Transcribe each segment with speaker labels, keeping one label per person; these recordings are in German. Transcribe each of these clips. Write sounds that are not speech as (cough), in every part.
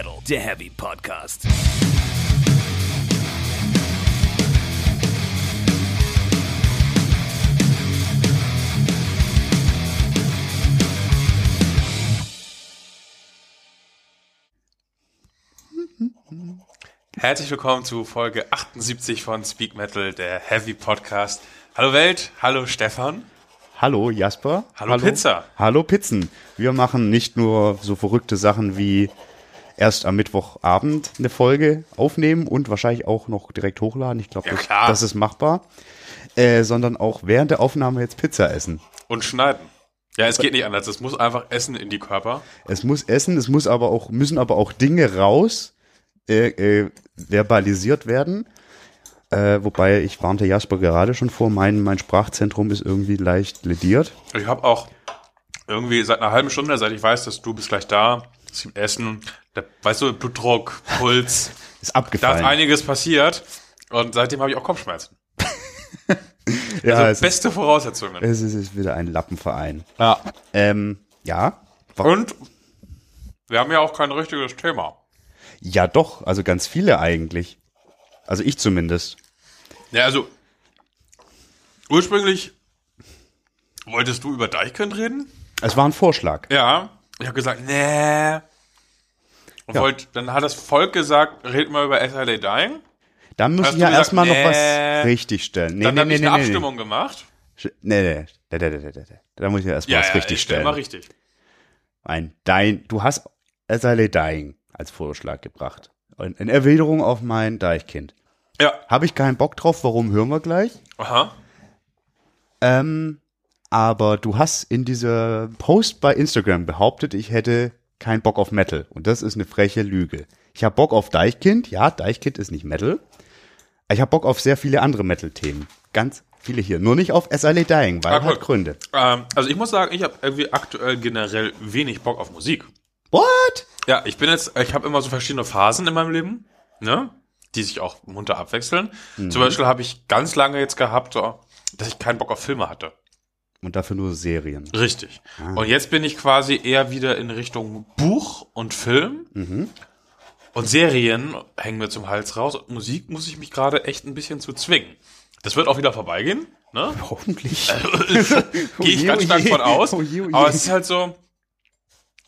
Speaker 1: Metal, der Heavy Podcast.
Speaker 2: Herzlich willkommen zu Folge 78 von Speak Metal, der Heavy Podcast. Hallo Welt, hallo Stefan.
Speaker 3: Hallo Jasper.
Speaker 2: Hallo Pizza.
Speaker 3: Hallo Pizzen. Wir machen nicht nur so verrückte Sachen wie erst am Mittwochabend eine Folge aufnehmen und wahrscheinlich auch noch direkt hochladen. Ich glaube,
Speaker 2: Ja,
Speaker 3: das, das ist machbar. Äh, sondern auch während der Aufnahme jetzt Pizza essen.
Speaker 2: Und schneiden. Ja, es geht nicht anders. Es muss einfach Essen in die Körper.
Speaker 3: Es muss essen, es muss aber auch, müssen aber auch Dinge raus, äh, äh, verbalisiert werden. Äh, wobei ich warnte Jasper gerade schon vor, mein, mein Sprachzentrum ist irgendwie leicht lediert.
Speaker 2: Ich habe auch irgendwie seit einer halben Stunde, seit ich weiß, dass du bist gleich da, gibt Essen, da, weißt du, Blutdruck, Puls, (laughs)
Speaker 3: Ist
Speaker 2: da
Speaker 3: abgefallen.
Speaker 2: ist einiges passiert. Und seitdem habe ich auch Kopfschmerzen. (laughs)
Speaker 3: ja,
Speaker 2: Also
Speaker 3: es, ist,
Speaker 2: beste Voraussetzungen.
Speaker 3: es ist- ist wieder ein Lappenverein.
Speaker 2: Ja.
Speaker 3: Ähm, ja.
Speaker 2: Und wir haben ja auch kein richtiges Thema.
Speaker 3: Ja, doch, also ganz viele eigentlich. Also ich zumindest.
Speaker 2: Ja, also ursprünglich wolltest du über Deichkind reden?
Speaker 3: Es war ein Vorschlag.
Speaker 2: Ja. Ich habe gesagt, nee. Und
Speaker 3: Ja.
Speaker 2: wollt, dann hat das Volk gesagt, red mal über SLA Dying.
Speaker 3: Dann muss ich ja erstmal noch
Speaker 2: nee.
Speaker 3: was richtigstellen. Nee,
Speaker 2: Dann
Speaker 3: nee,
Speaker 2: habe
Speaker 3: nee,
Speaker 2: ich
Speaker 3: nee,
Speaker 2: eine
Speaker 3: nee,
Speaker 2: Abstimmung gemacht.
Speaker 3: nee. Nee, nee, nee, nee, nee, nee, nee. Da muss ich ja erstmal was richtig
Speaker 2: stell
Speaker 3: stellen.
Speaker 2: mal richtig.
Speaker 3: Ein Dein, du hast SLA Dying als Vorschlag gebracht. In Erwiderung auf mein Deichkind.
Speaker 2: Ja.
Speaker 3: Habe ich keinen Bock drauf, warum hören wir gleich?
Speaker 2: Aha.
Speaker 3: Ähm, aber du hast in dieser Post bei Instagram behauptet, ich hätte keinen Bock auf Metal. Und das ist eine freche Lüge. Ich habe Bock auf Deichkind. Ja, Deichkind ist nicht Metal. Ich habe Bock auf sehr viele andere Metal-Themen. Ganz viele hier. Nur nicht auf SLA Dying, weil
Speaker 2: Ah, cool.
Speaker 3: hat Gründe.
Speaker 2: Ähm, also ich muss sagen, ich habe irgendwie aktuell generell wenig Bock auf Musik.
Speaker 3: What?
Speaker 2: Ja, ich bin jetzt, ich habe immer so verschiedene Phasen in meinem Leben, ne? Die sich auch munter abwechseln.
Speaker 3: Mhm.
Speaker 2: Zum Beispiel habe ich ganz lange jetzt gehabt, dass ich keinen Bock auf Filme hatte.
Speaker 3: Und dafür nur Serien.
Speaker 2: Richtig.
Speaker 3: Ah.
Speaker 2: Und jetzt bin ich quasi eher wieder in Richtung Buch und Film.
Speaker 3: Mhm.
Speaker 2: Und Serien hängen mir zum Hals raus. Und Musik muss ich mich gerade echt ein bisschen zu zwingen. Das wird auch wieder vorbeigehen. Ne? (laughs)
Speaker 3: Hoffentlich. (laughs)
Speaker 2: Gehe ich ganz
Speaker 3: oh
Speaker 2: stark von aus.
Speaker 3: Oh je, oh je.
Speaker 2: Aber es ist halt so,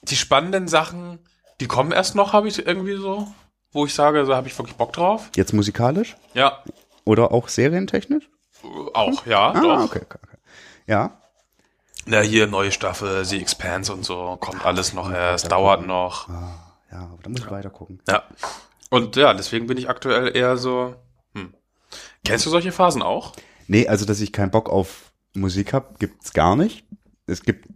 Speaker 2: die spannenden Sachen, die kommen erst noch, habe ich irgendwie so, wo ich sage, da habe ich wirklich Bock drauf.
Speaker 3: Jetzt musikalisch?
Speaker 2: Ja,
Speaker 3: Oder auch serientechnisch?
Speaker 2: auch, ja,
Speaker 3: Ah, okay, okay. Ja.
Speaker 2: Na, hier neue Staffel, The Expanse und so, kommt alles noch erst, dauert noch.
Speaker 3: Ja, aber da muss ich weiter gucken.
Speaker 2: Ja. Und ja, deswegen bin ich aktuell eher so, hm. Kennst du solche Phasen auch?
Speaker 3: Nee, also dass ich keinen Bock auf Musik habe, gibt's gar nicht. Es gibt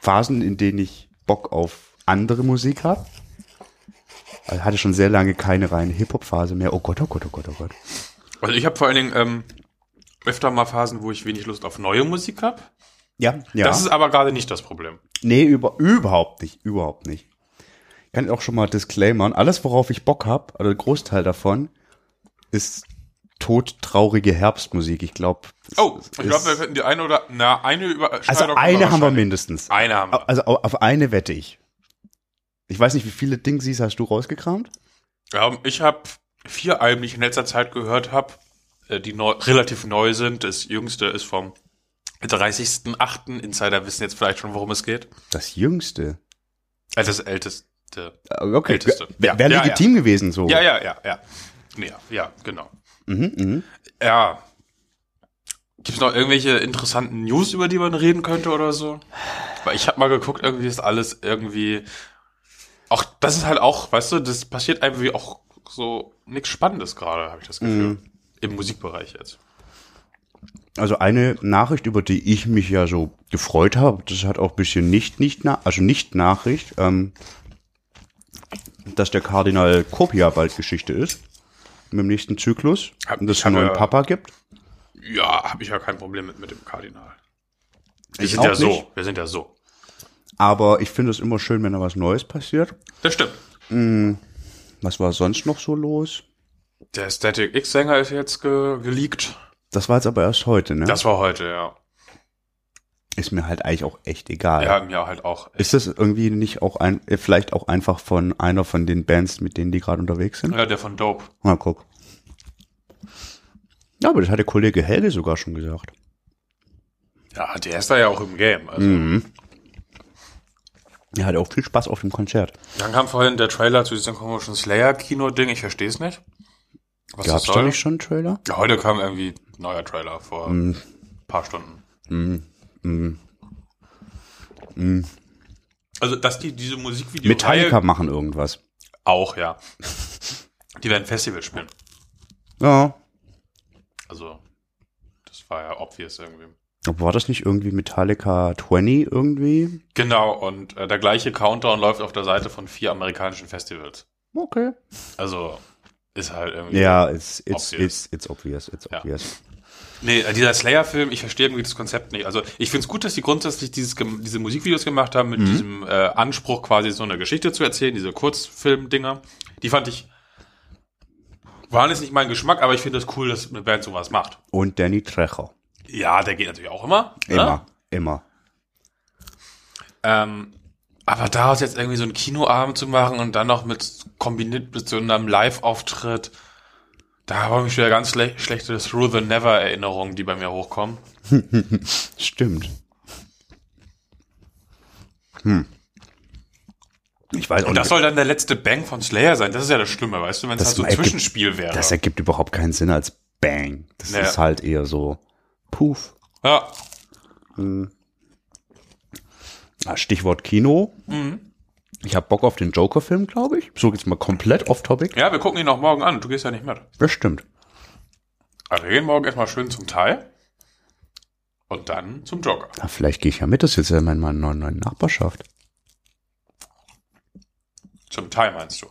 Speaker 3: Phasen, in denen ich Bock auf andere Musik habe. Ich hatte schon sehr lange keine reine Hip-Hop-Phase mehr. Oh Gott, oh Gott, oh Gott, oh Gott.
Speaker 2: Also ich habe vor allen Dingen ähm, öfter mal Phasen, wo ich wenig Lust auf neue Musik habe.
Speaker 3: Ja, ja.
Speaker 2: Das ist aber gerade nicht das Problem.
Speaker 3: nee, über, überhaupt nicht, überhaupt nicht. Ich kann auch schon mal disclaimern. Alles, worauf ich Bock habe, der Großteil davon, ist todtraurige Herbstmusik. Ich glaube.
Speaker 2: Oh, ich glaube, wir hätten die eine oder na eine Überschneidung.
Speaker 3: Also eine haben wir mindestens.
Speaker 2: Eine haben wir.
Speaker 3: Also au- auf eine wette ich. Ich weiß nicht, wie viele Dingsies hast du rausgekramt?
Speaker 2: Ähm, ich habe vier Alben, die ich in letzter Zeit gehört habe, äh, die neu, relativ neu sind. Das jüngste ist vom 30.8. Insider wissen jetzt vielleicht schon, worum es geht.
Speaker 3: Das jüngste.
Speaker 2: Also das älteste.
Speaker 3: Äh, Okay,
Speaker 2: Älteste.
Speaker 3: wäre
Speaker 2: Ja,
Speaker 3: wär
Speaker 2: ja,
Speaker 3: legitim gewesen so.
Speaker 2: Ja, ja, ja, ja. Ja, ja, genau.
Speaker 3: Mhm, mhm.
Speaker 2: Ja. Gibt es noch irgendwelche interessanten News, über die man reden könnte oder so? Weil ich habe mal geguckt, irgendwie ist alles irgendwie. Auch das ist halt auch, weißt du, das passiert irgendwie auch so nichts Spannendes gerade, habe ich das Gefühl.
Speaker 3: Mhm.
Speaker 2: Im Musikbereich jetzt.
Speaker 3: Also eine Nachricht, über die ich mich ja so gefreut habe, das hat auch ein bisschen nicht, nicht, also nicht Nachricht, ähm, dass der Kardinal Copia bald Geschichte ist. Mit dem nächsten Zyklus.
Speaker 2: Hab-
Speaker 3: Und es
Speaker 2: ich
Speaker 3: einen neuen
Speaker 2: ja-
Speaker 3: Papa gibt.
Speaker 2: Ja, habe ich ja kein Problem mit mit dem Kardinal. Wir
Speaker 3: Ich
Speaker 2: sind ja
Speaker 3: auch
Speaker 2: so.
Speaker 3: nicht.
Speaker 2: Wir sind ja so.
Speaker 3: Aber ich finde es immer schön, wenn da was Neues passiert.
Speaker 2: Das stimmt.
Speaker 3: Was war sonst noch so los?
Speaker 2: Der Static X-Sänger ist jetzt ge geleakt.
Speaker 3: Das war jetzt aber erst heute, ne?
Speaker 2: Das war heute, ja.
Speaker 3: ist mir halt eigentlich auch echt egal.
Speaker 2: Ja, mir halt auch.
Speaker 3: Ist das irgendwie nicht auch ein, äh, vielleicht auch einfach von einer von den Bands, mit denen die gerade unterwegs sind?
Speaker 2: Ja, der von Dope.
Speaker 3: Na, guck. Ja, aber das hat der Kollege Helge sogar schon gesagt.
Speaker 2: Ja, der ist da ja auch im Game. Also.
Speaker 3: Mhm. Er hatte auch viel Spaß auf dem Konzert.
Speaker 2: Dann kam vorhin der Trailer zu diesem komischen Slayer-Kino-Ding. Ich verstehe es nicht. Was
Speaker 3: Gab's da nicht schon einen Trailer?
Speaker 2: Ja, heute kam irgendwie neuer Trailer vor ein paar Stunden. Also, dass die diese Musikvideo
Speaker 3: Metallica machen irgendwas.
Speaker 2: auch, ja. Die werden Festival spielen.
Speaker 3: Ja.
Speaker 2: Also, das war ja obvious irgendwie.
Speaker 3: War das nicht irgendwie Metallica 20 irgendwie?
Speaker 2: Genau, und äh, der gleiche Countdown läuft auf der Seite von vier amerikanischen Festivals.
Speaker 3: Okay.
Speaker 2: Also, ist halt irgendwie.
Speaker 3: Ja, it's, it's,
Speaker 2: Obvious.
Speaker 3: it's, it's obvious, it's
Speaker 2: Ja.
Speaker 3: obvious.
Speaker 2: Nee, äh, dieser Slayer-Film, ich verstehe irgendwie das Konzept nicht. Also ich finde es gut, dass die grundsätzlich dieses, diese Musikvideos gemacht haben mit diesem äh, Anspruch, quasi so eine Geschichte zu erzählen, diese Kurzfilm-Dinger. Die fand ich, waren jetzt nicht mein Geschmack, aber ich finde es das cool, dass eine Band sowas macht.
Speaker 3: Und Danny Trejo.
Speaker 2: Ja, der geht natürlich auch immer. ne?
Speaker 3: Immer, immer.
Speaker 2: Ähm, aber daraus jetzt irgendwie so einen Kinoabend zu machen und dann noch mit kombiniert mit so einem Live-Auftritt, da habe ich wieder ganz schle schlechte Through the Never Erinnerungen, die bei mir hochkommen. (laughs)
Speaker 3: Stimmt. Hm. Ich weiß auch
Speaker 2: Und das
Speaker 3: nicht.
Speaker 2: soll dann der letzte Bang von Slayer sein. Das ist ja das Schlimme, weißt du, wenn es
Speaker 3: Das
Speaker 2: halt so ein Zwischenspiel wäre.
Speaker 3: Das ergibt überhaupt keinen Sinn als Bang. Das
Speaker 2: Ja.
Speaker 3: ist halt eher so Puff.
Speaker 2: ja.
Speaker 3: Ah, Stichwort Kino. Ich habe Bock auf den Joker-Film, glaube ich. So jetzt mal komplett off-topic.
Speaker 2: ja, wir gucken ihn noch morgen an. Du gehst ja nicht mit.
Speaker 3: Das stimmt.
Speaker 2: Also wir gehen morgen erstmal schön zum Teil. Und dann zum Joker.
Speaker 3: Na, vielleicht gehe ich ja mit. Das ist jetzt ja in meiner neuen, Nachbarschaft.
Speaker 2: Zum Teil meinst du?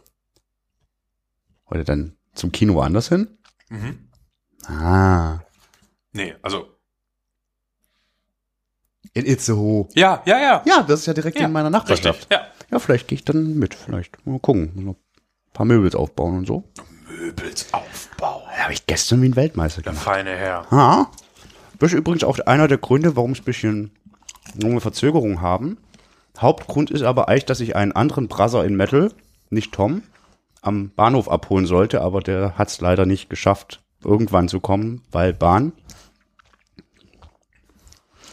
Speaker 3: Oder dann zum Kino woanders hin?
Speaker 2: Mhm.
Speaker 3: Ah.
Speaker 2: Nee, also.
Speaker 3: In Itzehoe.
Speaker 2: Ja, ja, ja.
Speaker 3: Ja, das ist ja direkt
Speaker 2: Ja,
Speaker 3: in meiner Nachbarschaft.
Speaker 2: Richtig. Ja.
Speaker 3: Ja, vielleicht gehe ich dann mit. Vielleicht. Mal gucken. Noch ein paar Möbels aufbauen und so.
Speaker 2: Möbelsaufbau.
Speaker 3: Da habe ich gestern wie ein Weltmeister
Speaker 2: Der
Speaker 3: gemacht.
Speaker 2: feine Herr.
Speaker 3: Ja. Das ist übrigens auch einer der Gründe, warum es ein bisschen wir Verzögerung haben. Hauptgrund ist aber eigentlich, dass ich einen anderen Brother in Metal, nicht Tom, am Bahnhof abholen sollte, aber der hat es leider nicht geschafft, irgendwann zu kommen, weil Bahn.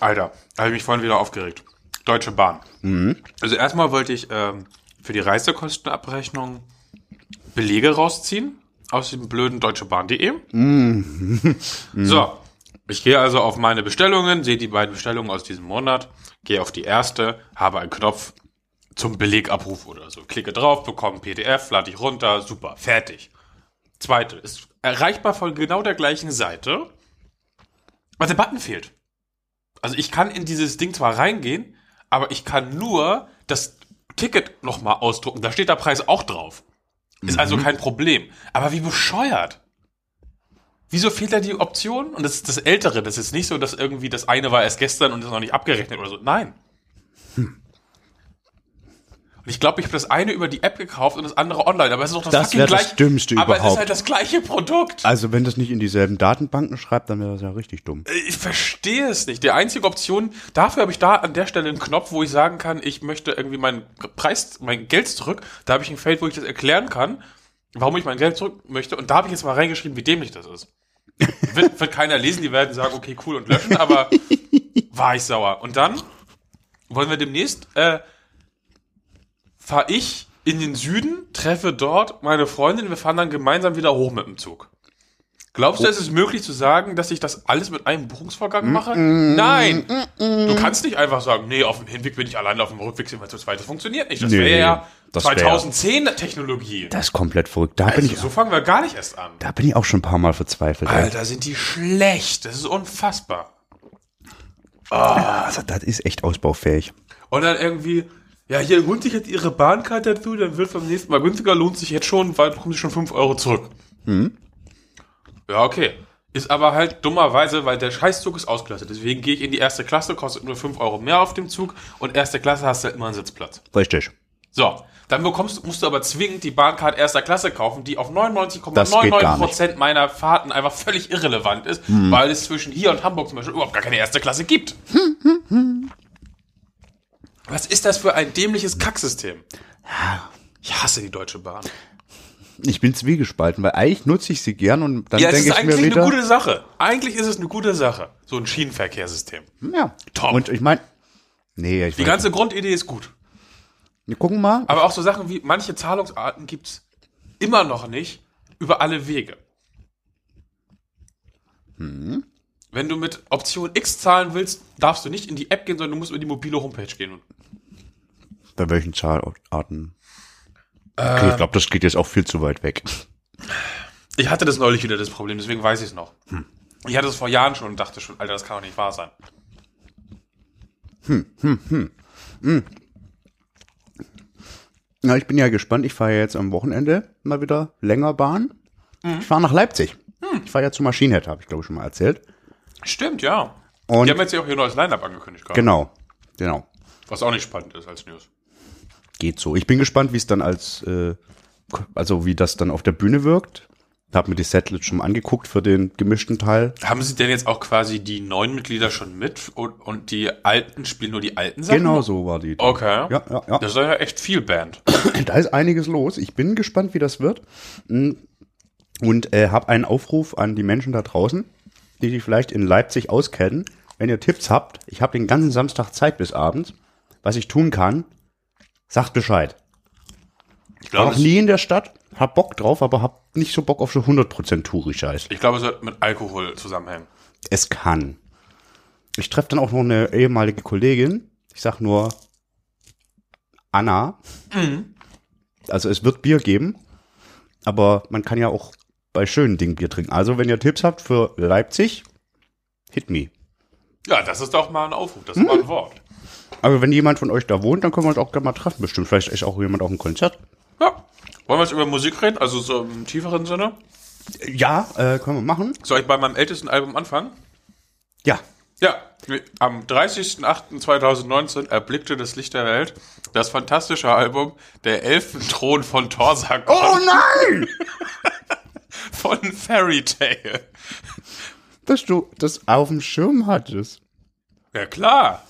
Speaker 2: Alter, da habe ich mich vorhin wieder aufgeregt. Deutsche Bahn. Also erstmal wollte ich ähm, für die Reisekostenabrechnung Belege rausziehen aus dem blöden deutschebahn.de. (laughs) So, ich gehe also auf meine Bestellungen, sehe die beiden Bestellungen aus diesem Monat, gehe auf die erste, habe einen Knopf zum Belegabruf oder so. Klicke drauf, bekomme ein PDF, lade ich runter, super, fertig. Zweite, ist erreichbar von genau der gleichen Seite, aber der Button fehlt. Also ich kann in dieses Ding zwar reingehen, aber ich kann nur das Ticket nochmal ausdrucken. Da steht der Preis auch drauf. Ist also kein Problem. Aber wie bescheuert. Wieso fehlt da die Option? Und das ist das Ältere. Das ist nicht so, dass irgendwie das eine war erst gestern und ist noch nicht abgerechnet oder so. Nein. Und ich glaube, ich habe das eine über die App gekauft und das andere online. Aber es ist doch das,
Speaker 3: Das
Speaker 2: fucking
Speaker 3: wär das
Speaker 2: gleiche.
Speaker 3: Dümmste
Speaker 2: aber es
Speaker 3: überhaupt.
Speaker 2: ist halt das gleiche Produkt.
Speaker 3: Also wenn das nicht in dieselben Datenbanken schreibt, dann wäre das ja richtig dumm.
Speaker 2: Ich verstehe es nicht. Die einzige Option, dafür habe ich da an der Stelle einen Knopf, wo ich sagen kann, ich möchte irgendwie meinen Preis, mein Geld zurück. Da habe ich ein Feld, wo ich das erklären kann, warum ich mein Geld zurück möchte. Und da habe ich jetzt mal reingeschrieben, wie dämlich das ist. (laughs) Wird, wird keiner lesen, die werden sagen, okay, cool und löschen, aber (laughs) war ich sauer. Und dann wollen wir demnächst, äh, fahre ich in den Süden, treffe dort meine Freundin, wir fahren dann gemeinsam wieder hoch mit dem Zug. Glaubst du, es ist möglich zu sagen, dass ich das alles mit einem Buchungsvorgang mache? Nein! Du kannst nicht einfach sagen, nee, auf dem Hinweg bin ich alleine, auf dem Rückweg sind wir zu zweit. Das funktioniert nicht. Das wäre ja
Speaker 3: das wär-
Speaker 2: 2010 Technologie.
Speaker 3: Das ist komplett verrückt. Da bin
Speaker 2: Also
Speaker 3: ich,
Speaker 2: so fangen wir gar nicht erst an.
Speaker 3: da bin ich auch schon ein paar Mal verzweifelt. ey.
Speaker 2: Alter, sind die schlecht. Das ist unfassbar.
Speaker 3: Also das ist echt ausbaufähig.
Speaker 2: Und dann irgendwie, ja, hier holt sich jetzt ihre Bahnkarte dazu, dann wird beim nächsten Mal günstiger, lohnt sich jetzt schon, weil bekommen sie schon 5 Euro zurück. Ja, okay. Ist aber halt dummerweise, weil der Scheißzug ist ausgelastet. Deswegen gehe ich in die erste Klasse, kostet nur 5 Euro mehr auf dem Zug und erste Klasse hast du halt immer einen Sitzplatz.
Speaker 3: Richtig.
Speaker 2: So, dann bekommst, musst du aber zwingend die Bahncard erster Klasse kaufen, die auf
Speaker 3: Das geht gar
Speaker 2: 99,99 Prozent meiner Fahrten einfach völlig irrelevant ist, weil es zwischen hier und Hamburg zum Beispiel überhaupt gar keine erste Klasse gibt. Was ist das für ein dämliches Kacksystem? Ich hasse die Deutsche Bahn.
Speaker 3: Ich bin zwiegespalten, weil eigentlich nutze ich sie gern und dann
Speaker 2: Ja, es
Speaker 3: denke
Speaker 2: ist
Speaker 3: ich mir
Speaker 2: eigentlich
Speaker 3: wieder,
Speaker 2: eine gute Sache. Eigentlich ist es eine gute Sache. So ein Schienenverkehrssystem.
Speaker 3: ja,
Speaker 2: Top.
Speaker 3: Und ich meine, nee, ich
Speaker 2: Die ganze Grundidee ist gut.
Speaker 3: wir gucken mal.
Speaker 2: Aber auch so Sachen wie manche Zahlungsarten gibt's immer noch nicht über alle Wege. Wenn du mit Option X zahlen willst, darfst du nicht in die App gehen, sondern du musst über die mobile Homepage gehen.
Speaker 3: Bei welchen Zahlarten? Okay, ich glaube, das geht jetzt auch viel zu weit weg.
Speaker 2: Ich hatte das neulich wieder das Problem, deswegen weiß ich es noch. Ich hatte es vor Jahren schon und dachte schon, Alter, das kann doch nicht wahr sein.
Speaker 3: Na, ich bin ja gespannt. Ich fahre ja jetzt am Wochenende mal wieder länger Bahn. Ich fahre nach Leipzig. Ich fahre ja zu Maschinenhead, habe ich glaube ich schon mal erzählt.
Speaker 2: Stimmt, ja.
Speaker 3: Und
Speaker 2: die haben jetzt ja auch ihr neues Line-Up angekündigt gerade.
Speaker 3: genau, genau.
Speaker 2: Was auch nicht spannend ist als News.
Speaker 3: Geht so. Ich bin gespannt, wie es dann als, äh, also wie das dann auf der Bühne wirkt. Hab mir die Setlist schon mal angeguckt für den gemischten Teil.
Speaker 2: Haben sie denn jetzt auch quasi die neuen Mitglieder schon mit und, und die alten spielen nur die alten Sachen?
Speaker 3: Genau so war die.
Speaker 2: Okay.
Speaker 3: Ja, ja, ja.
Speaker 2: Das ist ja echt viel Band. (coughs)
Speaker 3: Da ist einiges los. Ich bin gespannt, wie das wird. Und äh, habe einen Aufruf an die Menschen da draußen, die sich vielleicht in Leipzig auskennen. Wenn ihr Tipps habt, ich habe den ganzen Samstag Zeit bis abends. Was ich tun kann, sagt Bescheid.
Speaker 2: Ich
Speaker 3: War
Speaker 2: glaube,
Speaker 3: noch nie in der Stadt, hab Bock drauf, aber hab nicht so Bock auf so 100% Touri-Scheiß.
Speaker 2: ich glaube, es wird mit Alkohol zusammenhängen.
Speaker 3: Es kann. Ich treffe dann auch noch eine ehemalige Kollegin. Ich sag nur Anna. Also es wird Bier geben, aber man kann ja auch bei schönen Dingen Bier trinken. Also wenn ihr Tipps habt für Leipzig, hit me.
Speaker 2: Ja, das ist doch mal ein Aufruf. Das ist mal ein Wort.
Speaker 3: Aber wenn jemand von euch da wohnt, dann können wir uns auch gerne mal treffen. Bestimmt vielleicht ist auch jemand auf dem Konzert.
Speaker 2: Ja. Wollen wir jetzt über Musik reden? Also so im tieferen Sinne?
Speaker 3: Ja, äh, können wir machen.
Speaker 2: Soll ich bei meinem ältesten Album anfangen?
Speaker 3: Ja.
Speaker 2: Ja, am 30.08.2019 erblickte das Licht der Welt das fantastische Album Der Elfenthron von Torsagon
Speaker 3: Oh nein! (laughs)
Speaker 2: von Fairy Tale.
Speaker 3: Dass du das auf dem Schirm hattest.
Speaker 2: Ja, klar.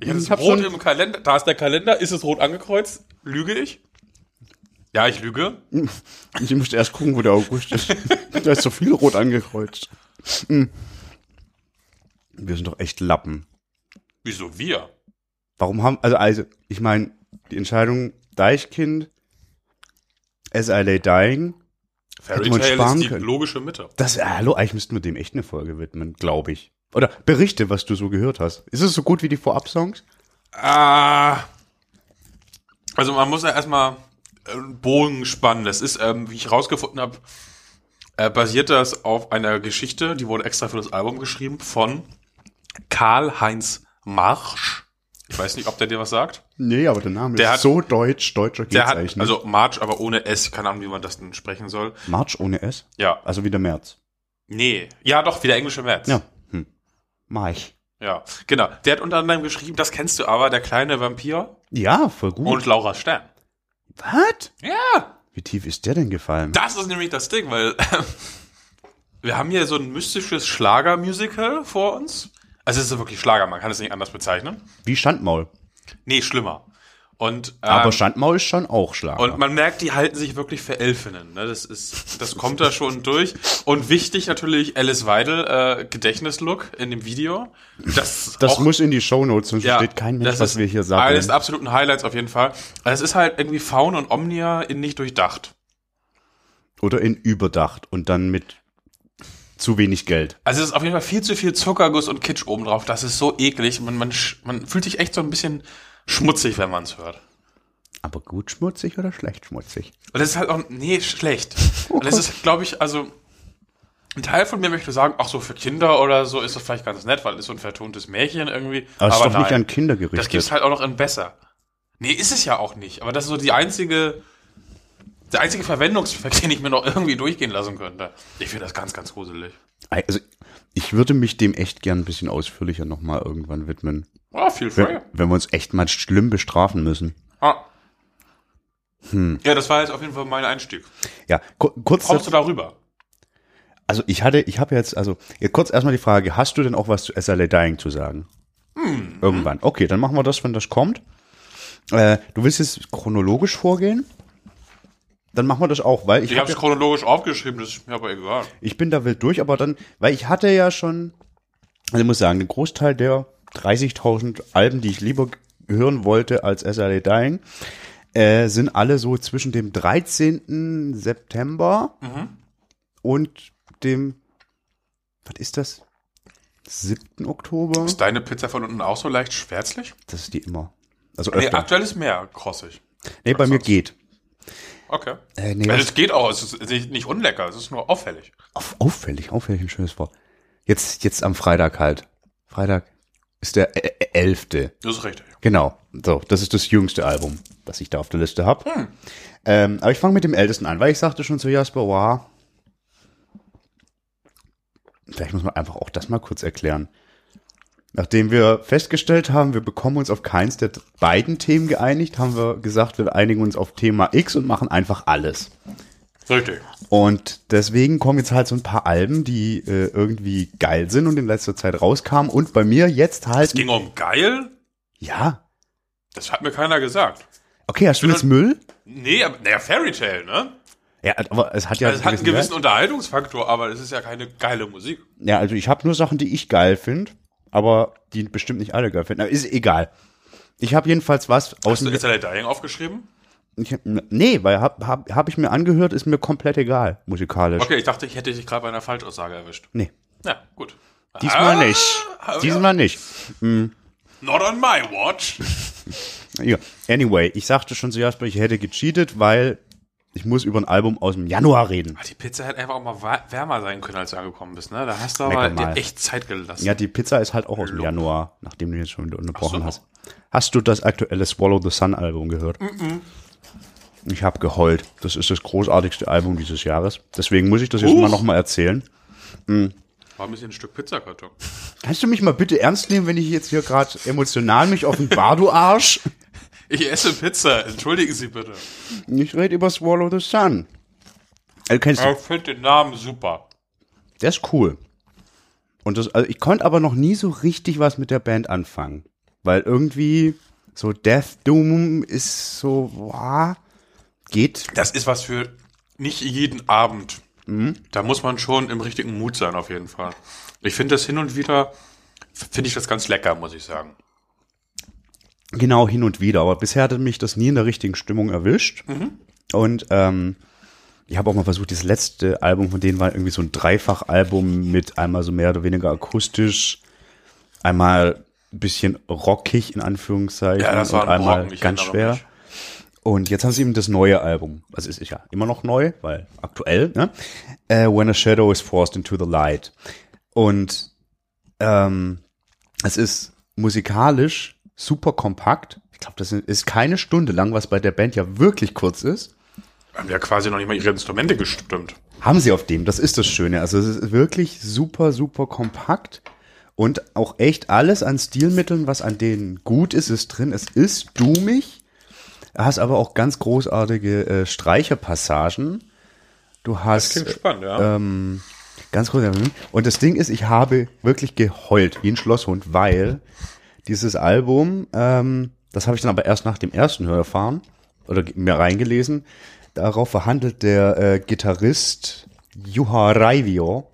Speaker 2: Ich hatte es rot im Kalender. Da ist der Kalender. Ist es rot angekreuzt? Lüge ich? Ja, ich lüge. (laughs)
Speaker 3: Ich musste erst gucken, wo der August ist. da ist so viel rot angekreuzt. Hm. Wir sind doch echt Lappen.
Speaker 2: Wieso wir?
Speaker 3: Warum haben, also, also, ich meine, die Entscheidung Deichkind, As I Lay Dying,
Speaker 2: Fairy Tale ist die
Speaker 3: können.
Speaker 2: logische Mitte.
Speaker 3: das, äh, hallo, eigentlich müssten wir dem echt eine Folge widmen, glaube ich. Oder berichte, was du so gehört hast. Ist es so gut wie die Vorab-Songs?
Speaker 2: Ah. Also man muss ja erstmal einen Bogen spannen. Das ist, ähm, wie ich rausgefunden habe, äh, basiert das auf einer Geschichte, die wurde extra für das Album geschrieben, von Karl-Heinz Marsch. Ich weiß nicht, ob der dir was sagt.
Speaker 3: Nee, aber der Name
Speaker 2: Der
Speaker 3: ist
Speaker 2: hat-
Speaker 3: so deutsch, deutscher geht's
Speaker 2: Der hat,
Speaker 3: eigentlich nicht.
Speaker 2: also March, aber ohne S, keine Ahnung, wie man das denn sprechen soll.
Speaker 3: March ohne S?
Speaker 2: Ja.
Speaker 3: Also wie der März.
Speaker 2: Nee. Ja, doch, wie der englische März.
Speaker 3: Ja. Hm. March.
Speaker 2: Ja, genau. Der hat unter anderem geschrieben, das kennst du aber, der kleine Vampir
Speaker 3: Ja, voll gut.
Speaker 2: und Laura Stern.
Speaker 3: Was?
Speaker 2: Ja,
Speaker 3: Wie tief ist der denn gefallen?
Speaker 2: Das ist nämlich das Ding, weil (laughs) wir haben hier so ein mystisches Schlagermusical vor uns. Also es ist wirklich Schlager, man kann es nicht anders bezeichnen.
Speaker 3: Wie Schandmaul.
Speaker 2: Nee, schlimmer. Und, ähm,
Speaker 3: Aber Schandmaul ist schon auch Schlager.
Speaker 2: und man merkt, die halten sich wirklich für Elfinnen. Ne? Das ist, das kommt da schon durch. Und wichtig natürlich Alice Weidel äh, Gedächtnislook in dem Video. Das,
Speaker 3: das
Speaker 2: auch-
Speaker 3: muss in die Shownotes, sonst versteht kein Mensch, was wir hier sagen.
Speaker 2: Eines der absoluten Highlights auf jeden Fall. Es ist halt irgendwie Faun und Omnia in nicht durchdacht.
Speaker 3: Oder in überdacht und dann mit zu wenig Geld.
Speaker 2: Also es ist auf jeden Fall viel zu viel Zuckerguss und Kitsch obendrauf. Das ist so eklig. Man, man, man fühlt sich echt so ein bisschen schmutzig, wenn man es hört.
Speaker 3: Aber gut schmutzig oder schlecht schmutzig?
Speaker 2: Und das ist halt auch, nee, schlecht. Und das ist, glaube ich, also, ein Teil von mir möchte sagen, ach so, für Kinder oder so ist das vielleicht ganz nett, weil es ist so ein vertontes Märchen irgendwie.
Speaker 3: Aber es ist doch nicht
Speaker 2: nein.
Speaker 3: an Kinder gerichtet.
Speaker 2: Das gibt's halt auch noch in besser. Nee, ist es ja auch nicht. Aber das ist so die einzige, der einzige Verwendungszweck, (laughs) den ich mir noch irgendwie durchgehen lassen könnte. Ich finde das ganz, ganz gruselig.
Speaker 3: Also, ich würde mich dem echt gern ein bisschen ausführlicher nochmal irgendwann widmen.
Speaker 2: Oh, viel
Speaker 3: Wenn,
Speaker 2: frei.
Speaker 3: wenn wir uns echt mal schlimm bestrafen müssen.
Speaker 2: Ah. Ja, das war jetzt auf jeden Fall mein Einstieg.
Speaker 3: Ja, ku kurz.
Speaker 2: Kommst du darüber?
Speaker 3: Also ich hatte, ich habe jetzt, also jetzt kurz erstmal die Frage, hast du denn auch was zu SLA Dying zu sagen?
Speaker 2: Hm.
Speaker 3: Irgendwann. Okay, dann machen wir das, wenn das kommt. Äh, du willst jetzt chronologisch vorgehen? Dann machen wir das auch, weil ich,
Speaker 2: Ich
Speaker 3: hab
Speaker 2: habe es
Speaker 3: ja,
Speaker 2: chronologisch aufgeschrieben, das ist mir aber egal.
Speaker 3: ich bin da wild durch, aber dann, weil ich hatte ja schon, also ich muss sagen, den Großteil der 30.000 Alben, die ich lieber hören wollte als SLA Dying, äh, sind alle so zwischen dem 13. September und dem, was ist das? 7. Oktober?
Speaker 2: Ist deine Pizza von unten auch so leicht schwärzlich?
Speaker 3: Das ist die immer. Also
Speaker 2: Nee,
Speaker 3: öfter.
Speaker 2: aktuell ist mehr krossig.
Speaker 3: Nee, bei mir
Speaker 2: sonst?
Speaker 3: geht.
Speaker 2: Okay.
Speaker 3: Äh, nee, was-
Speaker 2: es geht auch, es ist nicht unlecker, es ist nur auffällig.
Speaker 3: Auf, auffällig, auffällig ein schönes Wort. Jetzt, jetzt am Freitag halt. Freitag ist der äh, äh, 11.
Speaker 2: Das ist richtig.
Speaker 3: Genau. So, das ist das jüngste Album, das ich da auf der Liste habe. Ähm, aber ich fange mit dem ältesten an, weil ich sagte schon zu Jasper, wow. Vielleicht muss man einfach auch das mal kurz erklären. Nachdem wir festgestellt haben, wir bekommen uns auf keins der beiden Themen geeinigt, haben wir gesagt, wir einigen uns auf Thema X und machen einfach alles.
Speaker 2: Richtig.
Speaker 3: Und deswegen kommen jetzt halt so ein paar Alben, die äh, irgendwie geil sind und in letzter Zeit rauskamen. Und bei mir jetzt halt.
Speaker 2: Es ging um geil?
Speaker 3: Ja.
Speaker 2: Das hat mir keiner gesagt.
Speaker 3: Okay, hast du jetzt Müll?
Speaker 2: Nee, aber naja, Fairy Tale, ne?
Speaker 3: Ja, aber es hat ja.
Speaker 2: Also es hat einen
Speaker 3: gewissen
Speaker 2: gewissen
Speaker 3: Wert.
Speaker 2: Unterhaltungsfaktor, aber es ist ja keine geile Musik.
Speaker 3: Ja, also ich habe nur Sachen, die ich geil finde, aber die bestimmt nicht alle geil finden. Aber ist egal. Ich habe jedenfalls was aus
Speaker 2: Hast du That Dying aufgeschrieben?
Speaker 3: Ich, nee, weil hab, hab, hab ich mir angehört, ist mir komplett egal, musikalisch.
Speaker 2: Okay, ich dachte, ich hätte dich gerade bei einer Falschaussage erwischt.
Speaker 3: Nee.
Speaker 2: Ja, gut.
Speaker 3: Diesmal
Speaker 2: Ah,
Speaker 3: nicht.
Speaker 2: ja.
Speaker 3: Diesmal nicht.
Speaker 2: Not on my watch. (laughs)
Speaker 3: Ja. Anyway, ich sagte schon zuerst, ich hätte gecheatet, weil ich muss über ein Album aus dem Januar reden.
Speaker 2: Die Pizza hätte einfach auch mal wärmer sein können, als du angekommen bist, ne? Da hast du aber dir echt Zeit gelassen.
Speaker 3: Ja, die Pizza ist halt auch aus dem. Januar, nachdem du jetzt schon wieder unterbrochen
Speaker 2: so.
Speaker 3: hast. Hast du das aktuelle Swallow the Sun Album gehört? Ich habe geheult. Das ist das großartigste Album dieses Jahres. Deswegen muss ich das jetzt
Speaker 2: Huch.
Speaker 3: mal nochmal erzählen.
Speaker 2: War ein bisschen ein Stück Pizzakarton.
Speaker 3: Kannst du mich mal bitte ernst nehmen, wenn ich jetzt hier gerade emotional mich offenbar, du Arsch? (laughs)
Speaker 2: Ich esse Pizza, entschuldigen Sie bitte.
Speaker 3: Ich rede über Swallow the Sun. Also kennst du,
Speaker 2: Ich finde den Namen super.
Speaker 3: der ist cool. Und das, also ich konnte aber noch nie so richtig was mit der Band anfangen. Weil irgendwie so Death Doom ist so, boah, geht.
Speaker 2: Das ist was für nicht jeden Abend. Da muss man schon im richtigen Mut sein, auf jeden Fall. Ich finde das hin und wieder, finde ich das ganz lecker, muss ich sagen.
Speaker 3: Genau, hin und wieder. Aber bisher hatte mich das nie in der richtigen Stimmung erwischt. Und ähm, ich habe auch mal versucht, das letzte Album von denen war irgendwie so ein Dreifach-Album mit einmal so mehr oder weniger akustisch, einmal ein bisschen rockig in Anführungszeichen
Speaker 2: Ja, das war
Speaker 3: und
Speaker 2: ein
Speaker 3: einmal
Speaker 2: Brocken,
Speaker 3: ganz schwer. Und jetzt haben sie eben das neue Album. Also es ist ja immer noch neu, weil aktuell, ne? Äh, When a Shadow is Forced into the Light. Und ähm, es ist musikalisch super kompakt. Ich glaube, das ist keine Stunde lang, was bei der Band ja wirklich kurz ist.
Speaker 2: Haben ja quasi noch nicht mal ihre Instrumente gestimmt.
Speaker 3: Haben sie auf dem, das ist das Schöne. Also es ist wirklich super, super kompakt und auch echt alles an Stilmitteln, was an denen gut ist, ist drin. Es ist doomig, du hast aber auch ganz großartige äh, Streicherpassagen. Du hast
Speaker 2: Klingt spannend, ja.
Speaker 3: ähm, ganz kurz. Und das Ding ist, ich habe wirklich geheult wie ein Schlosshund, weil dieses Album, ähm, das habe ich dann aber erst nach dem ersten Hör oder mir reingelesen. Darauf verhandelt der äh, Gitarrist Juha Raivio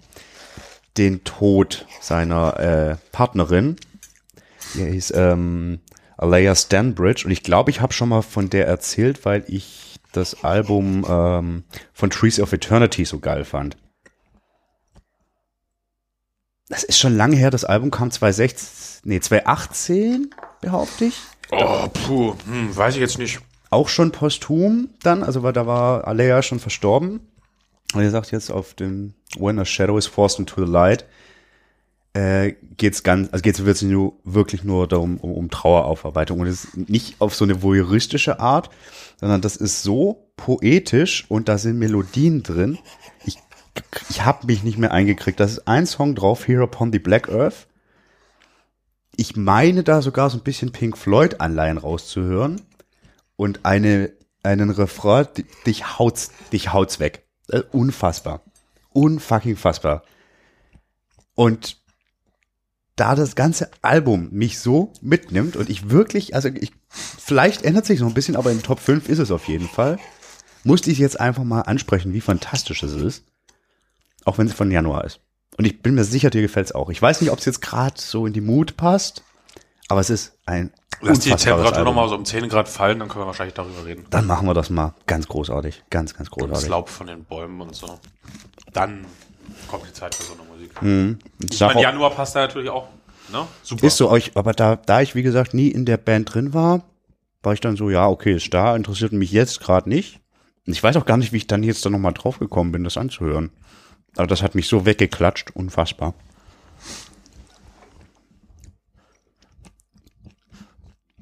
Speaker 3: den Tod seiner äh, Partnerin. Die hieß ähm, Alea Stanbridge und ich glaube, ich habe schon mal von der erzählt, weil ich das Album ähm, von Trees of Eternity so geil fand. Das ist schon lange her, das Album kam 2016, nee, 2018, behaupte ich.
Speaker 2: oh, puh, hm, weiß ich jetzt nicht.
Speaker 3: Auch schon posthum dann, also weil da war Alea schon verstorben. Und er sagt jetzt auf dem When a Shadow is Forced into the Light, äh, geht's ganz, also geht's wirklich nur, wirklich nur darum, um, um Traueraufarbeitung. Und es ist nicht auf so eine voyeuristische Art, sondern das ist so poetisch und da sind Melodien drin. Ich, ich habe mich nicht mehr eingekriegt. Das ist ein Song drauf, Here Upon the Black Earth. Ich meine da sogar so ein bisschen Pink Floyd Anleihen rauszuhören. Und eine einen Refrain, di- dich haut's, dich haut's weg. Äh, unfassbar. Unfucking fassbar. Und da das ganze Album mich so mitnimmt und ich wirklich, also ich, vielleicht ändert sich noch ein bisschen, aber in Top 5 ist es auf jeden Fall, musste ich jetzt einfach mal ansprechen, wie fantastisch es ist. Auch wenn es von Januar ist. Und ich bin mir sicher, dir gefällt's auch. Ich weiß nicht, ob es jetzt gerade so in die Mut passt, aber es ist ein
Speaker 2: Lass die Temperatur nochmal so um 10 Grad fallen, dann können wir wahrscheinlich darüber reden.
Speaker 3: Dann machen wir das mal. Ganz großartig. Ganz, ganz
Speaker 2: Das
Speaker 3: großartig.
Speaker 2: Laub von den Bäumen und so. Dann kommt die Zeit für so eine Musik.
Speaker 3: Ich
Speaker 2: Ich
Speaker 3: sag
Speaker 2: meine, Januar passt da natürlich auch. Ne? Super.
Speaker 3: ist so euch, aber da, da ich, wie gesagt, nie in der Band drin war, war ich dann so, ja, okay, ist da, interessiert mich jetzt gerade nicht. Und ich weiß auch gar nicht, wie ich dann jetzt da nochmal drauf gekommen bin, das anzuhören. Aber das hat mich so weggeklatscht, unfassbar.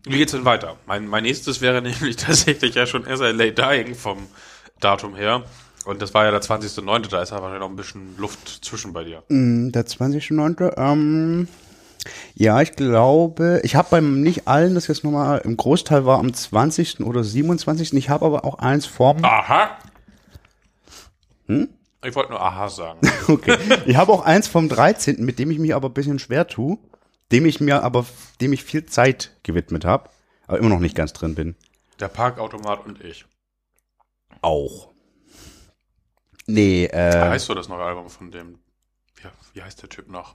Speaker 2: Wie geht's denn weiter? Mein, mein nächstes wäre (laughs) nämlich tatsächlich ja schon SLA Dying vom Datum her. Und das war ja der 20.09., da ist aber noch ein bisschen Luft zwischen bei dir.
Speaker 3: Mm, Der 20.09. Ähm, ja, ich glaube, ich habe beim nicht allen das jetzt nochmal, im Großteil war am 20. oder 27. Ich habe aber auch eins vom,
Speaker 2: Aha! Hm? Ich wollte nur Aha sagen. (laughs)
Speaker 3: okay, ich habe auch eins vom 13., mit dem ich mich aber ein bisschen schwer tue, dem ich mir aber, dem ich viel Zeit gewidmet habe, aber immer noch nicht ganz drin bin.
Speaker 2: Der Parkautomat und ich.
Speaker 3: Auch. Nee,
Speaker 2: Wie
Speaker 3: äh,
Speaker 2: heißt so das neue Album von dem? Ja, wie heißt der Typ noch?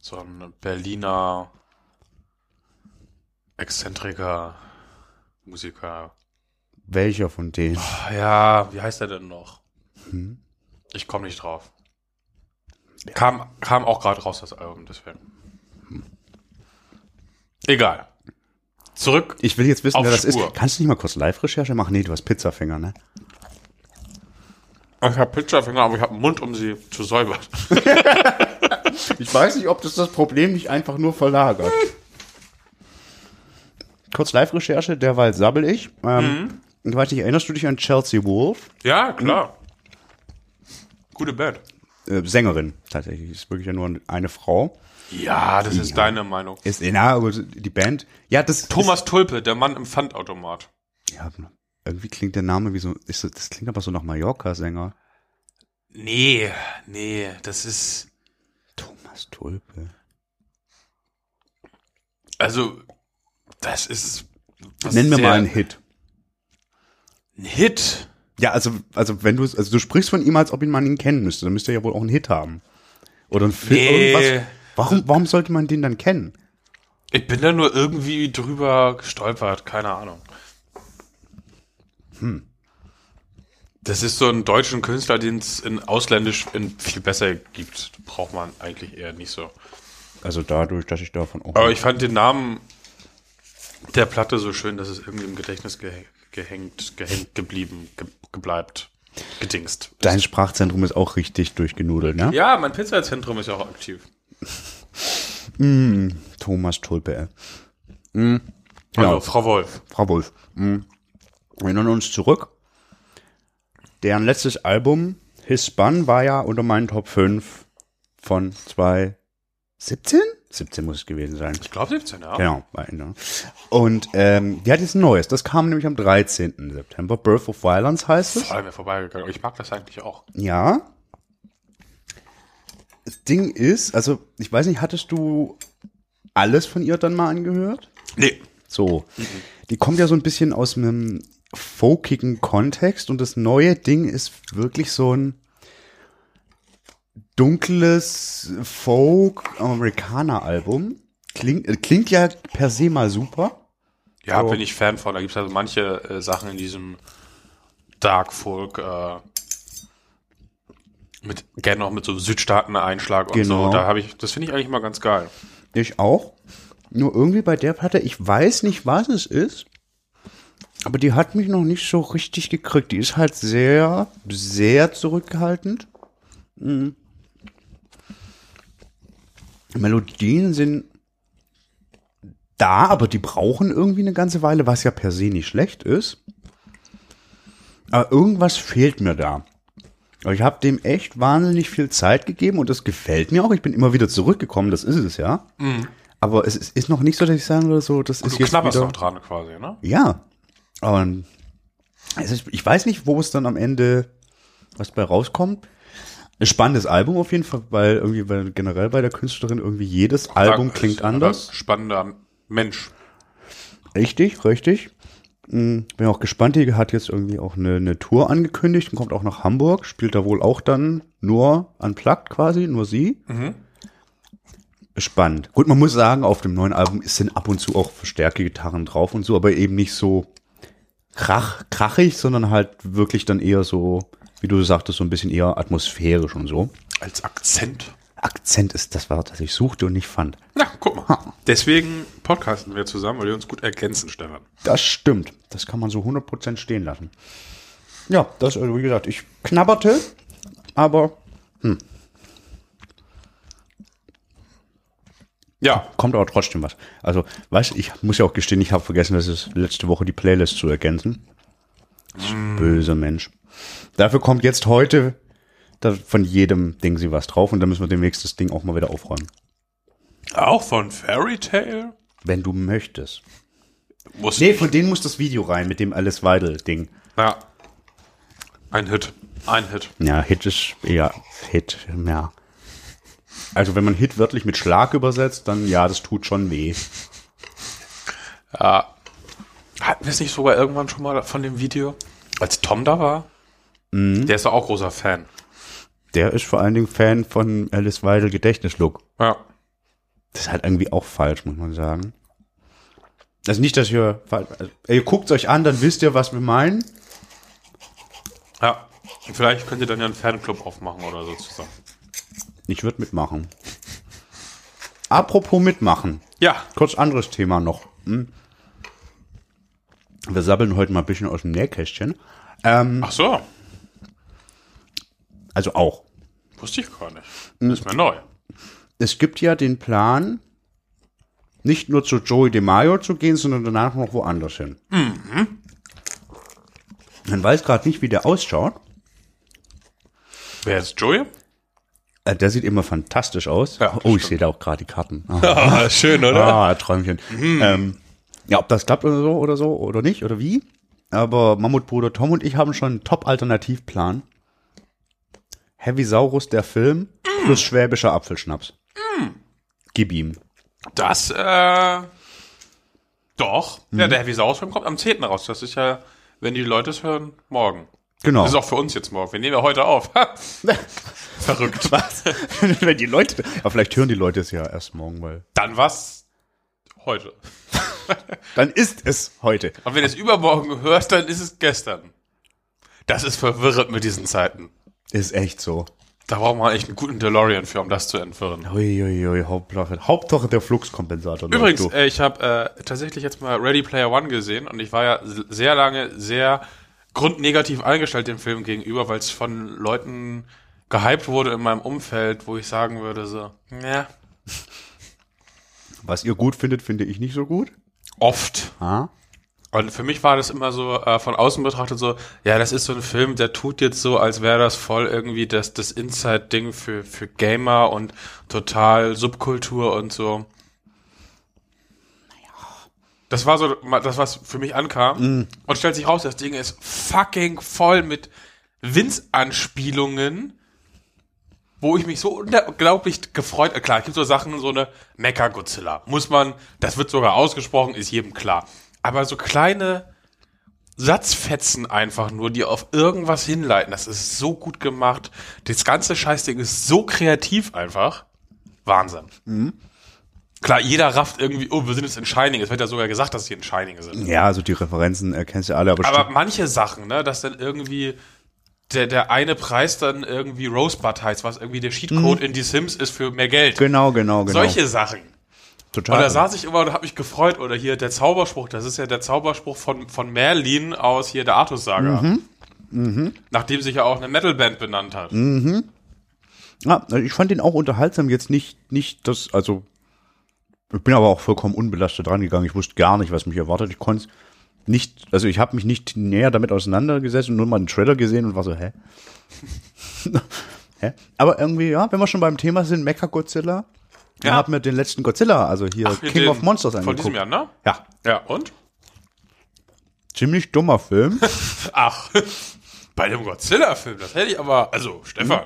Speaker 2: So ein Berliner Exzentriker Musiker.
Speaker 3: welcher von denen?
Speaker 2: Ah, Ja, wie heißt er denn noch? Ich komme nicht drauf. Kam, kam auch gerade raus, das Album, deswegen. Egal. Zurück.
Speaker 3: Ich will jetzt wissen, wer das
Speaker 2: Spur.
Speaker 3: ist. Kannst du nicht mal kurz Live-Recherche machen? Nee, du hast Pizzafinger, ne?
Speaker 2: Ich habe Pizzafinger, aber ich habe einen Mund, um sie zu säubern. (laughs)
Speaker 3: Ich weiß nicht, ob das das Problem nicht einfach nur verlagert. Kurz Live-Recherche, derweil sabbel ich. Ähm, Ich weiß nicht, erinnerst du dich an Chelsea Wolf?
Speaker 2: Ja, klar. Gute Band.
Speaker 3: Äh, Sängerin, tatsächlich. Ist wirklich ja nur eine Frau.
Speaker 2: Ja, das ist deine Meinung.
Speaker 3: Ist, na, aber die Band. Ja, das.
Speaker 2: Thomas Tulpe, der Mann im Pfandautomat.
Speaker 3: Ist, ja, irgendwie klingt der Name wie so. Ist, das klingt aber so nach Mallorca-Sänger.
Speaker 2: Nee, nee, das ist.
Speaker 3: Thomas Tulpe.
Speaker 2: Also, das ist. das
Speaker 3: Nenn
Speaker 2: ist
Speaker 3: mir mal einen Hit.
Speaker 2: Ein Hit.
Speaker 3: Ja, also, also wenn du also du sprichst von ihm, als ob ihn man ihn kennen müsste, dann müsste er ja wohl auch einen Hit haben. Oder ein Film.
Speaker 2: Nee.
Speaker 3: Irgendwas. Warum, warum sollte man den dann kennen?
Speaker 2: Ich bin da nur irgendwie drüber gestolpert, keine Ahnung. Hm. Das ist so ein deutschen Künstler, den es in ausländisch in viel besser gibt. Braucht man eigentlich eher nicht so.
Speaker 3: Also dadurch, dass ich davon auch.
Speaker 2: Aber ich fand den Namen der Platte so schön, dass es irgendwie im Gedächtnis ge gehängt, gehängt geblieben, ge gebleibt, gedingst.
Speaker 3: Dein Sprachzentrum ist auch richtig durchgenudelt, ne?
Speaker 2: Ja, mein Pizzazentrum ist ja auch aktiv. (laughs)
Speaker 3: Thomas Tulpe. äh.
Speaker 2: Also,
Speaker 3: Genau.
Speaker 2: Frau Wolf.
Speaker 3: Frau Wolf. Mhm. Wir erinnern uns zurück. Deren letztes Album, His Spun, war ja unter meinen Top 5 von 2017? 17 muss es gewesen sein.
Speaker 2: Ich glaube 17, ja.
Speaker 3: Genau. Ende. Und ähm, die hat jetzt ein neues. Das kam nämlich am 13. September. Birth of Violence heißt es.
Speaker 2: Voll mir vorbeigegangen. Ich mag das eigentlich auch.
Speaker 3: Ja. Das Ding ist, also ich weiß nicht, hattest du alles von ihr dann mal angehört?
Speaker 2: Nee.
Speaker 3: So. Die kommt ja so ein bisschen aus einem folkigen Kontext und das neue Ding ist wirklich so ein dunkles Folk-Amerikaner-Album. Klingt, äh, klingt ja per se mal super.
Speaker 2: Ja,
Speaker 3: So.
Speaker 2: bin ich Fan von. Da gibt es also manche äh, Sachen in diesem Dark Folk, äh, mit, gerne noch mit so Südstaaten-Einschlag und
Speaker 3: Genau.
Speaker 2: so. Da habe ich, das finde ich eigentlich mal ganz geil.
Speaker 3: Ich auch. Nur irgendwie bei der Platte, ich weiß nicht, was es ist, aber die hat mich noch nicht so richtig gekriegt. Die ist halt sehr, sehr zurückgehaltend. Mhm. Melodien sind da, aber die brauchen irgendwie eine ganze Weile, was ja per se nicht schlecht ist. Aber irgendwas fehlt mir da. Ich habe dem echt wahnsinnig viel Zeit gegeben und das gefällt mir auch. Ich bin immer wieder zurückgekommen, das ist es ja. Aber es ist, ist noch nicht so, dass ich sagen würde, so, das ist
Speaker 2: Du
Speaker 3: jetzt
Speaker 2: knabberst
Speaker 3: wieder.
Speaker 2: noch dran quasi, ne?
Speaker 3: Ja. Und ich, ich weiß nicht, wo es dann am Ende, was bei rauskommt. Ein spannendes Album auf jeden Fall, weil irgendwie weil generell bei der Künstlerin irgendwie jedes Album
Speaker 2: Ist
Speaker 3: klingt anders.
Speaker 2: Spannender Mensch.
Speaker 3: Richtig, richtig. Hm, Bin auch gespannt, die hat jetzt irgendwie auch eine, eine Tour angekündigt und kommt auch nach Hamburg, spielt da wohl auch dann nur unplugged quasi, nur sie. Spannend. Gut, man muss sagen, auf dem neuen Album sind ab und zu auch verstärkte Gitarren drauf und so, aber eben nicht so krach, krachig, sondern halt wirklich dann eher so, wie du sagtest, so ein bisschen eher atmosphärisch und so.
Speaker 2: Als Akzent.
Speaker 3: Akzent ist das Wort, das ich suchte und nicht fand.
Speaker 2: Ja, guck mal. Deswegen podcasten wir zusammen, weil wir uns gut ergänzen, Stefan.
Speaker 3: Das stimmt. Das kann man so 100% stehen lassen. Ja, das, also wie gesagt, ich knabberte, aber
Speaker 2: Ja,
Speaker 3: kommt aber trotzdem was. Also, weißt ich muss ja auch gestehen, ich habe vergessen, das ist letzte Woche die Playlist zu ergänzen. Böser Mensch. Dafür kommt jetzt heute von jedem Ding sie was drauf und dann müssen wir demnächst das Ding auch mal wieder aufräumen.
Speaker 2: auch von Fairy Tale?
Speaker 3: Wenn du möchtest.
Speaker 2: Muss
Speaker 3: Nee, von denen muss das Video rein mit dem Alice Weidel-Ding.
Speaker 2: Ja. Ein Hit. Ein Hit.
Speaker 3: Ja, Hit ist eher Hit, ja. Also wenn man Hit wörtlich mit Schlag übersetzt, dann ja, das tut schon weh.
Speaker 2: Ja. Hatten wir es nicht sogar irgendwann schon mal von dem Video? Als Tom da war? Der ist doch auch großer Fan.
Speaker 3: Der ist vor allen Dingen Fan von Alice Weidel Gedächtnislook.
Speaker 2: Ja.
Speaker 3: Das ist halt irgendwie auch falsch, muss man sagen. Also nicht, dass ihr, also, ihr guckt euch an, dann wisst ihr, was wir meinen.
Speaker 2: Ja. Vielleicht könnt ihr dann ja einen Fanclub aufmachen oder so zusammen.
Speaker 3: Ich würde mitmachen. Apropos mitmachen.
Speaker 2: Ja.
Speaker 3: Kurz anderes Thema noch. Hm? Wir sabbeln heute mal ein bisschen aus dem Nähkästchen. Ähm,
Speaker 2: Ach so.
Speaker 3: Also auch.
Speaker 2: Wusste ich gar nicht. Das ist mir neu.
Speaker 3: es gibt ja den Plan, nicht nur zu Joey DeMaio zu gehen, sondern danach noch woanders hin.
Speaker 2: Mhm.
Speaker 3: Man weiß gerade nicht, wie der ausschaut.
Speaker 2: Wer ist Joey?
Speaker 3: Äh, der sieht immer fantastisch aus.
Speaker 2: Ja,
Speaker 3: oh, ich
Speaker 2: stimmt.
Speaker 3: sehe da auch gerade die Karten. (laughs) Ah,
Speaker 2: schön,
Speaker 3: ah Träumchen.
Speaker 2: Mhm.
Speaker 3: Ähm, ja, ob das klappt oder so oder so oder nicht oder wie. Aber Mammutbruder Tom und ich haben schon einen Top-Alternativplan. Heavy Saurus, der Film, plus schwäbischer Apfelschnaps. Gib ihm.
Speaker 2: Das, äh, doch. Ja, der Heavy Saurus Film kommt am 10. raus. Das ist ja, wenn die Leute es hören, morgen.
Speaker 3: Genau.
Speaker 2: Das ist auch für uns jetzt morgen. Wir nehmen ja heute auf. (laughs) Verrückt.
Speaker 3: Was? (laughs) Wenn die Leute, aber vielleicht hören die Leute es ja erst morgen, weil
Speaker 2: Dann was heute. (laughs)
Speaker 3: dann ist es heute.
Speaker 2: Und wenn du es übermorgen hörst, dann ist es gestern. Das ist verwirrend mit diesen Zeiten.
Speaker 3: Ist echt so.
Speaker 2: Da braucht man echt einen guten DeLorean für, um das zu entwirren.
Speaker 3: Uiuiui, Hauptsache, Hauptsache der Fluxkompensator.
Speaker 2: Übrigens, äh, ich habe äh, tatsächlich jetzt mal Ready Player One gesehen und ich war ja sehr lange sehr grundnegativ eingestellt dem Film gegenüber, weil es von Leuten gehypt wurde in meinem Umfeld, wo ich sagen würde so, ja,
Speaker 3: Was ihr gut findet, finde ich nicht so gut.
Speaker 2: oft.
Speaker 3: Ah.
Speaker 2: Und für mich war das immer so äh, von außen betrachtet so, ja, das ist so ein Film, der tut jetzt so, als wäre das voll irgendwie das, das Inside-Ding für, für Gamer und total Subkultur und so. Das war so das, was für mich ankam. Und stellt sich raus, das Ding ist fucking voll mit Winz-Anspielungen, wo ich mich so unglaublich gefreut, äh, klar, es gibt so Sachen, so eine Mecha-Godzilla. Muss man, das wird sogar ausgesprochen, ist jedem klar. Aber so kleine Satzfetzen einfach nur, die auf irgendwas hinleiten, das ist so gut gemacht. Das ganze Scheißding ist so kreativ einfach. Wahnsinn. Klar, jeder rafft irgendwie, oh, wir sind jetzt in Shining. Es wird ja sogar gesagt, dass sie in Shining sind.
Speaker 3: Ja, also die Referenzen äh, kennst du alle, aber,
Speaker 2: Aber manche Sachen, ne, dass dann irgendwie der, der eine Preis dann irgendwie Rosebud heißt, was irgendwie der Cheatcode in die Sims ist für mehr Geld.
Speaker 3: genau, genau, genau.
Speaker 2: Solche Sachen.
Speaker 3: Total.
Speaker 2: Und da saß ich immer und hab mich gefreut. Oder hier der Zauberspruch, das ist ja der Zauberspruch von, von Merlin aus hier der Artus-Saga. Nachdem sich ja auch eine Metalband benannt hat.
Speaker 3: ja, ich fand den auch unterhaltsam, jetzt nicht, nicht das, also ich bin aber auch vollkommen unbelastet rangegangen. Ich wusste gar nicht, was mich erwartet. Ich konnte nicht, also ich habe mich nicht näher damit auseinandergesetzt und nur mal einen Trailer gesehen und war so, hä? (laughs) hä? Aber irgendwie, ja, wenn wir schon beim Thema sind, Mecha Godzilla, ja.
Speaker 2: Ja.
Speaker 3: haben wir den letzten Godzilla, also hier
Speaker 2: Ach,
Speaker 3: King of Monsters
Speaker 2: Von
Speaker 3: angeguckt.
Speaker 2: diesem Jahr, ne?
Speaker 3: Ja,
Speaker 2: Ja, und?
Speaker 3: ziemlich dummer Film. (laughs)
Speaker 2: Ach, (laughs) bei dem Godzilla-Film, das hätte ich aber, also Stefan,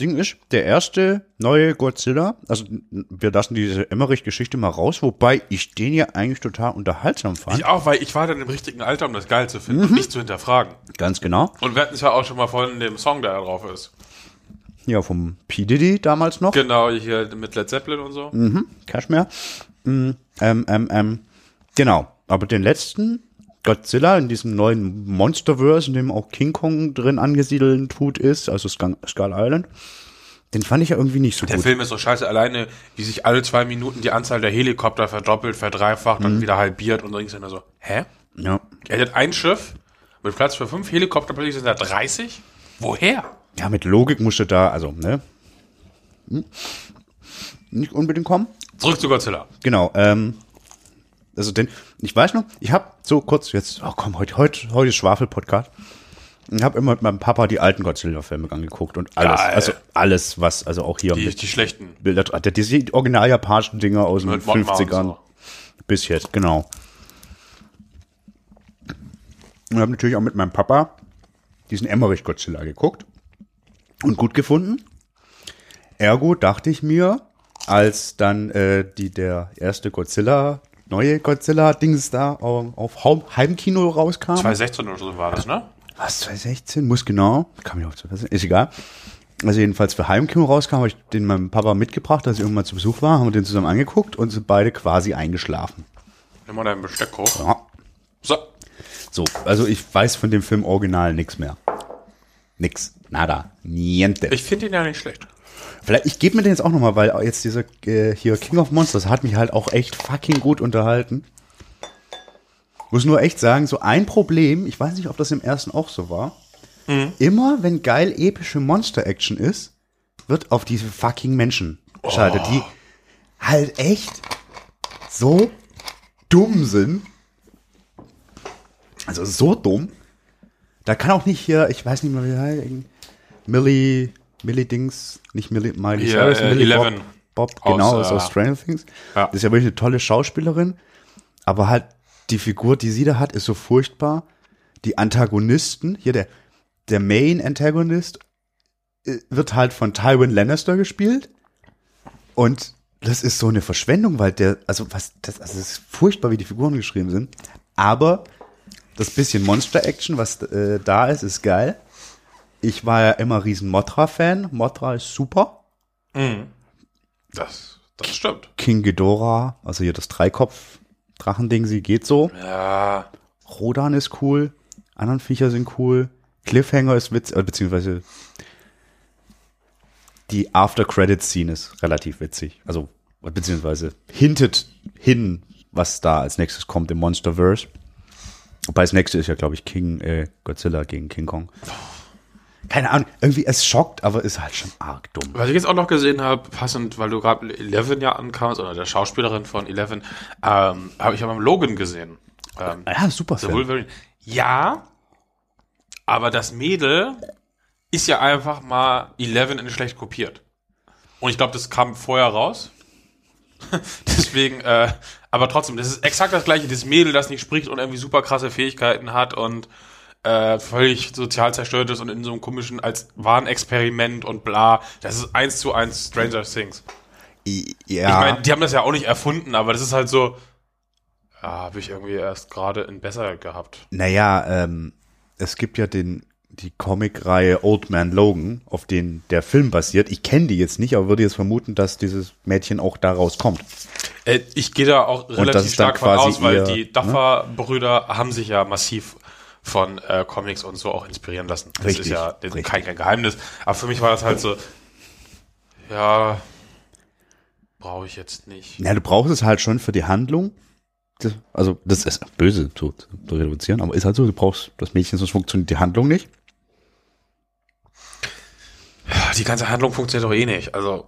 Speaker 3: Ding ist, der erste neue Godzilla, also wir lassen diese Emmerich-Geschichte mal raus, wobei ich den ja eigentlich total unterhaltsam fand.
Speaker 2: ich auch, weil ich war dann im richtigen Alter, um das geil zu finden und nicht zu hinterfragen.
Speaker 3: Ganz genau.
Speaker 2: Und wir hatten es ja auch schon mal von dem Song, der da drauf ist.
Speaker 3: Ja, vom P. Diddy damals noch.
Speaker 2: Genau, hier mit Led Zeppelin und so.
Speaker 3: Cashmere. Mm, ähm, ähm, ähm, genau. Aber den letzten, Godzilla, in diesem neuen Monsterverse, in dem auch King Kong drin angesiedelt tut ist, also Skull Island, den fand ich ja irgendwie nicht so
Speaker 2: Der
Speaker 3: gut.
Speaker 2: Film ist so scheiße, alleine, wie sich alle zwei Minuten die Anzahl der Helikopter verdoppelt, verdreifacht
Speaker 3: Mhm.
Speaker 2: und wieder halbiert und dann ist so, hä?
Speaker 3: Ja.
Speaker 2: Er hat ein Schiff mit Platz für fünf Helikopter, plötzlich sind da 30? Woher?
Speaker 3: Ja, mit Logik musste da, also, ne? Hm? Nicht unbedingt kommen.
Speaker 2: Zurück zu Godzilla.
Speaker 3: Genau, ähm, also denn, ich weiß noch, ich habe so kurz jetzt, oh komm, heute, heute, heute ist Schwafel-Podcast. Ich habe immer mit meinem Papa die alten Godzilla-Filme angeguckt und alles,
Speaker 2: Geil.
Speaker 3: also alles, was, also auch hier
Speaker 2: Die,
Speaker 3: mit
Speaker 2: die schlechten.
Speaker 3: Bilder, der, diese original japanischen Dinger aus den
Speaker 2: Mit und
Speaker 3: 50ern
Speaker 2: so.
Speaker 3: bis jetzt, genau. Und habe natürlich auch mit meinem Papa diesen Emmerich-Godzilla geguckt und gut gefunden. Ergo dachte ich mir, als dann äh, die der erste Godzilla, neue Godzilla-Dings da auf, auf Heim- Heimkino rauskam.
Speaker 2: 2016 oder so war das, ne?
Speaker 3: Was, 2016? Muss genau. Kann mich auch zu Ist egal. Also jedenfalls für Heimkino rauskam, habe ich den meinem Papa mitgebracht, als ich irgendwann zu Besuch war, haben wir den zusammen angeguckt und sind beide quasi eingeschlafen.
Speaker 2: Nimm mal dein Besteck hoch.
Speaker 3: Ja.
Speaker 2: So.
Speaker 3: So, also ich weiß von dem Film original nix mehr. Nix. Nada. Niente.
Speaker 2: Ich finde ihn ja nicht schlecht.
Speaker 3: Vielleicht, ich gebe mir den jetzt auch nochmal, weil jetzt dieser äh, hier King of Monsters hat mich halt auch echt fucking gut unterhalten. Muss nur echt sagen, so ein Problem, ich weiß nicht, ob das im ersten auch so war. Immer wenn geil epische Monster-Action ist, wird auf diese fucking Menschen geschaltet, die halt echt so dumm sind. Also so dumm. Da kann auch nicht hier, ich weiß nicht mehr, wie heißt, Millie, Millie Dings, nicht Millie, Miley
Speaker 2: Hier,
Speaker 3: Cyrus,
Speaker 2: äh,
Speaker 3: Millie
Speaker 2: Eleven.
Speaker 3: Bob, Bob
Speaker 2: Aus,
Speaker 3: genau, aus,
Speaker 2: äh,
Speaker 3: aus Stranger Things.
Speaker 2: ja.
Speaker 3: Das ist ja wirklich eine tolle Schauspielerin, aber halt die Figur, die sie da hat, ist so furchtbar. Die Antagonisten, hier der, der Main Antagonist äh, wird halt von Tywin Lannister gespielt und das ist so eine Verschwendung, weil der, also was, das, also es ist furchtbar, wie die Figuren geschrieben sind, aber das bisschen Monster-Action, was äh, da ist, ist geil. Ich war ja immer riesen Mothra-Fan. Mothra ist super.
Speaker 2: Das, das stimmt.
Speaker 3: King Ghidorah, also hier das Dreikopf-Drachending, sie geht so.
Speaker 2: Ja.
Speaker 3: Rodan ist cool. Anderen Viecher sind cool. Cliffhanger ist witzig, äh, beziehungsweise die After-Credit-Scene ist relativ witzig. Also, beziehungsweise hintet hin, was da als nächstes kommt im Monsterverse. Wobei das nächste ist ja, glaube ich, King, äh, Godzilla gegen King Kong. Keine Ahnung, irgendwie, es schockt, aber ist halt schon arg dumm.
Speaker 2: Was ich jetzt auch noch gesehen habe, passend, weil du gerade Eleven ja ankamst, oder der Schauspielerin von Eleven, ähm, habe ich aber Logan gesehen. Ähm,
Speaker 3: Ja, super
Speaker 2: The
Speaker 3: Film.
Speaker 2: Wolverine. Ja, aber das Mädel ist ja einfach mal Eleven in schlecht kopiert. Und ich glaube, das kam vorher raus. (laughs) Deswegen, äh, aber trotzdem, das ist exakt das gleiche. Das Mädel, das nicht spricht und irgendwie super krasse Fähigkeiten hat und äh, völlig sozial zerstört ist und in so einem komischen, als Warnexperiment und bla. Das ist eins zu eins Stranger Things.
Speaker 3: I-
Speaker 2: Ich
Speaker 3: Ja,
Speaker 2: meine, die haben das ja auch nicht erfunden, aber das ist halt so, ja, habe ich irgendwie erst gerade in besser gehabt.
Speaker 3: naja, ähm, es gibt ja den, die Comicreihe Old Man Logan, auf den der Film basiert. Ich kenne die jetzt nicht, aber würde jetzt vermuten, dass dieses Mädchen auch daraus kommt.
Speaker 2: Äh, ich gehe da auch relativ stark von aus, weil
Speaker 3: ihr,
Speaker 2: die Duffer-Brüder haben sich ja massiv von äh, Comics und so auch inspirieren lassen. Das
Speaker 3: Richtig,
Speaker 2: ist ja das ist kein, kein Geheimnis. Aber für mich war das halt so, ja, brauche ich jetzt nicht.
Speaker 3: Ja, du brauchst es halt schon für die Handlung. Das, also, das ist böse zu, zu reduzieren, aber ist halt so, du brauchst das Mädchen, sonst funktioniert die Handlung nicht.
Speaker 2: Die ganze Handlung funktioniert doch eh nicht. Also,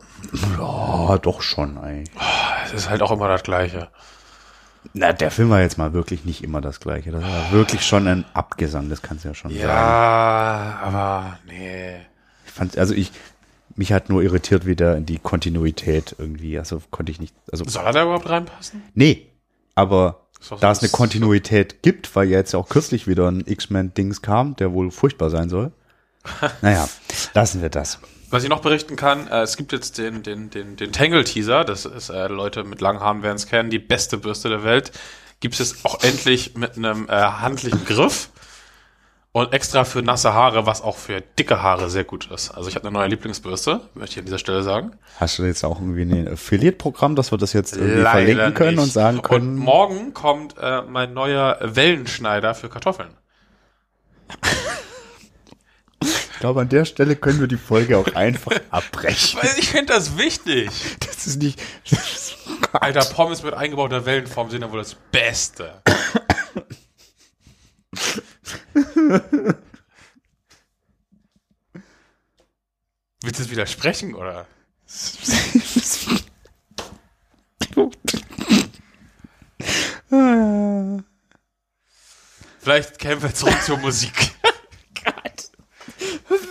Speaker 3: Ja, doch schon, eigentlich.
Speaker 2: es ist halt auch immer das Gleiche.
Speaker 3: Na, der Film war jetzt mal wirklich nicht immer das Gleiche. Das war wirklich schon ein Abgesang, das kannst du ja schon sagen.
Speaker 2: Ja, aber nee.
Speaker 3: Ich fand, also ich, mich hat nur irritiert wieder in die Kontinuität irgendwie. Also konnte ich nicht, also,
Speaker 2: Soll er da überhaupt reinpassen?
Speaker 3: nee, aber da es eine Kontinuität gibt, weil jetzt auch kürzlich wieder ein X-Men-Dings kam, der wohl furchtbar sein soll. (laughs) naja, lassen wir das.
Speaker 2: Was ich noch berichten kann, äh, es gibt jetzt den, den, den, den Tangle-Teaser, das ist, äh, Leute mit langen Haaren werden es kennen, die beste Bürste der Welt, gibt es auch endlich mit einem äh, handlichen Griff und extra für nasse Haare, was auch für dicke Haare sehr gut ist. Also ich habe eine neue Lieblingsbürste, möchte ich an dieser Stelle sagen.
Speaker 3: Hast du jetzt auch irgendwie ein Affiliate-Programm, dass wir das jetzt irgendwie verlinken können und sagen
Speaker 2: Und
Speaker 3: können?
Speaker 2: morgen kommt äh, mein neuer Wellenschneider für Kartoffeln.
Speaker 3: Ich glaube, an der Stelle können wir die Folge auch einfach (laughs) abbrechen.
Speaker 2: Weil ich finde das wichtig.
Speaker 3: Das ist nicht.
Speaker 2: Alter, Pommes mit eingebauter Wellenform sind ja wohl das Beste. (laughs) Willst du es widersprechen, oder? (laughs) Vielleicht kämen wir zurück zur Musik.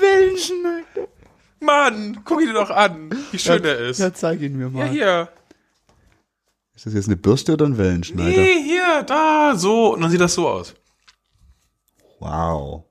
Speaker 3: Wellenschneider.
Speaker 2: Mann, guck ihn dir doch an, wie schön er ist.
Speaker 3: Ja, zeig ihn mir
Speaker 2: Ja,
Speaker 3: mal.
Speaker 2: hier.
Speaker 3: Ist das jetzt eine Bürste oder ein Wellenschneider?
Speaker 2: Nee, hier, da, so. Und dann sieht das so aus.
Speaker 3: Wow.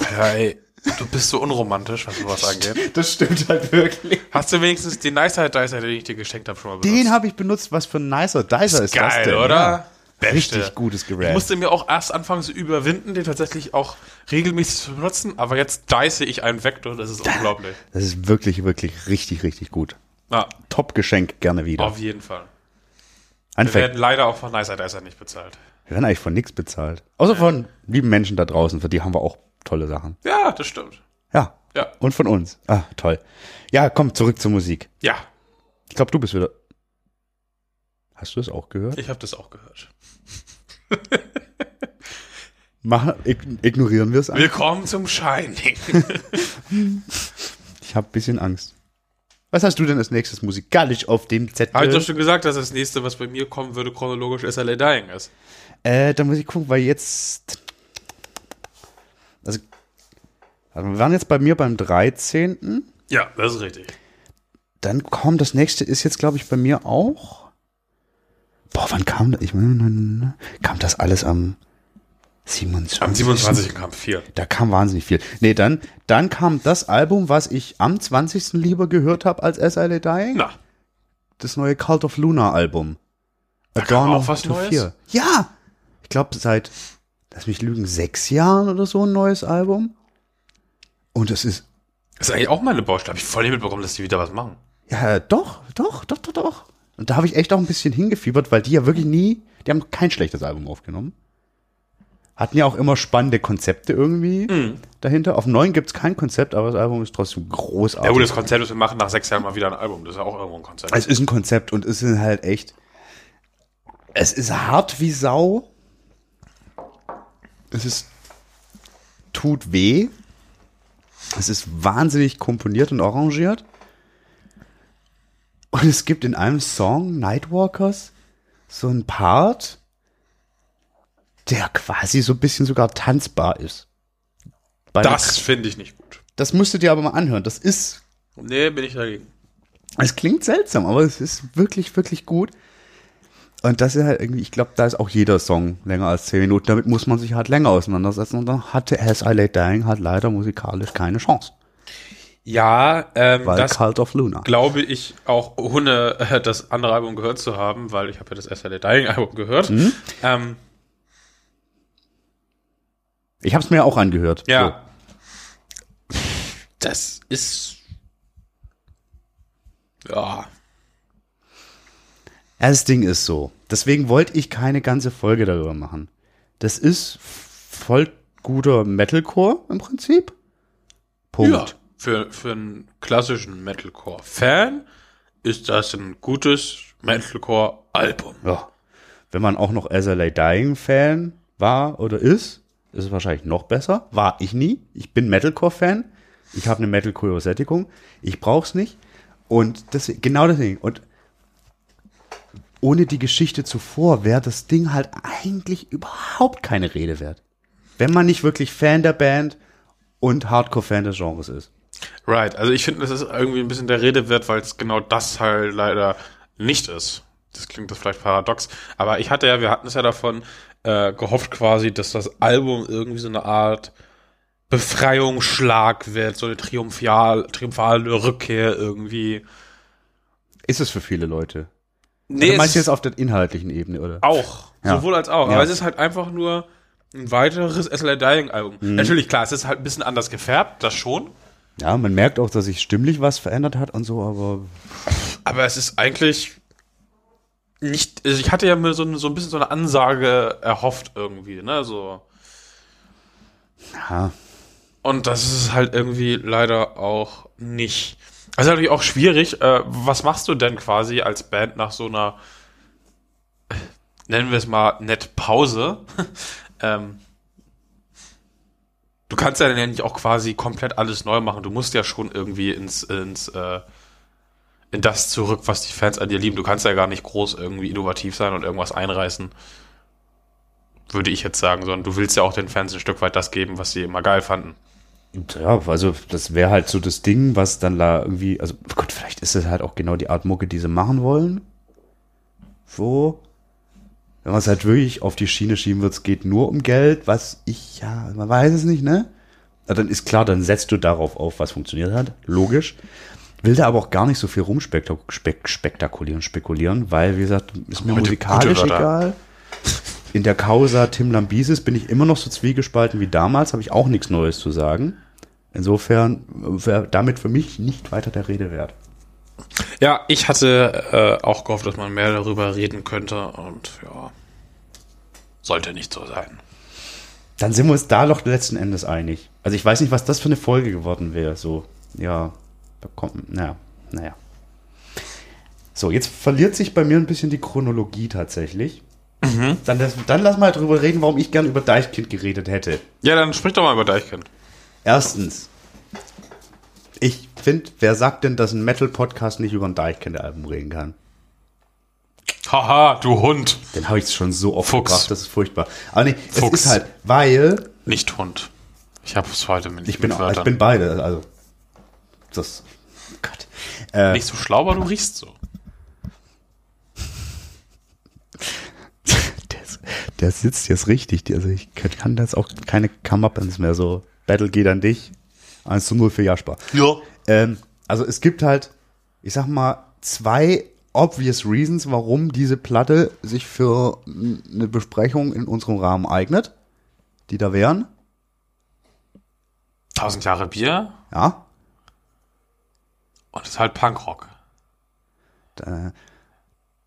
Speaker 2: Ja, ey, du bist so unromantisch, was sowas angeht.
Speaker 3: Das stimmt halt wirklich.
Speaker 2: Hast du wenigstens den Nicer Dicer, den ich dir geschenkt habe, schon mal benutzt?
Speaker 3: Den habe ich benutzt. Was für ein nicer Dicer ist, das
Speaker 2: Geil,
Speaker 3: denn?
Speaker 2: oder?
Speaker 3: Ja.
Speaker 2: Beste.
Speaker 3: Richtig gutes
Speaker 2: Ich
Speaker 3: Gerät.
Speaker 2: musste mir auch erst anfangen zu überwinden, den tatsächlich auch regelmäßig zu benutzen, aber jetzt dice ich einen Vektor, das ist unglaublich.
Speaker 3: Das ist wirklich, wirklich richtig, richtig gut.
Speaker 2: Na,
Speaker 3: Top-Geschenk, gerne wieder.
Speaker 2: auf jeden Fall. Wir
Speaker 3: Anfängt.
Speaker 2: werden leider auch von Nicer Dicer nicht bezahlt.
Speaker 3: Wir werden eigentlich von nichts bezahlt. Außer von lieben Menschen da draußen, für die haben wir auch tolle Sachen.
Speaker 2: Ja, das stimmt.
Speaker 3: Ja.
Speaker 2: Ja.
Speaker 3: Und von uns. Ah, toll. Ja, komm, zurück zur Musik.
Speaker 2: Ja,
Speaker 3: Ich glaube, du bist wieder. Hast du es auch gehört?
Speaker 2: ich habe das auch gehört. (laughs)
Speaker 3: Machen, ig ignorieren wir es einfach.
Speaker 2: Willkommen zum Shining. (laughs)
Speaker 3: Ich habe ein bisschen Angst. Was hast du denn als nächstes musikalisch auf dem Zettel?
Speaker 2: Habe ich doch schon gesagt, dass das nächste, was bei mir kommen würde, chronologisch SLA Dying ist.
Speaker 3: Äh, da muss ich gucken, weil jetzt. Also. also wir waren jetzt bei mir beim 13.
Speaker 2: Ja, das ist richtig.
Speaker 3: Dann kommt das nächste, ist jetzt, glaube ich, bei mir auch. Boah, wann kam das? Ich, kam das alles am 27.
Speaker 2: Am 27. kam 4.
Speaker 3: Da kam wahnsinnig viel. Nee, dann, dann kam das Album, was ich am 20. lieber gehört habe als S.I.L.A. Dying.
Speaker 2: Na,
Speaker 3: Das neue Cult of Luna Album. A
Speaker 2: kam
Speaker 3: Dawn
Speaker 2: auch
Speaker 3: of
Speaker 2: was
Speaker 3: to
Speaker 2: Neues?
Speaker 3: Fear. Ja! Ich glaube, seit, lass mich lügen, sechs Jahren oder so ein neues Album. Und es ist,
Speaker 2: ist eigentlich auch meine Baustelle. Habe ich voll nicht mitbekommen, dass die wieder was machen.
Speaker 3: ja, doch, doch, doch, doch, doch. Und da habe ich echt auch ein bisschen hingefiebert, weil die ja wirklich nie, die haben kein schlechtes Album aufgenommen. Hatten ja auch immer spannende Konzepte irgendwie
Speaker 2: Mhm.
Speaker 3: dahinter. Auf dem neuen gibt's kein Konzept, aber das Album ist trotzdem großartig.
Speaker 2: Ja gut, das Konzept ist, wir machen nach sechs Jahren mal wieder ein Album. Das ist ja auch irgendwo ein Konzept.
Speaker 3: Es ist ein Konzept und es ist halt echt. Es ist hart wie Sau. Es ist. tut weh. Es ist wahnsinnig komponiert und arrangiert. Und es gibt in einem Song, Nightwalkers, so einen Part, der quasi so ein bisschen sogar tanzbar ist. Bei
Speaker 2: das finde ich nicht gut.
Speaker 3: das musst du dir aber mal anhören. Das ist
Speaker 2: Nee, bin ich dagegen.
Speaker 3: es klingt seltsam, aber es ist wirklich, wirklich gut. Und das ist halt irgendwie, ich glaube, da ist auch jeder Song länger als 10 Minuten. Damit muss man sich halt länger auseinandersetzen. Und dann hatte As I Lay Dying halt leider musikalisch keine Chance.
Speaker 2: Ja, ähm,
Speaker 3: Weil
Speaker 2: das
Speaker 3: Cult of Luna.
Speaker 2: glaube ich auch, ohne äh, das andere Album gehört zu haben, weil ich habe ja das SLA Dying Album gehört.
Speaker 3: Mhm.
Speaker 2: Ähm,
Speaker 3: Ich habe es mir auch angehört.
Speaker 2: ja. Das ist. Ja.
Speaker 3: So. Das Ding ist so. Deswegen wollte ich keine ganze Folge darüber machen. Das ist voll guter Metalcore im Prinzip. Punkt.
Speaker 2: Ja. Für, für einen klassischen Metalcore-Fan ist das ein gutes Metalcore-Album.
Speaker 3: Ja. Wenn man auch noch SLA Dying Fan war oder ist, ist es wahrscheinlich noch besser. War ich nie. Ich bin Metalcore-Fan. Ich habe eine Metalcore-Sättigung. Ich brauch's nicht. Und deswegen, genau deswegen. Und ohne die Geschichte zuvor wäre das Ding halt eigentlich überhaupt keine Rede wert. Wenn man nicht wirklich Fan der Band und Hardcore-Fan des Genres ist.
Speaker 2: Right, also ich finde, das ist irgendwie ein bisschen der Rede wert, weil es genau das halt leider nicht ist. das klingt das vielleicht paradox, aber ich hatte ja, wir hatten es ja davon äh, gehofft quasi, dass das Album irgendwie so eine Art Befreiungsschlag wird, so eine triumphal, triumphale Rückkehr irgendwie.
Speaker 3: Ist es für viele Leute?
Speaker 2: Nee,
Speaker 3: du meinst
Speaker 2: es
Speaker 3: jetzt auf der inhaltlichen Ebene, oder?
Speaker 2: auch.
Speaker 3: Ja.
Speaker 2: Sowohl als auch.
Speaker 3: Ja.
Speaker 2: Aber es ist halt einfach nur ein weiteres SLA Dying Album.
Speaker 3: Mhm.
Speaker 2: Natürlich, klar, es ist halt ein bisschen anders gefärbt, das schon.
Speaker 3: Ja, man merkt auch, dass sich stimmlich was verändert hat und so, aber
Speaker 2: Aber es ist eigentlich nicht, also ich hatte ja mir so, ein- so ein bisschen so eine Ansage erhofft irgendwie, ne, so.
Speaker 3: ja,
Speaker 2: Und das ist halt irgendwie leider auch nicht. Also natürlich auch schwierig. Äh, was machst du denn quasi als Band nach so einer, äh, nennen wir es mal, nett Pause? (laughs) ähm, du kannst ja dann ja nicht auch quasi komplett alles neu machen. Du musst ja schon irgendwie ins, ins, äh, in das zurück, was die Fans an dir lieben. Du kannst ja gar nicht groß irgendwie innovativ sein und irgendwas einreißen. Würde ich jetzt sagen, sondern du willst ja auch den Fans ein Stück weit das geben, was sie immer geil fanden.
Speaker 3: Ja, also das wäre halt so das Ding, was dann da irgendwie, also Gott, vielleicht ist das halt auch genau die Art Mucke, die sie machen wollen. So. Wenn man es halt wirklich auf die Schiene schieben wird, es geht nur um Geld, was ich, ja, man weiß es nicht, ne? Na, dann ist klar, dann setzt du darauf auf, was funktioniert hat. Logisch. Will da aber auch gar nicht so viel rumspektakulieren, spekulieren, weil, wie gesagt, ist mir
Speaker 2: Heute
Speaker 3: musikalisch egal. In der Causa Tim Lambisis bin ich immer noch so zwiegespalten wie damals, habe ich auch nichts Neues zu sagen. Insofern wäre damit für mich nicht weiter der Rede wert.
Speaker 2: Ja, ich hatte äh, auch gehofft, dass man mehr darüber reden könnte und ja, sollte nicht so sein.
Speaker 3: Dann sind wir uns da doch letzten Endes einig. Also ich weiß nicht, was das für eine Folge geworden wäre. So, ja, da kommt, naja, naja. So, jetzt verliert sich bei mir ein bisschen die Chronologie tatsächlich. Dann, das, dann lass mal drüber reden, warum ich gern über Deichkind geredet hätte.
Speaker 2: Ja, dann sprich doch mal über Deichkind.
Speaker 3: Erstens, ich finde, wer sagt denn, dass ein Metal-Podcast nicht über ein Deichkind-Album reden kann?
Speaker 2: Haha, du Hund.
Speaker 3: Den habe ich schon so oft
Speaker 2: Fuchs.
Speaker 3: gebracht, das ist furchtbar. Aber nee, es
Speaker 2: Fuchs.
Speaker 3: ist halt, weil
Speaker 2: Nicht Hund. Ich habe es heute mit
Speaker 3: ich bin,
Speaker 2: mit
Speaker 3: ich bin beide, also das, Gott. Äh,
Speaker 2: nicht so schlau, aber du riechst so. (laughs)
Speaker 3: der, sitzt jetzt richtig, also ich kann- das auch keine Come-Uppens mehr so. Battle geht an dich, 1 zu 0 für Jasper.
Speaker 2: Ja.
Speaker 3: Ähm, also es gibt halt, ich sag mal, zwei obvious reasons, warum diese Platte sich für eine Besprechung in unserem Rahmen eignet, die da wären.
Speaker 2: 1000 Jahre Bier
Speaker 3: Ja,
Speaker 2: und es ist halt Punkrock.
Speaker 3: äh,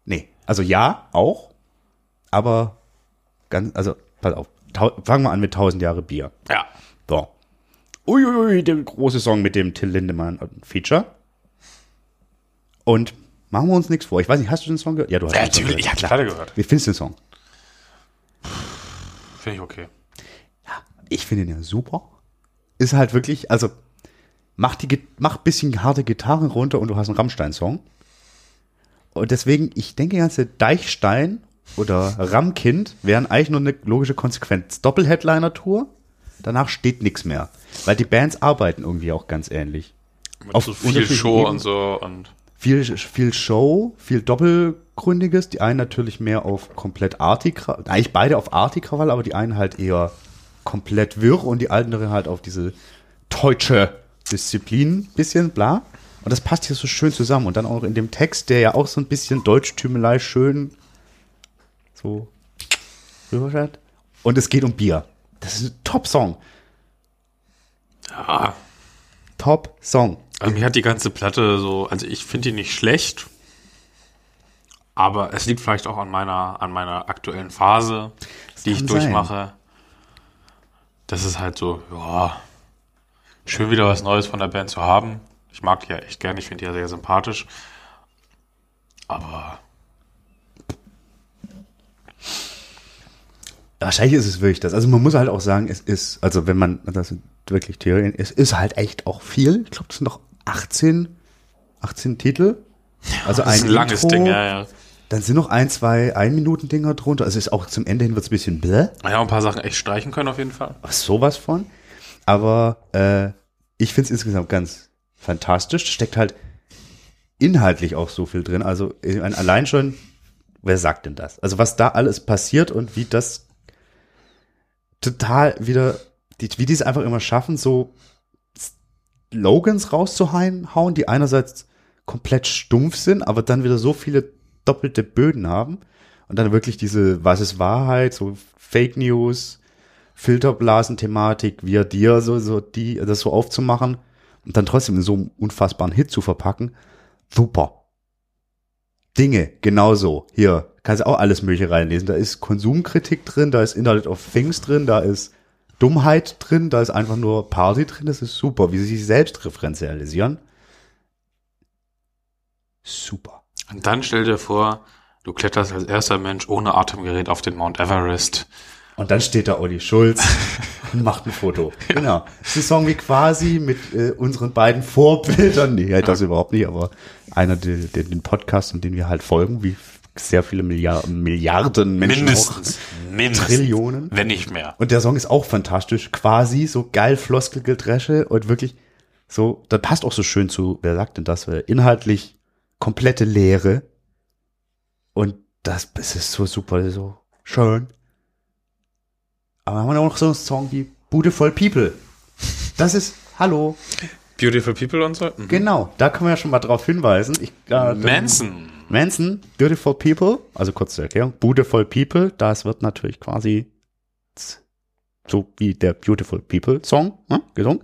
Speaker 3: nee, also ja, auch, aber ganz, also pass auf, fangen wir an mit 1000 Jahre Bier.
Speaker 2: Ja.
Speaker 3: So. Uiuiui, der große Song mit dem Till Lindemann äh, Feature. Und machen wir uns nichts vor. Ich weiß nicht, hast du den Song gehört? Ja, du hast
Speaker 2: ja
Speaker 3: den Song
Speaker 2: natürlich, ich
Speaker 3: gehört.
Speaker 2: habe gerade gehört.
Speaker 3: Wie findest du den Song?
Speaker 2: Finde ich okay.
Speaker 3: Ich finde ihn ja super. Ist halt wirklich, also mach die, mach bisschen harte Gitarren runter und du hast einen Rammstein-Song. Und deswegen, ich denke, ganze Deichstein oder Rammkind wären eigentlich nur eine logische Konsequenz. Doppel-Headliner-Tour, danach steht nichts mehr. Weil die Bands arbeiten irgendwie auch ganz ähnlich.
Speaker 2: Mit
Speaker 3: Auf
Speaker 2: so viel Show
Speaker 3: Ebenen.
Speaker 2: und so und
Speaker 3: Viel, viel Show, viel Doppelgründiges. Die einen natürlich mehr auf komplett Arti-Krawall, eigentlich beide auf Arti-Krawall, aber die einen halt eher komplett wirr und die andere halt auf diese deutsche Disziplin, bisschen bla. Und das passt hier so schön zusammen. Und dann auch in dem Text, der ja auch so ein bisschen Deutschtümelei schön so rüberschreibt. Und es geht um Bier. Das ist ein Top-Song.
Speaker 2: ja.
Speaker 3: Top-Song.
Speaker 2: Also mir hat die ganze Platte so, also ich finde die nicht schlecht, aber es liegt vielleicht auch an meiner, an meiner aktuellen Phase, die ich durchmache. Das ist halt so, ja, schön wieder was Neues von der Band zu haben. Ich mag die ja echt gern, ich finde die ja sehr sympathisch. Aber
Speaker 3: Wahrscheinlich ist es wirklich das. Also man muss halt auch sagen, es ist, also wenn man, das sind wirklich Theorien, es ist halt echt auch viel. Ich glaube, das sind noch 18, 18 Titel. Also
Speaker 2: das ist ein langes
Speaker 3: Intro,
Speaker 2: Ding, ja, ja.
Speaker 3: Dann sind noch ein, zwei Ein-Minuten-Dinger drunter. Also es ist auch zum Ende hin wird es ein bisschen bläh.
Speaker 2: Ja, ein paar Sachen echt streichen können auf jeden Fall.
Speaker 3: sowas von. Aber äh, ich finde es insgesamt ganz fantastisch. Steckt halt inhaltlich auch so viel drin. Also allein schon wer sagt denn das? Also was da alles passiert und wie das total wieder, die, wie die es einfach immer schaffen, so Slogans rauszuhauen, die einerseits komplett stumpf sind, aber dann wieder so viele doppelte Böden haben und dann wirklich diese, was ist Wahrheit, so Fake News, Filterblasen-Thematik, wie dir, so, so die, das so aufzumachen und dann trotzdem in so einem unfassbaren Hit zu verpacken. Super. Dinge, genauso. Hier, kannst du auch alles Mögliche reinlesen. Da ist Konsumkritik drin, da ist Internet of Things drin, da ist Dummheit drin, da ist einfach nur Party drin. Das ist super, wie sie sich selbst referenzialisieren. Super.
Speaker 2: Und dann stell dir vor, du kletterst als erster Mensch ohne Atemgerät auf den Mount Everest.
Speaker 3: Und dann steht da Olli Schulz (laughs) und macht ein Foto. Genau. Das ist ein Song wie quasi mit äh, unseren beiden Vorbildern. Nee, ja, das überhaupt nicht, aber einer, der, der den Podcast, und den wir halt folgen, wie sehr viele Milliarden, Milliarden Menschen.
Speaker 2: Mindestens. Mindestens.
Speaker 3: Trillionen.
Speaker 2: Wenn nicht mehr.
Speaker 3: Und der Song ist auch fantastisch. Quasi so geil Floskelgedresche und wirklich so, das passt auch so schön zu, wer sagt denn das? Inhaltlich komplette Leere. Und das, das ist so super, so schön. Aber haben wir auch noch so einen Song wie Beautiful People. Das ist, hallo,
Speaker 2: Beautiful People und so. Mhm.
Speaker 3: genau, da können wir ja schon mal drauf hinweisen. Ich, äh,
Speaker 2: Manson.
Speaker 3: Manson, Beautiful People, also kurz zur Erklärung, Beautiful People, das wird natürlich quasi so wie der Beautiful People Song ne, gesungen.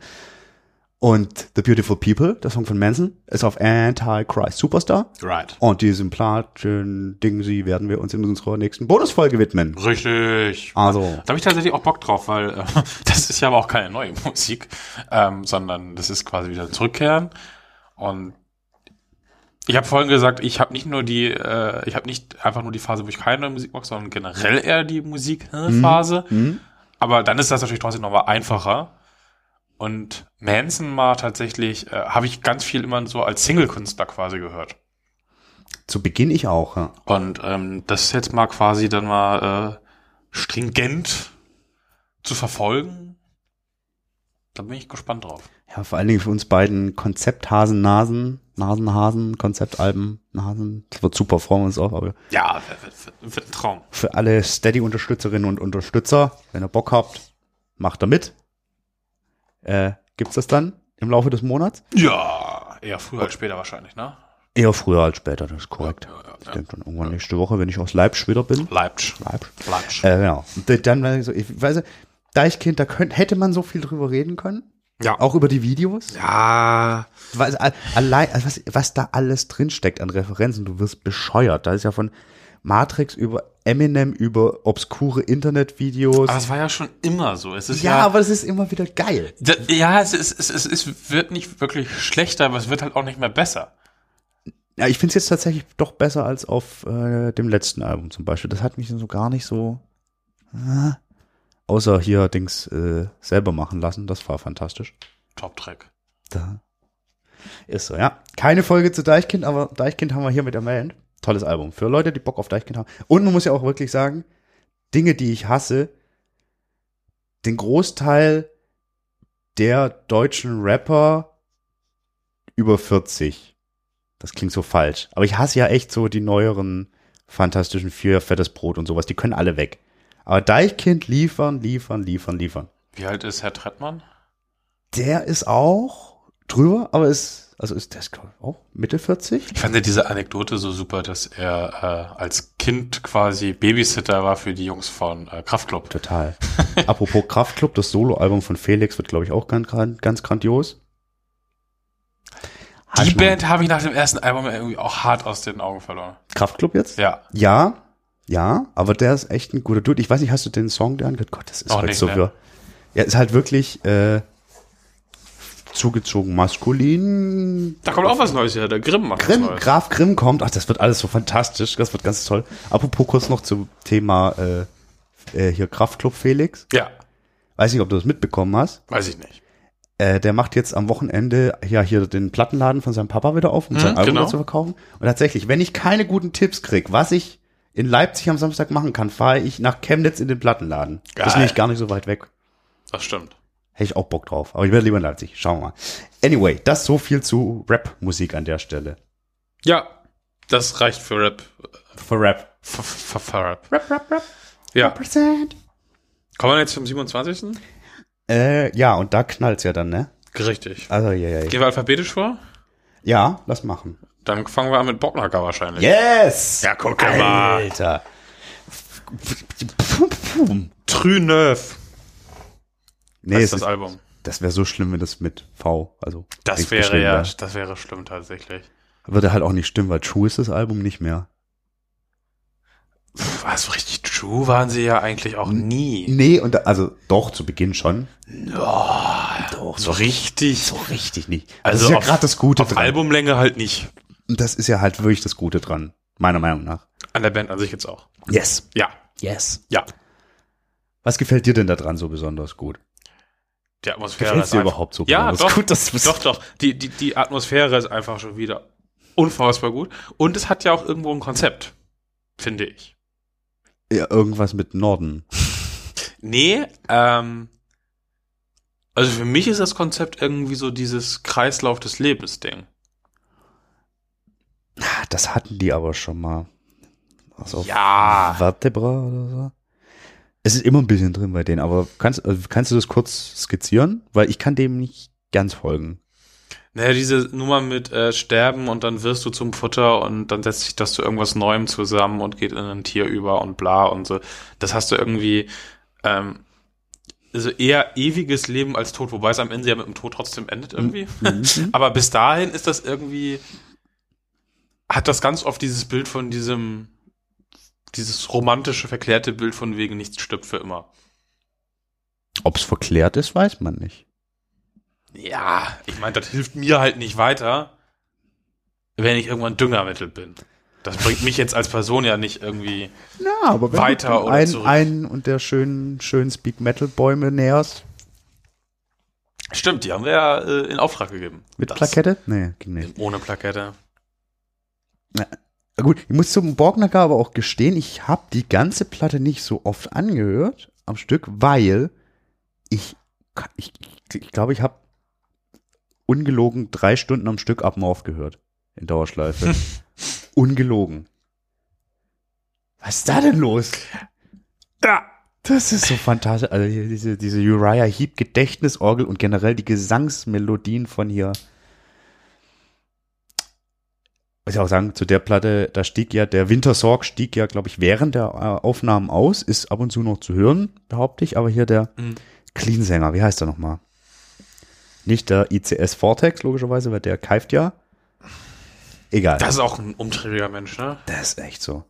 Speaker 3: Und The Beautiful People, der Song von Manson, ist auf Antichrist Superstar.
Speaker 2: Right.
Speaker 3: Und diesem Platschen Ding, sie werden wir uns in unserer nächsten Bonusfolge widmen.
Speaker 2: Richtig.
Speaker 3: Also,
Speaker 2: Da habe ich tatsächlich auch Bock drauf, weil äh, (laughs) das ist ja aber auch keine neue Musik, ähm, sondern das ist quasi wieder Zurückkehren. Und ich habe vorhin gesagt, ich habe nicht nur die, äh, ich habe nicht einfach nur die Phase, wo ich keine neue Musik mache, sondern generell eher die Musikphase.
Speaker 3: hm?
Speaker 2: Aber dann ist das natürlich trotzdem nochmal einfacher. Und Manson mal tatsächlich, äh, habe ich ganz viel immer so als Single-Künstler quasi gehört.
Speaker 3: zu Beginn ich auch, ja.
Speaker 2: Und ähm, das jetzt mal quasi dann mal äh, stringent zu verfolgen, da bin ich gespannt drauf.
Speaker 3: Ja, vor allen Dingen für uns beiden Konzepthasen, Nasen, Nasenhasen, Konzeptalben, Nasen. Das wird super, freuen wir uns auch, aber
Speaker 2: Ja, wird, wird, ein Traum.
Speaker 3: für alle Steady-Unterstützerinnen und Unterstützer, wenn ihr Bock habt, macht da mit. Äh, gibt's das dann im Laufe des Monats?
Speaker 2: Ja, eher früher als später wahrscheinlich, ne?
Speaker 3: Eher früher als später, das ist korrekt.
Speaker 2: Ja, ja,
Speaker 3: Ich
Speaker 2: ja.
Speaker 3: denke dann irgendwann nächste Woche, wenn ich aus Leipzig wieder bin.
Speaker 2: Leipzig.
Speaker 3: Leipzig.
Speaker 2: Leipzig.
Speaker 3: Äh, genau. Und dann, ich so, ich weiß, nicht, Deichkind, da könnt, hätte man so viel drüber reden können.
Speaker 2: Ja.
Speaker 3: Auch über die Videos.
Speaker 2: Ja.
Speaker 3: Was, allein, also was, was da alles drinsteckt an Referenzen, du wirst bescheuert. Da ist ja von Matrix über Eminem über obskure Internetvideos.
Speaker 2: Aber es war ja schon immer so. Es ist
Speaker 3: ja,
Speaker 2: ja,
Speaker 3: aber es ist immer wieder geil.
Speaker 2: Da- ja, es, ist, es, ist, es wird nicht wirklich schlechter, aber es wird halt auch nicht mehr besser.
Speaker 3: Ja, ich finde es jetzt tatsächlich doch besser als auf äh, dem letzten Album zum Beispiel. Das hat mich so gar nicht so. Äh, außer hier Dings äh, selber machen lassen. Das war fantastisch.
Speaker 2: Top-Track.
Speaker 3: Da. Ist so, ja. Keine Folge zu Deichkind, aber Deichkind haben wir hier mit erwähnt. Tolles Album. Für Leute, die Bock auf Deichkind haben. Und man muss ja auch wirklich sagen, Dinge, die ich hasse, den Großteil der deutschen Rapper über 40. Das klingt so falsch. Aber ich hasse ja echt so die neueren fantastischen Vier, fettes Brot und sowas. Die können alle weg. Aber Deichkind liefern, liefern, liefern, liefern.
Speaker 2: Wie alt ist Herr Trettmann?
Speaker 3: Der ist auch drüber, aber ist, also ist der ist, glaub ich, auch Mitte 40?
Speaker 2: Ich fand ja diese Anekdote so super, dass er äh, als Kind quasi Babysitter war für die Jungs von äh, Kraftklub.
Speaker 3: Total. (laughs) Apropos Kraftklub, das Soloalbum von Felix wird, glaube ich, auch ganz, ganz grandios.
Speaker 2: Die Band habe ich nach dem ersten Album irgendwie auch hart aus den Augen verloren.
Speaker 3: Kraftklub jetzt?
Speaker 2: Ja.
Speaker 3: Ja, ja, aber der ist echt ein guter Dude. Ich weiß nicht, hast du den Song der angehört? Gott, das ist
Speaker 2: Auch
Speaker 3: halt
Speaker 2: nicht,
Speaker 3: so
Speaker 2: ne?
Speaker 3: für. Ja, ist halt wirklich äh, zugezogen maskulin.
Speaker 2: Da kommt auch was Neues her. Der Grimm macht
Speaker 3: Grimm,
Speaker 2: Neues.
Speaker 3: Graf Grimm kommt. Ach, das wird alles so fantastisch. Das wird ganz toll. Apropos kurz noch zum Thema äh, äh, hier Kraftklub Felix.
Speaker 2: Ja,
Speaker 3: Weiß nicht, ob du das mitbekommen hast.
Speaker 2: weiß ich nicht.
Speaker 3: Äh, der macht jetzt am Wochenende ja hier den Plattenladen von seinem Papa wieder auf, um sein
Speaker 2: Mhm,
Speaker 3: Album
Speaker 2: genau.
Speaker 3: zu verkaufen. Und tatsächlich, wenn ich keine guten Tipps krieg, was ich in Leipzig am Samstag machen kann, fahre ich nach Chemnitz in den Plattenladen. Das ist
Speaker 2: Geil.
Speaker 3: nämlich gar nicht so weit weg.
Speaker 2: Das stimmt.
Speaker 3: Hätte ich auch Bock drauf. Aber ich werde lieber in Leipzig. Schauen wir mal. Anyway, das so viel zu Rap-Musik an der Stelle.
Speaker 2: Ja, Das reicht für Rap.
Speaker 3: Für Rap.
Speaker 2: Für, für, für Rap.
Speaker 3: Rap, Rap, Rap.
Speaker 2: Ja.
Speaker 3: Prozent.
Speaker 2: Kommen wir jetzt zum 27.
Speaker 3: Äh, ja, und da knallt's ja dann, ne?
Speaker 2: Richtig.
Speaker 3: Also, ja, ja, ja.
Speaker 2: Gehen wir alphabetisch vor?
Speaker 3: Ja, lass machen.
Speaker 2: Dann fangen wir an mit Bocknacker wahrscheinlich.
Speaker 3: Yes!
Speaker 2: Ja, guck mal.
Speaker 3: Alter.
Speaker 2: True Neuf.
Speaker 3: Nee,
Speaker 2: Das ist das Album.
Speaker 3: das wäre so schlimm, wenn das mit V, also.
Speaker 2: Das wäre ja,
Speaker 3: wär.
Speaker 2: das wäre schlimm tatsächlich.
Speaker 3: Würde halt auch nicht stimmen, weil True ist das Album nicht mehr.
Speaker 2: Pff, Also richtig true waren sie ja eigentlich auch nie.
Speaker 3: Nee, und da, also doch, zu Beginn schon.
Speaker 2: Doch, so richtig.
Speaker 3: So richtig nicht.
Speaker 2: Also
Speaker 3: ist ja
Speaker 2: auf-
Speaker 3: gerade das Gute
Speaker 2: Auf
Speaker 3: dran.
Speaker 2: Albumlänge halt nicht.
Speaker 3: Und das ist ja halt wirklich das Gute dran, meiner Meinung nach.
Speaker 2: An der Band an sich jetzt auch.
Speaker 3: Yes.
Speaker 2: Ja,
Speaker 3: Yes.
Speaker 2: ja.
Speaker 3: Was gefällt dir denn da dran so besonders gut?
Speaker 2: Die Atmosphäre
Speaker 3: Gefällt
Speaker 2: ist
Speaker 3: dir
Speaker 2: einfach-
Speaker 3: überhaupt so
Speaker 2: Ja,
Speaker 3: besonders
Speaker 2: doch,
Speaker 3: gut? Das
Speaker 2: doch, doch. Die, die, die Atmosphäre ist einfach schon wieder unfassbar gut. Und es hat ja auch irgendwo ein Konzept, finde ich.
Speaker 3: Ja, irgendwas mit Norden.
Speaker 2: Nee, ähm, also für mich ist das Konzept irgendwie so dieses Kreislauf des Lebens-Ding.
Speaker 3: Das hatten die aber schon mal. Also
Speaker 2: Ja.
Speaker 3: Vertebra oder so. Es ist immer ein bisschen drin bei denen, aber kannst, äh, kannst du das kurz skizzieren? Weil ich kann dem nicht ganz folgen.
Speaker 2: Naja, diese Nummer mit äh, Sterben und dann wirst du zum Futter und dann setzt sich das zu irgendwas Neuem zusammen und geht in ein Tier über und bla und so. Das hast du irgendwie, ähm, also eher ewiges Leben als Tod, wobei es am Ende ja mit dem Tod trotzdem endet irgendwie. (laughs) Aber bis dahin ist das irgendwie, hat das ganz oft dieses Bild von diesem, dieses romantische, verklärte Bild von wegen nichts stirbt für immer.
Speaker 3: Ob es verklärt ist, weiß man nicht.
Speaker 2: Ja, ich meine, das hilft mir halt nicht weiter, wenn ich irgendwann Düngermittel bin. Das bringt mich jetzt als Person ja nicht irgendwie.
Speaker 3: Ja, aber wenn
Speaker 2: Weiter
Speaker 3: du
Speaker 2: oder
Speaker 3: einen,
Speaker 2: zurück?
Speaker 3: einen und der schönen, schönen Speak Metal Bäume näherst.
Speaker 2: Stimmt, die haben wir ja äh, in Auftrag gegeben.
Speaker 3: Mit
Speaker 2: Das-
Speaker 3: Plakette? Nee, ging nicht.
Speaker 2: Ohne Plakette.
Speaker 3: Gut, ich muss zum Borgnacker aber auch gestehen, ich habe die ganze Platte nicht so oft angehört am Stück, weil ich, ich, ich glaube, ich habe ungelogen drei Stunden am Stück ab Morph gehört in Dauerschleife. (laughs) ungelogen. Was ist da denn los?
Speaker 2: Ja.
Speaker 3: Das ist so fantastisch. Also diese, diese Uriah Heep Gedächtnisorgel und generell die Gesangsmelodien von hier. Muss ich auch sagen, zu der Platte, da stieg ja, der Wintersorg stieg ja, glaube ich, während der äh, Aufnahmen aus, ist ab und zu noch zu hören, behaupte ich, aber hier der
Speaker 2: Mhm.
Speaker 3: Clean-Sänger, wie heißt er nochmal? Nicht der ICS Vortex, logischerweise, weil der keift ja. Egal.
Speaker 2: Das ist auch ein umtriebiger Mensch, ne?
Speaker 3: Das ist echt so.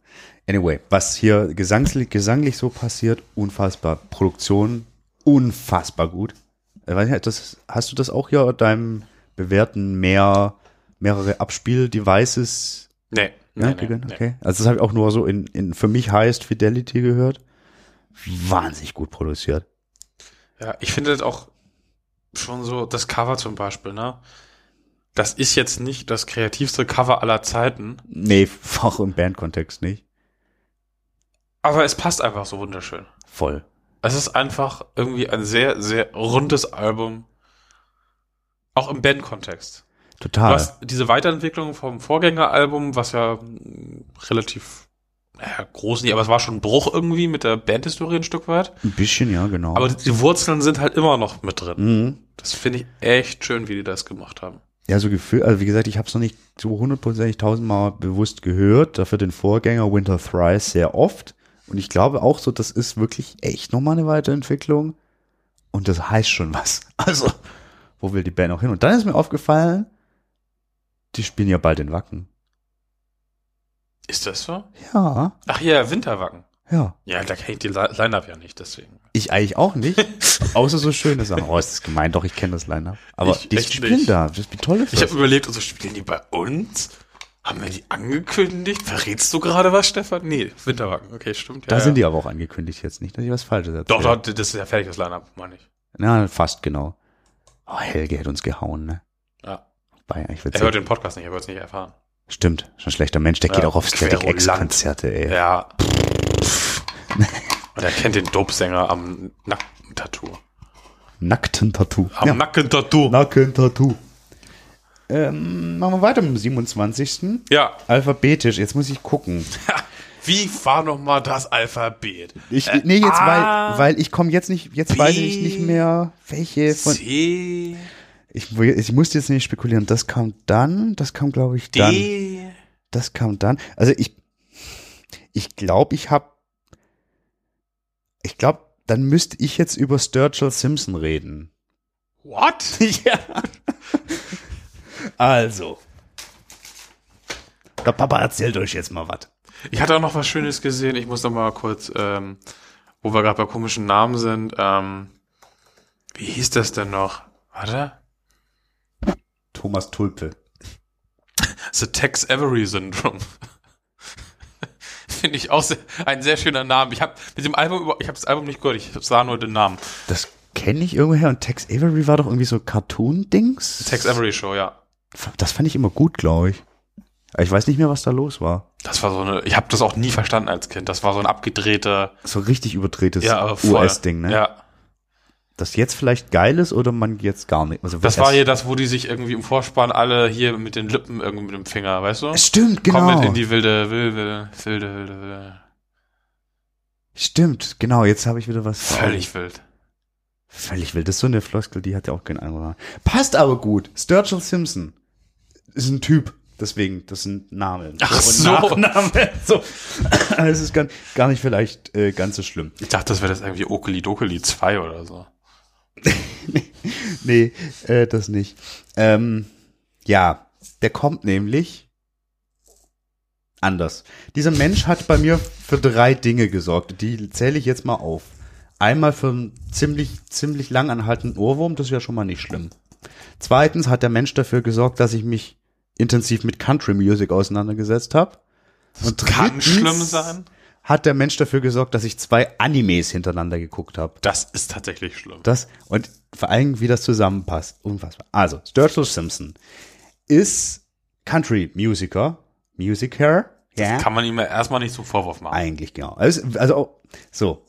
Speaker 3: Anyway, was hier gesangslich, gesanglich so passiert, unfassbar. Produktion, unfassbar gut. Äh, das, hast du das auch hier in deinem bewährten mehr, mehrere Abspiel-Devices?
Speaker 2: Nee.
Speaker 3: Ja,
Speaker 2: nee, nee,
Speaker 3: okay. Also das habe ich auch nur so in, in für mich Highest Fidelity gehört. Wahnsinnig gut produziert.
Speaker 2: Ja, ich finde das auch schon so, das Cover zum Beispiel, ne? Das ist jetzt nicht das kreativste Cover aller Zeiten,
Speaker 3: Nee, (laughs) auch im Bandkontext nicht.
Speaker 2: aber es passt einfach so wunderschön.
Speaker 3: Voll.
Speaker 2: Es ist einfach irgendwie ein sehr, sehr rundes Album. Auch im Bandkontext. Du
Speaker 3: Total.
Speaker 2: hast diese Weiterentwicklung vom Vorgängeralbum, was ja relativ naja, groß nicht, aber es war schon ein Bruch irgendwie mit der Bandhistorie ein Stück weit.
Speaker 3: Ein bisschen, ja, genau.
Speaker 2: Aber die Wurzeln sind halt immer noch mit drin.
Speaker 3: mhm.
Speaker 2: Das finde ich echt schön, wie die das gemacht haben.
Speaker 3: Ja, so Gefühl, also wie gesagt, ich habe es noch nicht so hundertprozentig tausendmal bewusst gehört, dafür den Vorgänger Winter Thrice sehr oft. Und ich glaube auch so, das ist wirklich echt nochmal eine Weiterentwicklung. Und das heißt schon was. (laughs) Also, wo will die Band auch hin? Und dann ist mir aufgefallen, die spielen ja bald in Wacken.
Speaker 2: Ist das so?
Speaker 3: Ja,
Speaker 2: Ach ja, Winterwacken.
Speaker 3: ja.
Speaker 2: Ja, da kenne ich die Li- Line-Up ja nicht, deswegen.
Speaker 3: Ich eigentlich auch nicht. (laughs) Außer so schöne Sachen. Oh, ist das gemein, doch, ich kenne das Line-Up. Aber
Speaker 2: Ich
Speaker 3: die spielen
Speaker 2: nicht.
Speaker 3: da. Das, wie toll ist
Speaker 2: Ich habe überlegt, also spielen die bei uns? Haben wir die angekündigt? Verrätst du gerade was, Stefan? Nee, Winterwacken. Okay, stimmt. Ja,
Speaker 3: da
Speaker 2: ja.
Speaker 3: sind die aber auch angekündigt jetzt nicht, dass ich was Falsches erzähle.
Speaker 2: Doch, doch, das ist ja fertig, das Line-Up, meine ich.
Speaker 3: Na, fast genau. Oh, Helge hat uns gehauen, ne?
Speaker 2: Ja.
Speaker 3: Bei, ich
Speaker 2: Er hört den Podcast nicht, er wird es nicht erfahren.
Speaker 3: stimmt, schon ein schlechter Mensch, der
Speaker 2: Ja,
Speaker 3: geht auch auf Static. X-Konzerte, ey.
Speaker 2: Ja. Und er kennt den Dope-Sänger am Nackentattoo.
Speaker 3: Nackten Tattoo.
Speaker 2: Am Nackentattoo.
Speaker 3: Nackentattoo. Ähm, machen wir weiter mit dem 27.
Speaker 2: Ja.
Speaker 3: Alphabetisch, jetzt muss ich gucken.
Speaker 2: Wie war noch mal das Alphabet?
Speaker 3: Ich,
Speaker 2: Äh,
Speaker 3: nee, jetzt,
Speaker 2: A,
Speaker 3: weil, weil ich komme jetzt nicht, jetzt
Speaker 2: B,
Speaker 3: weiß ich nicht mehr, welche von.
Speaker 2: C,
Speaker 3: Ich, ich musste jetzt nicht spekulieren. Das kam dann, das kam, glaube ich, dann.
Speaker 2: D.
Speaker 3: Das kam dann. Also ich, ich glaube, ich habe, ich glaube, dann müsste ich jetzt über Sturgill Simpson reden.
Speaker 2: What? (laughs)
Speaker 3: ja. Also. Der Papa erzählt euch jetzt mal was.
Speaker 2: Ich hatte auch noch was Schönes gesehen. Ich muss noch mal kurz, ähm, wo wir gerade bei komischen Namen sind. Ähm, wie hieß das denn noch? Warte.
Speaker 3: Thomas Tulpe.
Speaker 2: The Tex Avery Syndrome. (laughs) Finde ich auch sehr, ein sehr schöner Name. Ich habe mit dem Album, ich habe das Album nicht gehört. Ich sah nur den Namen.
Speaker 3: Das kenne ich irgendwoher und Tex Avery war doch irgendwie so Cartoon-Dings.
Speaker 2: Tex Avery Show, ja.
Speaker 3: Das fand ich immer gut, glaube ich. Ich weiß nicht mehr, was da los war.
Speaker 2: Das war so eine. Ich habe das auch nie verstanden als Kind. Das war so ein abgedrehter
Speaker 3: So richtig überdrehtes
Speaker 2: ja.
Speaker 3: US-Ding, ne?
Speaker 2: Ja.
Speaker 3: Das jetzt vielleicht geil ist oder man jetzt gar nicht. Also
Speaker 2: Das war hier das, wo die sich irgendwie im Vorspann alle hier mit den Lippen irgendwie mit dem Finger, weißt du?
Speaker 3: Stimmt, genau.
Speaker 2: Komm mit in die wilde, wilde, wilde, wilde, wilde.
Speaker 3: Stimmt, genau. Jetzt habe ich wieder was. vor.
Speaker 2: Völlig wild.
Speaker 3: Völlig wild. Das ist so eine Floskel, die hat ja auch keinen anderen. Passt aber gut. Sturgill Simpson ist ein Typ. Deswegen, das sind Namen.
Speaker 2: Ach so.
Speaker 3: Nachnamen. (laughs) So. Es ist gar, gar nicht vielleicht äh, ganz so schlimm.
Speaker 2: Ich dachte, das wäre das irgendwie Okeli Dokeli 2 oder so. (laughs)
Speaker 3: Nee, äh, das nicht. Ähm, ja, der kommt nämlich anders. Dieser Mensch hat bei mir für drei Dinge gesorgt. Die zähle ich jetzt mal auf. Einmal für einen ziemlich, ziemlich lang anhaltenden Ohrwurm, das ist ja schon mal nicht schlimm. Zweitens hat der Mensch dafür gesorgt, dass ich mich intensiv mit Country Music auseinandergesetzt habe. Und
Speaker 2: Kann
Speaker 3: drittens
Speaker 2: schlimm sein.
Speaker 3: Hat der Mensch dafür gesorgt, dass ich zwei Animes hintereinander geguckt habe.
Speaker 2: Das ist tatsächlich schlimm.
Speaker 3: Das und vor allem, wie das zusammenpasst. Unfassbar. Also, Sturgill Simpson ist Country-Musiker. Musiker. Ja.
Speaker 2: Kann man ihm erstmal nicht zum Vorwurf machen.
Speaker 3: Eigentlich, genau. Also, also so.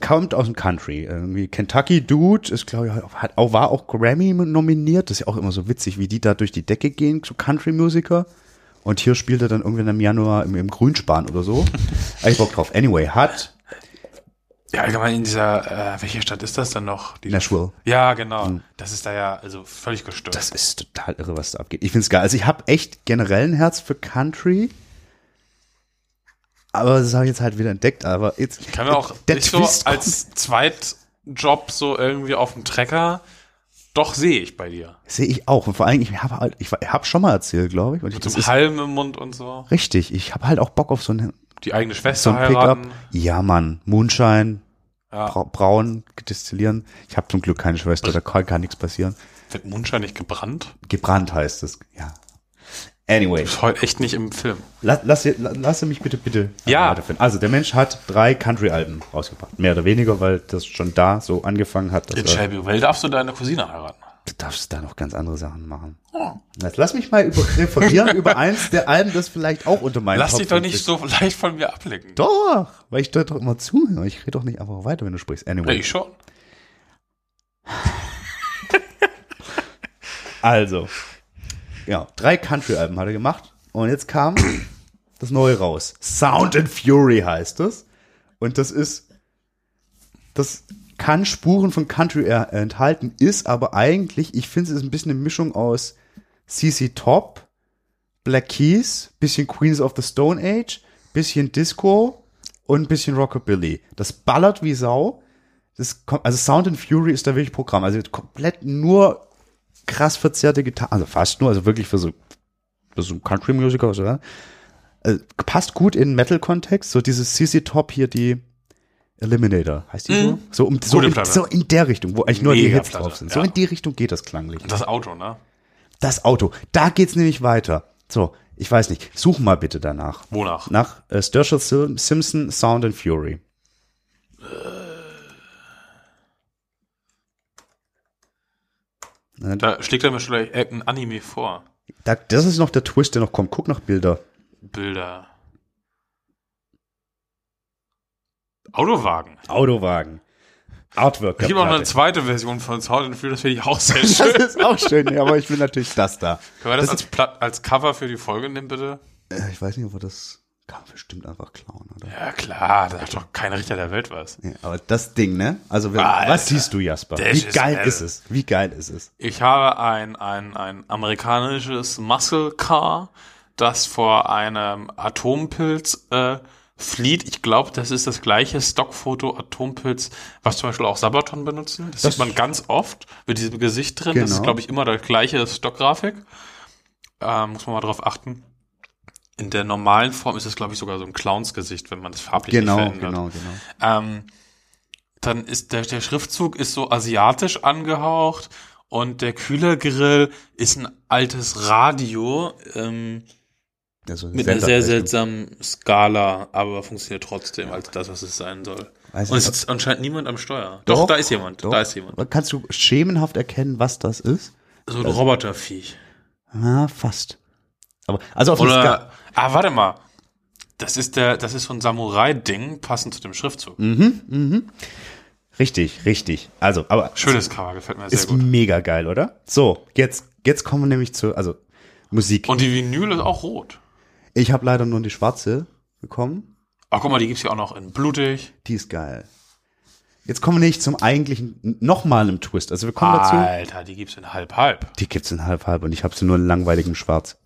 Speaker 3: Kommt aus dem Country. Irgendwie Kentucky Dude ist, glaube ich, hat auch, war auch Grammy nominiert. Das ist ja auch immer so witzig, wie die da durch die Decke gehen, so Country-Musiker. Und hier spielt er dann irgendwann im Januar im, im Grünspan oder so. (laughs) Hab ich Bock drauf. Anyway, hat
Speaker 2: Ja, allgemein in dieser, äh, welche Stadt ist das denn noch? Die,
Speaker 3: Nashville.
Speaker 2: ja, genau. Das ist da ja also völlig gestört.
Speaker 3: Das ist total irre, was da abgeht. Ich find's geil. Also ich habe echt generell ein Herz für Country. Aber das habe ich jetzt halt wieder entdeckt. Aber jetzt
Speaker 2: kann mir auch
Speaker 3: der
Speaker 2: nicht so
Speaker 3: Twist kommt.
Speaker 2: als Zweitjob so irgendwie auf dem Trecker, doch sehe ich bei dir.
Speaker 3: sehe ich auch. Und vor allem, ich habe halt, ich habe schon mal erzählt, glaube ich. Und
Speaker 2: Mit so
Speaker 3: ist
Speaker 2: Halm im Mund und so.
Speaker 3: richtig. Ich habe halt auch Bock auf so ein,
Speaker 2: Die eigene
Speaker 3: so
Speaker 2: Schwester
Speaker 3: Pickup.
Speaker 2: heiraten.
Speaker 3: Ja, Mann. Moonshine,
Speaker 2: Ja.
Speaker 3: Bra braun, destillieren. Ich habe zum Glück keine Schwester, da kann, kann nichts passieren.
Speaker 2: Wird Mundschein nicht gebrannt?
Speaker 3: Gebrannt heißt es. Ja. Anyway.
Speaker 2: Ist heute echt nicht im Film.
Speaker 3: Lass, lass, lass mich bitte, bitte
Speaker 2: Ja.
Speaker 3: Also, der Mensch hat drei Country-Alben rausgebracht. Mehr oder weniger, weil das schon da so angefangen hat. Dass
Speaker 2: In Shelby Well darfst du deine Cousine heiraten.
Speaker 3: du darfst da noch ganz andere Sachen machen. Jetzt lass mich mal über, referieren über eins der Alben, das vielleicht auch unter meinen
Speaker 2: Lass
Speaker 3: Top
Speaker 2: dich doch
Speaker 3: 50
Speaker 2: nicht so leicht von mir ablenken.
Speaker 3: Doch, weil ich dort doch immer zuhöre. Ich rede doch nicht einfach weiter, wenn du sprichst.
Speaker 2: Ja,
Speaker 3: Anyway.
Speaker 2: ich schon.
Speaker 3: Also, ja, drei Country-Alben hat er gemacht. Und jetzt kam (clears throat) das neue raus. Sound and Fury heißt es. Und das ist, das kann Spuren von Country enthalten, ist aber eigentlich, ich finde, es ist ein bisschen eine Mischung aus CC Top, Black Keys, bisschen Queens of the Stone Age, bisschen Disco und ein bisschen Rockabilly. Das ballert wie Sau. Das kommt, also Sound and Fury ist da wirklich Programm. Also komplett nur krass verzerrte Gitarre, also fast nur, also wirklich für so, für so Country-Musiker, oder? Also, passt gut in Metal-Kontext, so dieses CC Top hier, die Eliminator, heißt die so? So, um, so, in, so in der Richtung, wo eigentlich nur die
Speaker 2: Mega
Speaker 3: Hits
Speaker 2: Platte,
Speaker 3: drauf sind. So
Speaker 2: ja.
Speaker 3: in die Richtung geht das klanglich.
Speaker 2: Das Auto, ne?
Speaker 3: Das Auto, da geht's nämlich weiter. So, ich weiß nicht, such mal bitte danach.
Speaker 2: Wonach?
Speaker 3: Nach äh, Sturgill Sim Simpson, Sound and Fury.
Speaker 2: Da schlägt er mir schon gleich ein Anime vor.
Speaker 3: Da, das ist noch der Twist, der noch kommt. Guck nach Bilder.
Speaker 2: Bilder. Autowagen.
Speaker 3: Autowagen. Artwork. Der
Speaker 2: gibt auch noch eine zweite Version von Sound and Fury, das finde ich auch sehr (laughs)
Speaker 3: Das
Speaker 2: schön.
Speaker 3: ist auch schön, ja, aber ich will natürlich das da.
Speaker 2: Können wir das,
Speaker 3: Das
Speaker 2: als, als Cover für die Folge nehmen, bitte?
Speaker 3: Äh, ich weiß nicht, ob wir das kann man bestimmt einfach klauen, oder?
Speaker 2: Ja, klar, da hat doch kein Richter der Welt was.
Speaker 3: Ja, aber das Ding, ne? Also, wenn,
Speaker 2: Alter.
Speaker 3: was siehst du, Jasper? Wie
Speaker 2: ist
Speaker 3: geil
Speaker 2: geil.
Speaker 3: ist es? Wie geil ist es?
Speaker 2: Ich habe ein, ein, ein amerikanisches Muscle Car, das vor einem Atompilz äh, flieht. Ich glaube, das ist das gleiche Stockfoto Atompilz, was zum Beispiel auch Sabaton benutzen. Das,
Speaker 3: Das-
Speaker 2: sieht man ganz oft mit diesem Gesicht drin. Das ist,
Speaker 3: Genau.
Speaker 2: glaube ich, immer der gleiche Stockgrafik. Ähm, muss man mal drauf achten. In der normalen Form ist es, glaube ich, sogar so ein Clownsgesicht, wenn man das farblich
Speaker 3: Genau,
Speaker 2: verändert.
Speaker 3: genau, genau.
Speaker 2: Ähm, dann ist der, der Schriftzug ist so asiatisch angehaucht und der Kühlergrill ist ein altes Radio ähm,
Speaker 3: Also,
Speaker 2: mit einer sehr seltsamen Skala, aber funktioniert trotzdem als das, was es sein soll.
Speaker 3: Weiß
Speaker 2: und es sitzt anscheinend niemand am Steuer. Doch, da ist jemand.
Speaker 3: doch.
Speaker 2: Da ist jemand.
Speaker 3: Kannst du schemenhaft erkennen, was das ist?
Speaker 2: So ein Roboterviech.
Speaker 3: Ah, fast. Aber, also auf.
Speaker 2: Oder, ah, warte mal. Das ist der, das ist so ein Samurai-Ding, passend zu dem Schriftzug.
Speaker 3: Richtig, richtig. Also, aber
Speaker 2: Schönes Cover, gefällt mir sehr
Speaker 3: ist
Speaker 2: gut.
Speaker 3: mega geil, oder? So, jetzt, jetzt kommen wir nämlich zu, also Musik.
Speaker 2: Und die Vinyl ist auch rot.
Speaker 3: ich habe leider nur die schwarze bekommen.
Speaker 2: Ach, guck mal, die gibt's ja auch noch in blutig.
Speaker 3: Die ist geil. Jetzt kommen wir nicht zum eigentlichen, nochmal einem Twist. Also wir kommen dazu.
Speaker 2: Alter, die gibt's in halb-halb.
Speaker 3: Die gibt's in halb halb und ich habe sie nur in langweiligem Schwarz.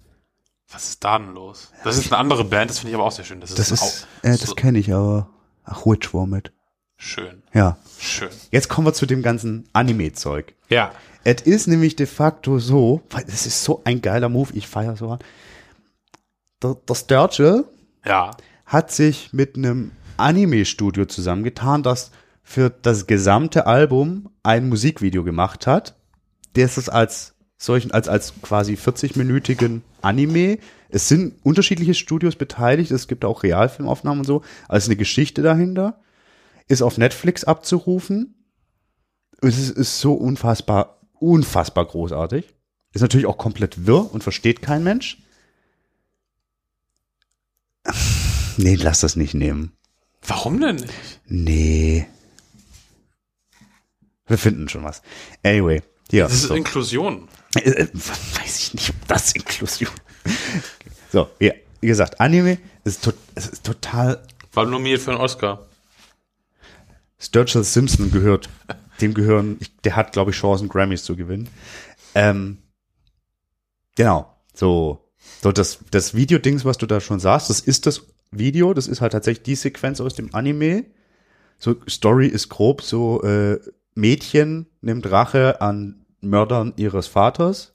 Speaker 2: Was ist da denn los? Das ist eine andere Band, das finde ich aber auch sehr schön. Das ist,
Speaker 3: Das ist,
Speaker 2: Au-
Speaker 3: äh, das
Speaker 2: so
Speaker 3: kenne ich, aber ach, Witch Vomit.
Speaker 2: schön.
Speaker 3: Ja.
Speaker 2: Schön.
Speaker 3: Jetzt kommen wir zu dem ganzen Anime-Zeug.
Speaker 2: Ja.
Speaker 3: Es ist nämlich de facto so, weil es ist so ein geiler Move, ich feiere so hart. Der, der
Speaker 2: Ja.
Speaker 3: hat sich mit einem Anime-Studio zusammengetan, das für das gesamte Album ein Musikvideo gemacht hat. Das ist als solchen, als, als quasi 40-minütigen Anime. Es sind unterschiedliche Studios beteiligt, es gibt auch Realfilmaufnahmen und so, also eine Geschichte dahinter. Ist auf Netflix abzurufen. Es ist, ist so unfassbar, unfassbar großartig. Ist natürlich auch komplett wirr und versteht kein Mensch. Nee, lass das nicht nehmen.
Speaker 2: Warum denn nicht?
Speaker 3: Nee. Wir finden schon was. Anyway, ja.
Speaker 2: Das ist
Speaker 3: so.
Speaker 2: Inklusion.
Speaker 3: Äh, äh, weiß ich nicht, ob das Inklusion. So, ja, wie gesagt, Anime ist, to ist total.
Speaker 2: War nominiert für einen Oscar.
Speaker 3: Sturgill Simpson gehört, dem gehören, der hat, glaube ich, Chancen, Grammys zu gewinnen. Ähm, genau, so, so das, das Video-Dings, was du da schon sagst, das ist das Video, das ist halt tatsächlich die Sequenz aus dem Anime. So, Story ist grob so, äh, Mädchen nimmt Rache an Mördern ihres Vaters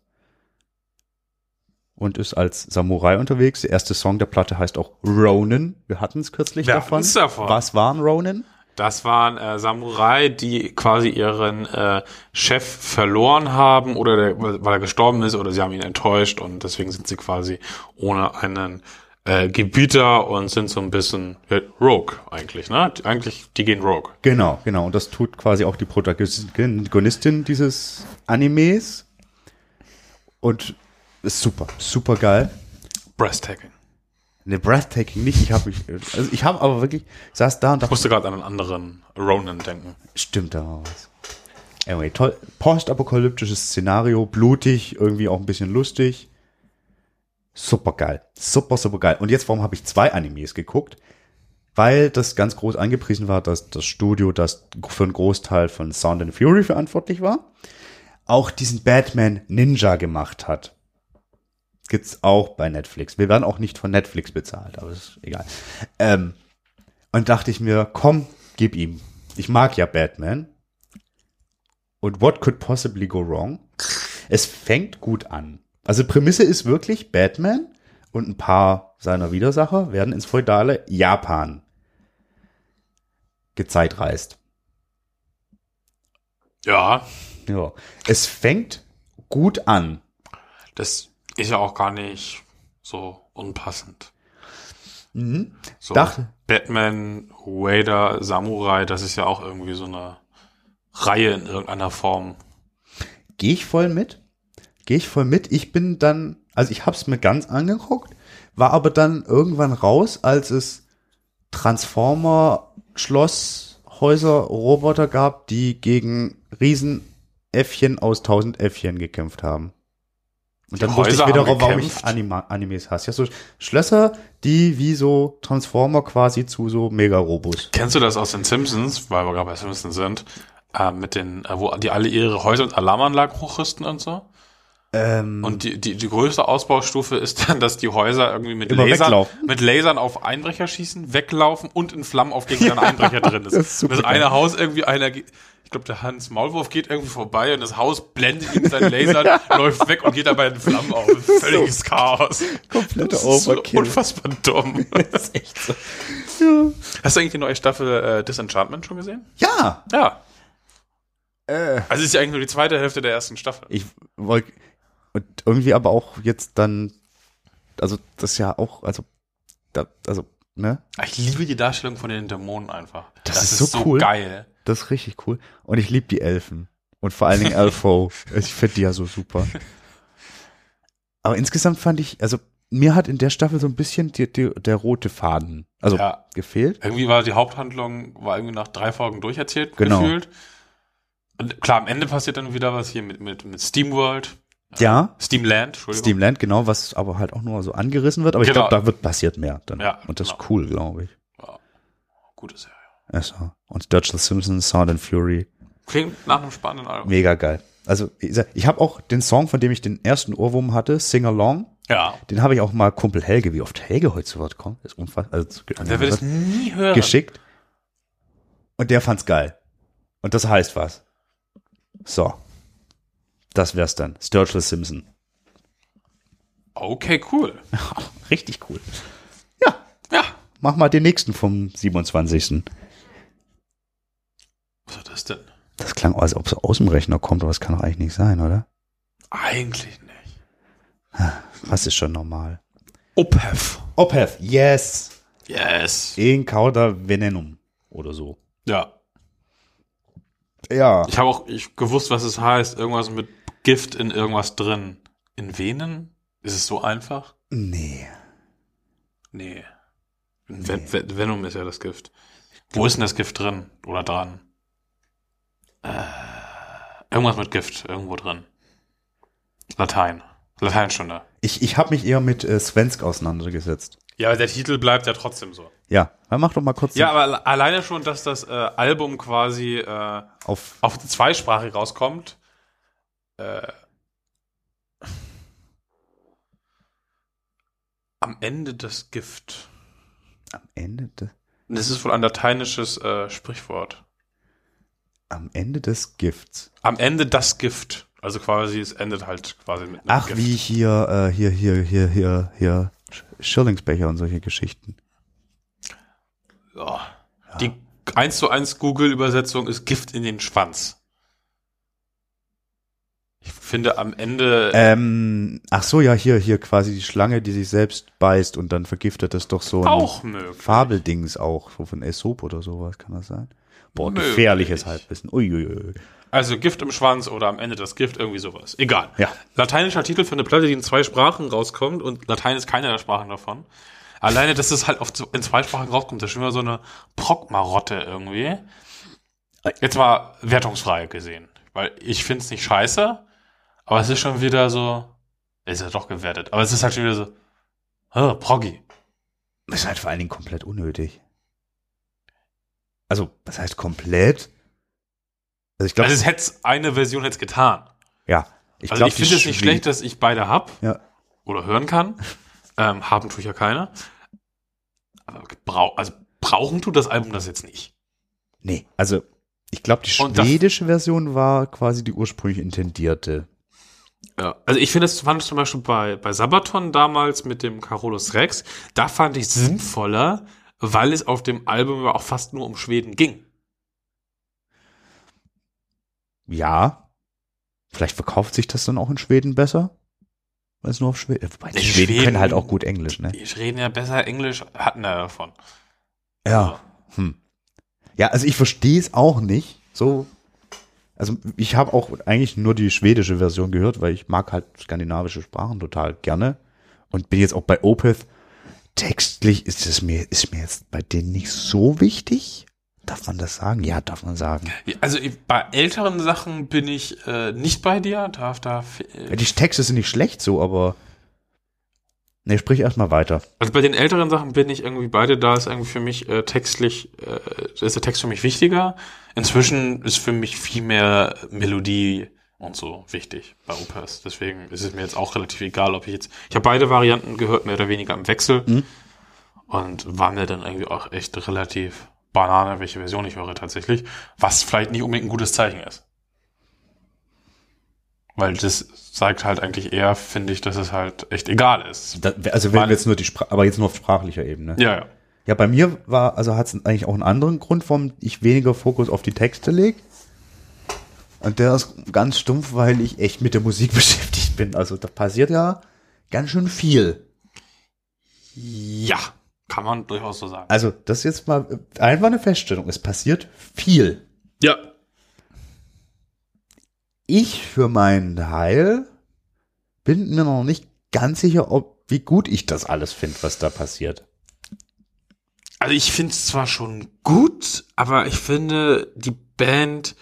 Speaker 3: und ist als Samurai unterwegs. Der erste Song der Platte heißt auch Ronin. Wir hatten es kürzlich
Speaker 2: Wir
Speaker 3: davon.
Speaker 2: davon.
Speaker 3: Was waren Ronin?
Speaker 2: Das waren äh, Samurai, die quasi ihren äh, Chef verloren haben oder der, weil er gestorben ist oder sie haben ihn enttäuscht und deswegen sind sie quasi ohne einen äh, Gebieter und sind so ein bisschen ja, Rogue eigentlich, ne? Die- Eigentlich, die gehen Rogue.
Speaker 3: Genau, genau. Und das tut quasi auch die Protagonistin dieses Animes. Und ist super, super geil.
Speaker 2: Breathtaking.
Speaker 3: Ne, breathtaking nicht. Ich habe mich, also ich habe aber wirklich, saß da und
Speaker 2: Ich
Speaker 3: dachte,
Speaker 2: musste gerade an einen anderen Ronan denken.
Speaker 3: stimmt da war was. Anyway, toll. Postapokalyptisches Szenario, blutig, irgendwie auch ein bisschen lustig. Super geil. Super, super geil. Und jetzt, warum habe ich zwei Animes geguckt? Weil das ganz groß angepriesen war, dass das Studio, das für einen Großteil von Sound and Fury verantwortlich war, auch diesen Batman Ninja gemacht hat. Gibt's auch bei Netflix. Wir werden auch nicht von Netflix bezahlt, aber ist egal. Ähm, und dachte ich mir, komm, gib ihm. Ich mag ja Batman. Und what could possibly go wrong? Es fängt gut an. Also Prämisse ist wirklich, Batman und ein paar seiner Widersacher werden ins feudale Japan gezeitreist.
Speaker 2: Ja,
Speaker 3: Ja. Es fängt gut an.
Speaker 2: das ist ja auch gar nicht so unpassend. So
Speaker 3: Dachte-
Speaker 2: Batman, Wader, Samurai, das ist ja auch irgendwie so eine Reihe in irgendeiner Form.
Speaker 3: Gehe ich voll mit? Gehe ich voll mit? Ich bin dann, also ich habe es mir ganz angeguckt, war aber dann irgendwann raus, als es Transformer Schloss Häuser-Roboter gab, die gegen Riesenäffchen aus tausend Äffchen gekämpft haben. Und dann wusste ich
Speaker 2: Häuser
Speaker 3: wiederum, warum ich? Anima Animes hasse. Ja, so Schlösser, die wie so Transformer quasi zu so Mega-Robos.
Speaker 2: Kennst du das aus den Simpsons, weil wir gerade bei Simpsons sind, äh, mit den, äh, wo die alle ihre Häuser und Alarmanlagen hochrüsten und so?
Speaker 3: Ähm,
Speaker 2: Und die, die, die größte Ausbaustufe ist dann, dass die Häuser irgendwie mit
Speaker 3: Immer
Speaker 2: Lasern,
Speaker 3: weglaufen.
Speaker 2: mit Lasern auf Einbrecher schießen, weglaufen und in Flammen auf gegen einen Einbrecher drin ist. (laughs)
Speaker 3: Das ist super
Speaker 2: das eine Haus irgendwie einer, ich glaube, der Hans Maulwurf geht irgendwie vorbei und das Haus blendet ihn mit seinen (laughs) Lasern, läuft weg und geht dabei in Flammen auf. (laughs) Völliges Chaos.
Speaker 3: kompletter
Speaker 2: ist so
Speaker 3: Overkill.
Speaker 2: unfassbar dumm.
Speaker 3: Das ist echt so.
Speaker 2: Hast du eigentlich die neue Staffel äh, Disenchantment schon gesehen?
Speaker 3: Ja,
Speaker 2: Ja.
Speaker 3: äh,
Speaker 2: Also es ist ja eigentlich nur die zweite Hälfte der ersten Staffel.
Speaker 3: ich wollte und irgendwie aber auch jetzt dann, also das ist ja auch, also, da, also, ne?
Speaker 2: Ich liebe die Darstellung von den Dämonen einfach.
Speaker 3: Das ist so cool.
Speaker 2: geil.
Speaker 3: Das ist richtig cool. Und ich liebe die Elfen. Und vor allen Dingen Elfo. (laughs) ich finde die ja so super. Aber insgesamt fand ich, also mir hat in der Staffel so ein bisschen die, die, der rote Faden, also
Speaker 2: Ja.
Speaker 3: gefehlt.
Speaker 2: Irgendwie war die Haupthandlung, war irgendwie nach drei Folgen durcherzählt
Speaker 3: Genau.
Speaker 2: gefühlt. Und klar, am Ende passiert dann wieder was hier mit, mit, mit SteamWorld.
Speaker 3: Ja,
Speaker 2: Steamland, Entschuldigung.
Speaker 3: Steamland, genau, was aber halt auch nur so angerissen wird. Aber ich
Speaker 2: Genau.
Speaker 3: glaube, da wird passiert mehr dann.
Speaker 2: Ja,
Speaker 3: Und das ist
Speaker 2: genau.
Speaker 3: cool, glaube ich.
Speaker 2: Gute Serie.
Speaker 3: Also, und Dutch the Simpsons, Sound and Fury,
Speaker 2: Klingt nach einem spannenden Album.
Speaker 3: mega geil. Also, ich, ich habe auch den Song, von dem ich den ersten Ohrwurm hatte, Sing Along,
Speaker 2: Ja.
Speaker 3: den habe ich auch mal Kumpel Helge, wie oft Helge heute zu Wort kommt, ist unfassbar, also,
Speaker 2: Der wird es nie hören.
Speaker 3: geschickt. Und der fand's geil. Und das heißt was. So. Das wär's dann. Sturgill Simpson.
Speaker 2: Okay, cool. (laughs)
Speaker 3: Richtig cool. Ja,
Speaker 2: Ja.
Speaker 3: mach mal den nächsten vom 27.
Speaker 2: Was ist das denn?
Speaker 3: Das klang, als ob es aus dem Rechner kommt, aber das kann doch eigentlich nicht sein, oder?
Speaker 2: Eigentlich nicht.
Speaker 3: Was ist schon normal?
Speaker 2: Opeth.
Speaker 3: Opeth, yes.
Speaker 2: Yes.
Speaker 3: In Cauda Venenum. Oder so.
Speaker 2: Ja.
Speaker 3: Ja.
Speaker 2: Ich habe auch ich gewusst, was es heißt. Irgendwas mit Gift in irgendwas drin. In Venen? Ist es so einfach?
Speaker 3: Nee.
Speaker 2: Nee. Ven Ven Venom ist ja das Gift. Wo ist denn das Gift drin? Oder dran? Äh, irgendwas mit Gift irgendwo drin. Latein. Lateinstunde.
Speaker 3: Ich, ich habe mich eher mit äh, Svensk auseinandergesetzt.
Speaker 2: Ja, aber der Titel bleibt ja trotzdem so.
Speaker 3: Ja, dann mach doch mal kurz
Speaker 2: Ja, aber alle- alleine schon, dass das äh, Album quasi äh,
Speaker 3: auf.
Speaker 2: auf zweisprachig rauskommt. Äh, am Ende das Gift.
Speaker 3: Am Ende, des,
Speaker 2: Das ist wohl ein lateinisches äh, Sprichwort.
Speaker 3: am Ende des Gifts.
Speaker 2: Am Ende das Gift. Also quasi, es endet halt quasi mit einem
Speaker 3: Ach,
Speaker 2: Gift.
Speaker 3: wie hier, äh, hier, hier, hier, hier, hier, Sch- Schillingsbecher und solche Geschichten.
Speaker 2: Ja. Die 1 zu 1 Google-Übersetzung ist Gift in den Schwanz. Ich finde am Ende.
Speaker 3: Ähm, ach so, ja, hier, hier quasi die Schlange, die sich selbst beißt und dann vergiftet das doch so ein
Speaker 2: auch möglich.
Speaker 3: Fabeldings auch, so von Aesop oder sowas, kann das sein? Boah,
Speaker 2: Möglich.
Speaker 3: gefährliches Halbwissen. Uiuiui.
Speaker 2: Also Gift im Schwanz oder am Ende das Gift, irgendwie sowas. Egal.
Speaker 3: Ja.
Speaker 2: Lateinischer Titel für eine Platte, die in zwei Sprachen rauskommt und Latein ist keine der Sprachen davon. Alleine, dass es halt auf, in zwei Sprachen rauskommt, das ist schon wieder so eine Prockmarotte irgendwie. Jetzt mal wertungsfrei gesehen. Weil ich finde es nicht scheiße, aber es ist schon wieder so, ist ja doch gewertet, aber es ist halt schon wieder so, oh, Proggy.
Speaker 3: Ist halt vor allen Dingen komplett unnötig. Also, was heißt komplett? Also ich glaube,
Speaker 2: Also es hätte eine Version hätte getan.
Speaker 3: ja. Ich
Speaker 2: also
Speaker 3: glaub,
Speaker 2: ich finde es nicht schlecht, dass ich beide hab
Speaker 3: Ja.
Speaker 2: oder hören kann. Ähm, haben tue ich ja keine. Also brauchen tut das Album das jetzt nicht.
Speaker 3: Nee, also ich glaube, die schwedische Version war quasi die ursprünglich intendierte.
Speaker 2: Ja. Also ich finde es fand es zum Beispiel bei, bei Sabaton damals mit dem Carolus Rex, da fand ich sinnvoller, weil es auf dem Album ja auch fast nur um Schweden ging.
Speaker 3: Ja. Vielleicht verkauft sich das dann auch in Schweden besser. Weil es nur auf Schweden. Wobei die Schweden,
Speaker 2: Schweden-
Speaker 3: können halt auch gut Englisch, ne?
Speaker 2: Die reden ja besser Englisch, hatten ja davon.
Speaker 3: Ja. Hm. Ja, also ich verstehe es auch nicht. So. Also ich habe auch eigentlich nur die schwedische Version gehört, weil ich mag halt skandinavische Sprachen total gerne. Und bin jetzt auch bei Opeth. Textlich ist es mir, ist mir jetzt bei denen nicht so wichtig. Darf man das sagen? Ja, darf man sagen.
Speaker 2: Also bei älteren Sachen bin ich äh, nicht bei dir. Darf da.
Speaker 3: Ja, die Texte sind nicht schlecht so, aber. Nee, sprich erstmal weiter.
Speaker 2: Also bei den älteren Sachen bin ich irgendwie beide. Da ist irgendwie für mich äh, textlich, äh, ist der Text für mich wichtiger. Inzwischen ist für mich viel mehr Melodie und so wichtig bei Opus. Deswegen ist es mir jetzt auch relativ egal, ob ich jetzt. Ich habe beide Varianten gehört, mehr oder weniger im Wechsel. Und war mir dann irgendwie auch echt relativ Banane, welche Version ich höre tatsächlich. Was vielleicht nicht unbedingt ein gutes Zeichen ist. Weil das zeigt halt eigentlich eher, finde ich, dass es halt echt egal ist.
Speaker 3: Da, also wenn
Speaker 2: Weil-
Speaker 3: wir jetzt nur die Spra aber jetzt nur auf sprachlicher Ebene.
Speaker 2: Ja, ja.
Speaker 3: Ja, bei mir war, also hat es eigentlich auch einen anderen Grund, warum ich weniger Fokus auf die Texte lege. Und der ist ganz stumpf, weil ich echt mit der Musik (laughs) beschäftigt bin. Also da passiert ja ganz schön viel.
Speaker 2: Ja, kann man durchaus so sagen.
Speaker 3: Also das ist jetzt mal einfach eine Feststellung. Es passiert viel.
Speaker 2: Ja.
Speaker 3: Ich für meinen Teil bin mir noch nicht ganz sicher, ob wie gut ich das alles finde, was da passiert.
Speaker 2: Also ich finde es zwar schon gut, aber ich finde, die Band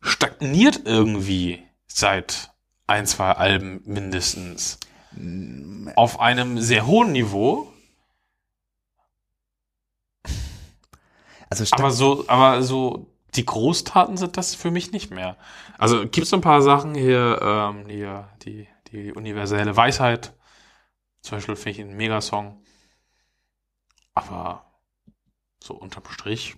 Speaker 2: stagniert irgendwie seit ein, zwei Alben mindestens. Auf einem sehr hohen Niveau,
Speaker 3: Also
Speaker 2: aber so, aber so die Großtaten sind das für mich nicht mehr. Also gibt es ein paar Sachen hier, ähm, hier die, die universelle Weisheit, zum Beispiel finde ich einen Megasong, aber so unterm Strich.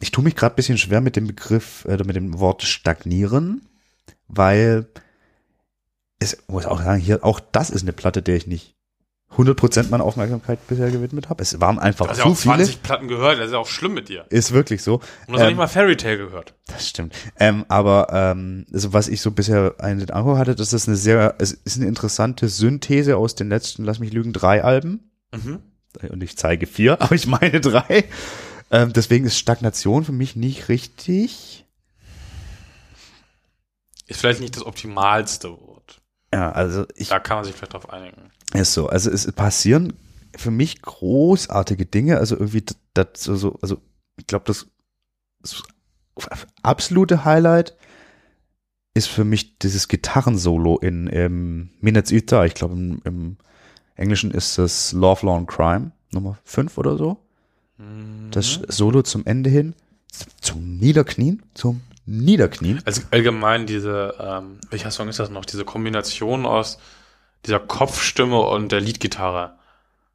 Speaker 3: Ich tue mich gerade ein bisschen schwer mit dem Begriff, äh, mit dem Wort stagnieren, weil es muss auch sagen, hier, auch das ist eine Platte, der ich nicht 100% meiner Aufmerksamkeit bisher gewidmet habe. Es waren einfach
Speaker 2: Du hast ja
Speaker 3: zu
Speaker 2: auch
Speaker 3: viele.
Speaker 2: 20 Platten gehört, das ist ja auch schlimm mit dir.
Speaker 3: Ist wirklich so.
Speaker 2: Und du hast
Speaker 3: Ähm,
Speaker 2: nicht mal Fairy Tale gehört.
Speaker 3: Das stimmt. Ähm, aber ähm, also was ich so bisher einen den Eindruck hatte, das ist eine sehr, es ist eine interessante Synthese aus den letzten, lass mich lügen, drei Alben.
Speaker 2: Mhm.
Speaker 3: Und ich zeige vier, (laughs) aber ich meine drei. Ähm, deswegen ist Stagnation für mich nicht richtig.
Speaker 2: Ist vielleicht nicht das optimalste Wort.
Speaker 3: Ja, also ich
Speaker 2: Da kann man sich vielleicht drauf einigen.
Speaker 3: Ist so. Also es passieren für mich großartige Dinge. Also irgendwie das, so, so, also ich glaube, das, das absolute Highlight ist für mich dieses Gitarrensolo in ähm, Minutes Ita. Ich glaube, im, im Englischen ist das Love, Law and Crime Nummer 5 oder so. Das Solo zum Ende hin, zum Niederknien, zum Niederknien.
Speaker 2: Also allgemein diese, ähm, welcher Song ist das noch? Diese Kombination aus dieser Kopfstimme und der Leadgitarre.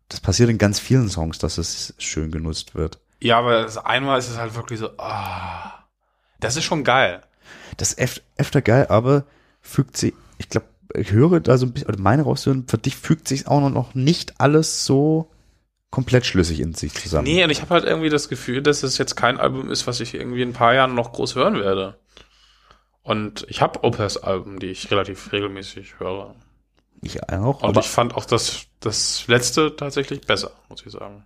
Speaker 3: Das passiert in ganz vielen Songs, dass es schön genutzt wird.
Speaker 2: Ja, aber das einmal ist es halt wirklich so, ah, das ist schon geil.
Speaker 3: Das ist öf- öfter geil, aber fügt sich, ich glaube, ich höre da so ein bisschen, oder meine raushören, für dich fügt sich auch noch nicht alles so komplett schlüssig in sich zusammen.
Speaker 2: Nee, und ich habe halt irgendwie das Gefühl, dass es jetzt kein Album ist, was ich irgendwie in ein paar Jahren noch groß hören werde. Und ich habe Opus-Alben, die ich relativ regelmäßig höre.
Speaker 3: Ich auch,
Speaker 2: Und
Speaker 3: aber
Speaker 2: ich fand auch das, das letzte tatsächlich besser, muss ich sagen.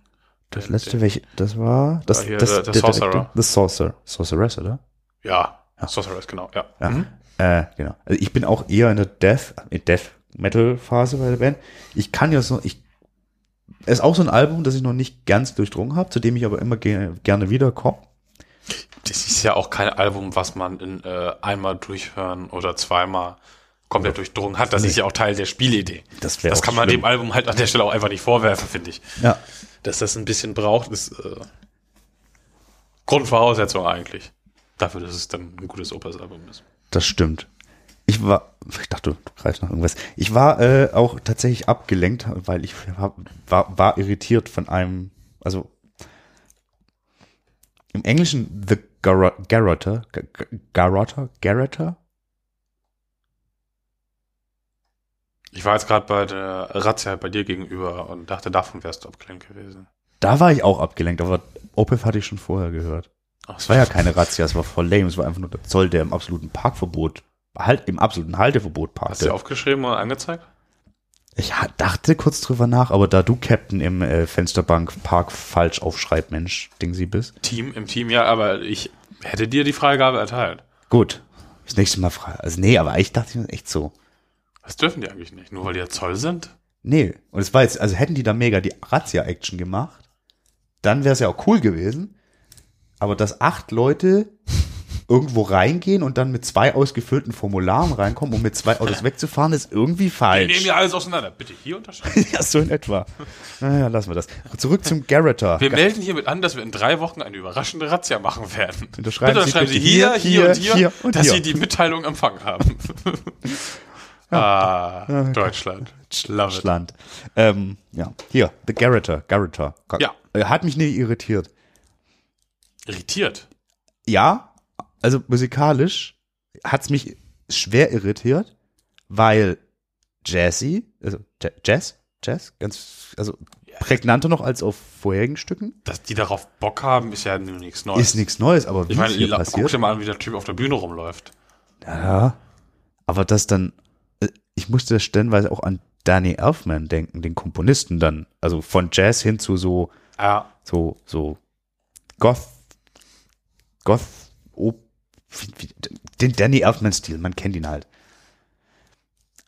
Speaker 3: das
Speaker 2: Den-
Speaker 3: letzte,
Speaker 2: den-
Speaker 3: welche, das war, das,
Speaker 2: hier
Speaker 3: das,
Speaker 2: der- der
Speaker 3: der
Speaker 2: Sorcerer.
Speaker 3: The Sorcerer. Sorceress, oder?
Speaker 2: Ja, Sorceress, genau, ja.
Speaker 3: Ja.
Speaker 2: Mhm.
Speaker 3: Äh, genau. Also ich bin auch eher in der Death, in Death Metal Phase bei der Band. Ich kann ja so, ich, ist auch so ein Album, das ich noch nicht ganz durchdrungen habe, zu dem ich aber immer ge gerne wiederkomme.
Speaker 2: Das ist ja auch kein Album, was man in äh, einmal durchhören oder zweimal komplett durchdrungen hat. Das ist ja auch Teil der Spielidee.
Speaker 3: Das
Speaker 2: Das kann man
Speaker 3: schlimm.
Speaker 2: dem Album halt an der Stelle auch einfach nicht vorwerfen, finde ich.
Speaker 3: Ja.
Speaker 2: Dass das ein bisschen braucht, ist äh, Grundvoraussetzung eigentlich. Dafür, dass es dann ein gutes Opus-Album ist.
Speaker 3: Das stimmt. Ich war, ich dachte, du greifst nach irgendwas. Ich war äh, auch tatsächlich abgelenkt, weil ich war, war, war irritiert von einem, also im Englischen The Gar Garroter, Gar-
Speaker 2: Ich war jetzt gerade bei der Razzia bei dir gegenüber und dachte, davon wärst du abgelenkt gewesen.
Speaker 3: da war ich auch abgelenkt, aber Opeth hatte ich schon vorher gehört.
Speaker 2: Ach,
Speaker 3: Es war ja keine Razzia, es war voll lame, es war einfach nur der Zoll, der im absoluten Parkverbot, halt im absoluten Halteverbot
Speaker 2: Hast du
Speaker 3: parkte.
Speaker 2: aufgeschrieben und angezeigt?
Speaker 3: Ich dachte kurz drüber nach, aber da du Captain im äh, Fensterbank Park falsch aufschreib, Mensch, Ding sie bist.
Speaker 2: Team, im Team, ja, aber ich hätte dir die Freigabe erteilt.
Speaker 3: Gut. Das nächste Mal frei. Also nee, aber ich dachte mir echt so.
Speaker 2: Das dürfen die eigentlich nicht, nur weil die ja Zoll sind.
Speaker 3: Nee. Und es war jetzt, also hätten die da mega die Razzia-Action gemacht, dann wäre es ja auch cool gewesen. aber dass acht Leute irgendwo reingehen und dann mit zwei ausgefüllten Formularen reinkommen, um mit zwei Autos (laughs) wegzufahren, ist irgendwie
Speaker 2: Wir
Speaker 3: falsch.
Speaker 2: nehmen ja alles auseinander. Bitte hier unterscheiden. (laughs)
Speaker 3: ja, so in etwa. Naja, lassen wir das. Zurück zum Garretter.
Speaker 2: Wir melden hiermit an, dass wir in drei Wochen eine überraschende Razzia machen werden.
Speaker 3: Unterschreiben
Speaker 2: Bitte
Speaker 3: Sie
Speaker 2: schreiben Sie
Speaker 3: bitte
Speaker 2: hier,
Speaker 3: hier,
Speaker 2: hier, und
Speaker 3: hier,
Speaker 2: hier,
Speaker 3: hier und
Speaker 2: dass
Speaker 3: hier.
Speaker 2: Sie die Mitteilung empfangen haben. (laughs) ah, Deutschland. Love it.
Speaker 3: Land. Ähm, ja, hier, The Garretter. Garretter. Gar-
Speaker 2: Ja.
Speaker 3: Er Hat mich nie irritiert.
Speaker 2: Irritiert.
Speaker 3: Ja, also musikalisch hat's mich schwer irritiert, weil Jazzy, also Ja- Jazz, Jazz, ganz, also prägnanter noch als auf vorherigen Stücken.
Speaker 2: Dass die darauf Bock haben, ist ja nur nichts Neues.
Speaker 3: Ist nichts Neues, aber wie
Speaker 2: ich meine,
Speaker 3: viel
Speaker 2: la- guck
Speaker 3: passiert?
Speaker 2: dir mal an, wie der Typ auf der Bühne rumläuft.
Speaker 3: Ja, aber das dann, äh, ich musste stellenweise auch an Danny Elfman denken, den Komponisten dann, also von Jazz hin zu so,
Speaker 2: Ja.
Speaker 3: so, so Goth, Goth, oh, wie, den Danny Elfman-Stil, man kennt ihn halt.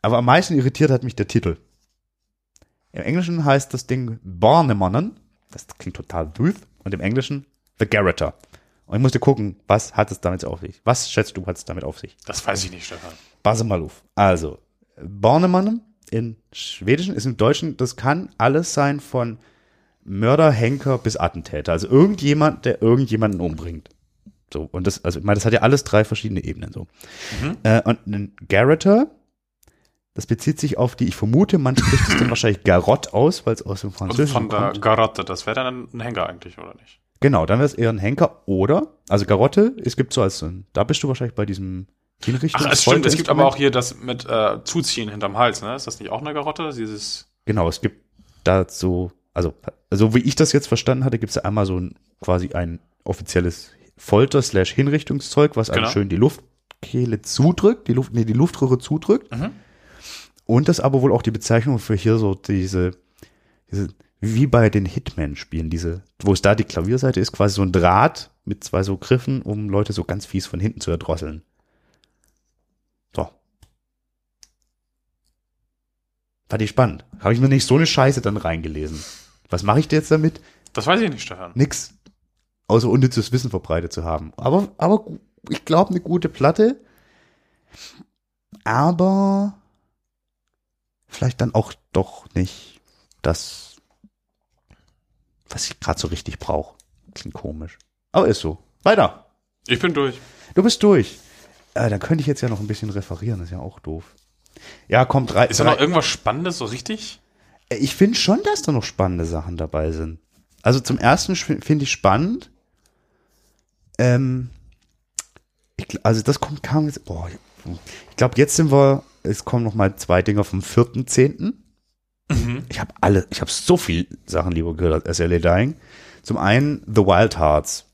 Speaker 3: Aber am meisten irritiert hat mich der Titel. Im Englischen heißt das Ding Bornemonnen, das klingt total doof, und im Englischen The Garretter. Und ich musste gucken, was hat es damit auf sich? Was schätzt du, hat es damit auf sich?
Speaker 2: Das weiß ich nicht, Stefan.
Speaker 3: Pass mal auf. Also, Bornemann in Schwedischen ist im Deutschen, das kann alles sein von Mörder, Henker bis Attentäter. Also irgendjemand, der irgendjemanden umbringt. So, und das, also ich meine, das hat ja alles drei verschiedene Ebenen so. Äh, und ein Garretter, das bezieht sich auf die, ich vermute, man spricht es dann wahrscheinlich Garott aus, weil es aus dem
Speaker 2: Also
Speaker 3: Französischen
Speaker 2: von der
Speaker 3: kommt.
Speaker 2: Garotte, das wäre dann ein Henker eigentlich, oder nicht?
Speaker 3: Genau, dann wäre es eher ein Henker oder, also Garotte, es gibt so als da bist du wahrscheinlich bei diesem Hinrichtungs
Speaker 2: Ach, es stimmt, es gibt aber auch hier das mit äh, Zuziehen hinterm Hals, ne? Ist das nicht auch eine Garotte? Dieses.
Speaker 3: Genau, es gibt da so, also, also wie ich das jetzt verstanden hatte, gibt es ja einmal so ein, quasi ein offizielles Folter-Hinrichtungszeug, was einem
Speaker 2: Genau.
Speaker 3: schön die Luftkehle zudrückt, die Luft, nee, die Luftröhre zudrückt.
Speaker 2: Mhm.
Speaker 3: Und das aber wohl auch die Bezeichnung für hier so diese, diese wie bei den Hitman-Spielen, diese, wo es da die Klavierseite ist, quasi so ein Draht mit zwei so Griffen, um Leute so ganz fies von hinten zu erdrosseln. So. Fand ich spannend. Habe ich mir nicht so eine Scheiße dann reingelesen. Was mache ich jetzt damit?
Speaker 2: Das weiß ich nicht, Stefan.
Speaker 3: Nix. Außer unnützes Wissen verbreitet zu haben. Aber, aber ich glaube, eine gute Platte. Aber vielleicht dann auch doch nicht das, was ich gerade so richtig brauche. Klingt komisch. Aber ist so. Weiter.
Speaker 2: Ich bin durch.
Speaker 3: Du bist durch. Äh, dann könnte ich jetzt ja noch ein bisschen referieren. Das ist ja auch doof. Ja, kommt drei.
Speaker 2: Ist da noch irgendwas Spannendes, so richtig?
Speaker 3: ich finde schon, dass da noch spannende Sachen dabei sind. Also zum ersten finde ich spannend. Ähm, ich, also das kommt kam jetzt. Boah, ich glaube, jetzt sind wir. Es kommen noch mal zwei Dinger vom 4.10. Ich habe alle, ich habe so viel Sachen lieber gehört als SLA Dying. Zum einen The Wild Hearts.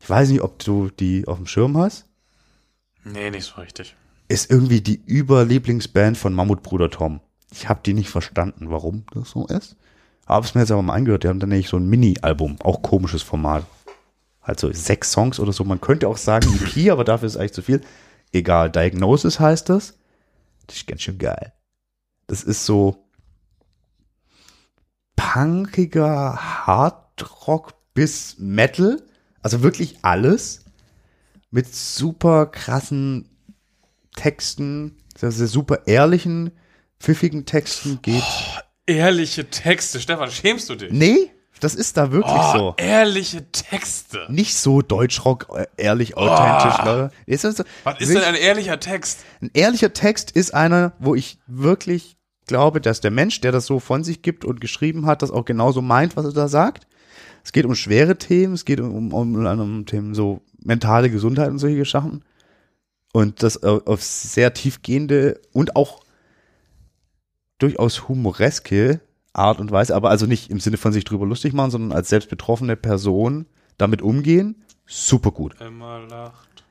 Speaker 3: Ich weiß nicht, ob du die auf dem Schirm hast.
Speaker 2: Nee, nicht so richtig.
Speaker 3: Ist irgendwie die Überlieblingsband von Mammutbruder Tom. Ich habe die nicht verstanden, warum das so ist. Habe es mir jetzt aber mal angehört. Die haben dann nämlich so ein Mini-Album, auch komisches Format. Halt so sechs Songs oder so. Man könnte auch sagen EP, aber dafür ist eigentlich zu viel. Egal, Diagnosis heißt das. Das ist ganz schön geil. Das ist so punkiger Hardrock bis Metal. Also wirklich alles. Mit super krassen Texten, sehr, sehr super ehrlichen, pfiffigen Texten geht.
Speaker 2: Ehrliche Texte. Stefan, schämst du dich?
Speaker 3: Nee, das ist da wirklich
Speaker 2: Oh,
Speaker 3: so.
Speaker 2: ehrliche Texte.
Speaker 3: Nicht so Deutschrock, äh, ehrlich, authentisch. Leute. Ist das so,
Speaker 2: Was ist denn ein ehrlicher Text?
Speaker 3: ein ehrlicher Text ist einer, wo ich wirklich glaube, dass der Mensch, der das so von sich gibt und geschrieben hat, das auch genauso meint, was er da sagt. Es geht um schwere Themen, es geht um, um, um, um Themen so mentale Gesundheit und solche Sachen. Und das au- auf sehr tiefgehende und auch durchaus humoreske Art und Weise, aber also nicht im Sinne von sich drüber lustig machen, sondern als selbst betroffene Person damit umgehen. Super gut.
Speaker 2: Immer lacht.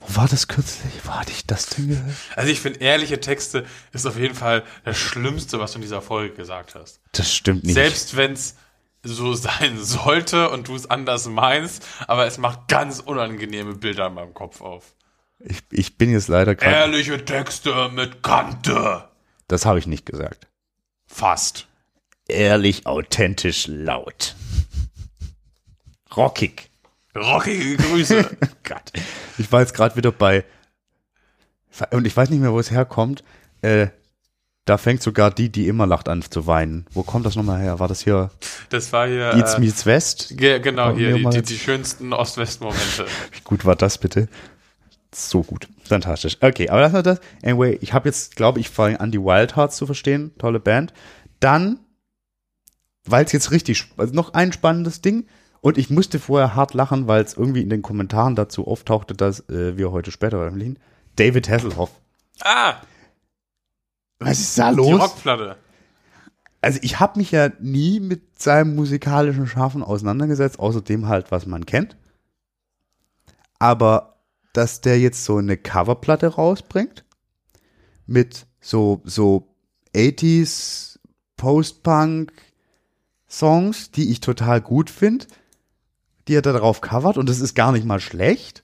Speaker 3: Wo war das kürzlich? Hatte ich das denn gehört?
Speaker 2: Also ich finde, ehrliche Texte ist auf jeden Fall das Schlimmste, was du in dieser Folge gesagt hast.
Speaker 3: Das stimmt nicht.
Speaker 2: Selbst wenn es so sein sollte und du es anders meinst, aber es macht ganz unangenehme Bilder in meinem Kopf auf.
Speaker 3: Ich, ich bin jetzt leider gerade.
Speaker 2: Ehrliche Texte mit Kante.
Speaker 3: Das habe ich nicht gesagt.
Speaker 2: Fast.
Speaker 3: Ehrlich, authentisch, laut. Rockig.
Speaker 2: Rockige Grüße. (laughs)
Speaker 3: Gott. Ich war jetzt gerade wieder bei, und ich weiß nicht mehr, wo es herkommt. Äh, da fängt sogar die, die immer lacht, an zu weinen. Wo kommt das nochmal her? War das hier
Speaker 2: Das war hier.
Speaker 3: Eats
Speaker 2: äh,
Speaker 3: Meets West?
Speaker 2: ge- genau,
Speaker 3: Haben
Speaker 2: hier, die, die, die schönsten Ost-West-Momente.
Speaker 3: Wie gut war das bitte? So gut. Fantastisch. Okay, aber lassen wir das. Anyway, ich habe jetzt, glaube ich, fange an, die Wild Hearts zu verstehen. Tolle Band. Dann, weil es jetzt richtig, also noch ein spannendes Ding. Und ich musste vorher hart lachen, weil es irgendwie in den Kommentaren dazu auftauchte, dass äh, wir heute später veröffentlichen. David Hasselhoff.
Speaker 2: Ah,
Speaker 3: Was ist da
Speaker 2: die
Speaker 3: los?
Speaker 2: Rockplatte.
Speaker 3: Also ich habe mich ja nie mit seinem musikalischen Schaffen auseinandergesetzt, außerdem halt, was man kennt. Aber dass der jetzt so eine Coverplatte rausbringt mit so so 80s Post-Punk Songs, die ich total gut finde, die er da drauf covert und das ist gar nicht mal schlecht.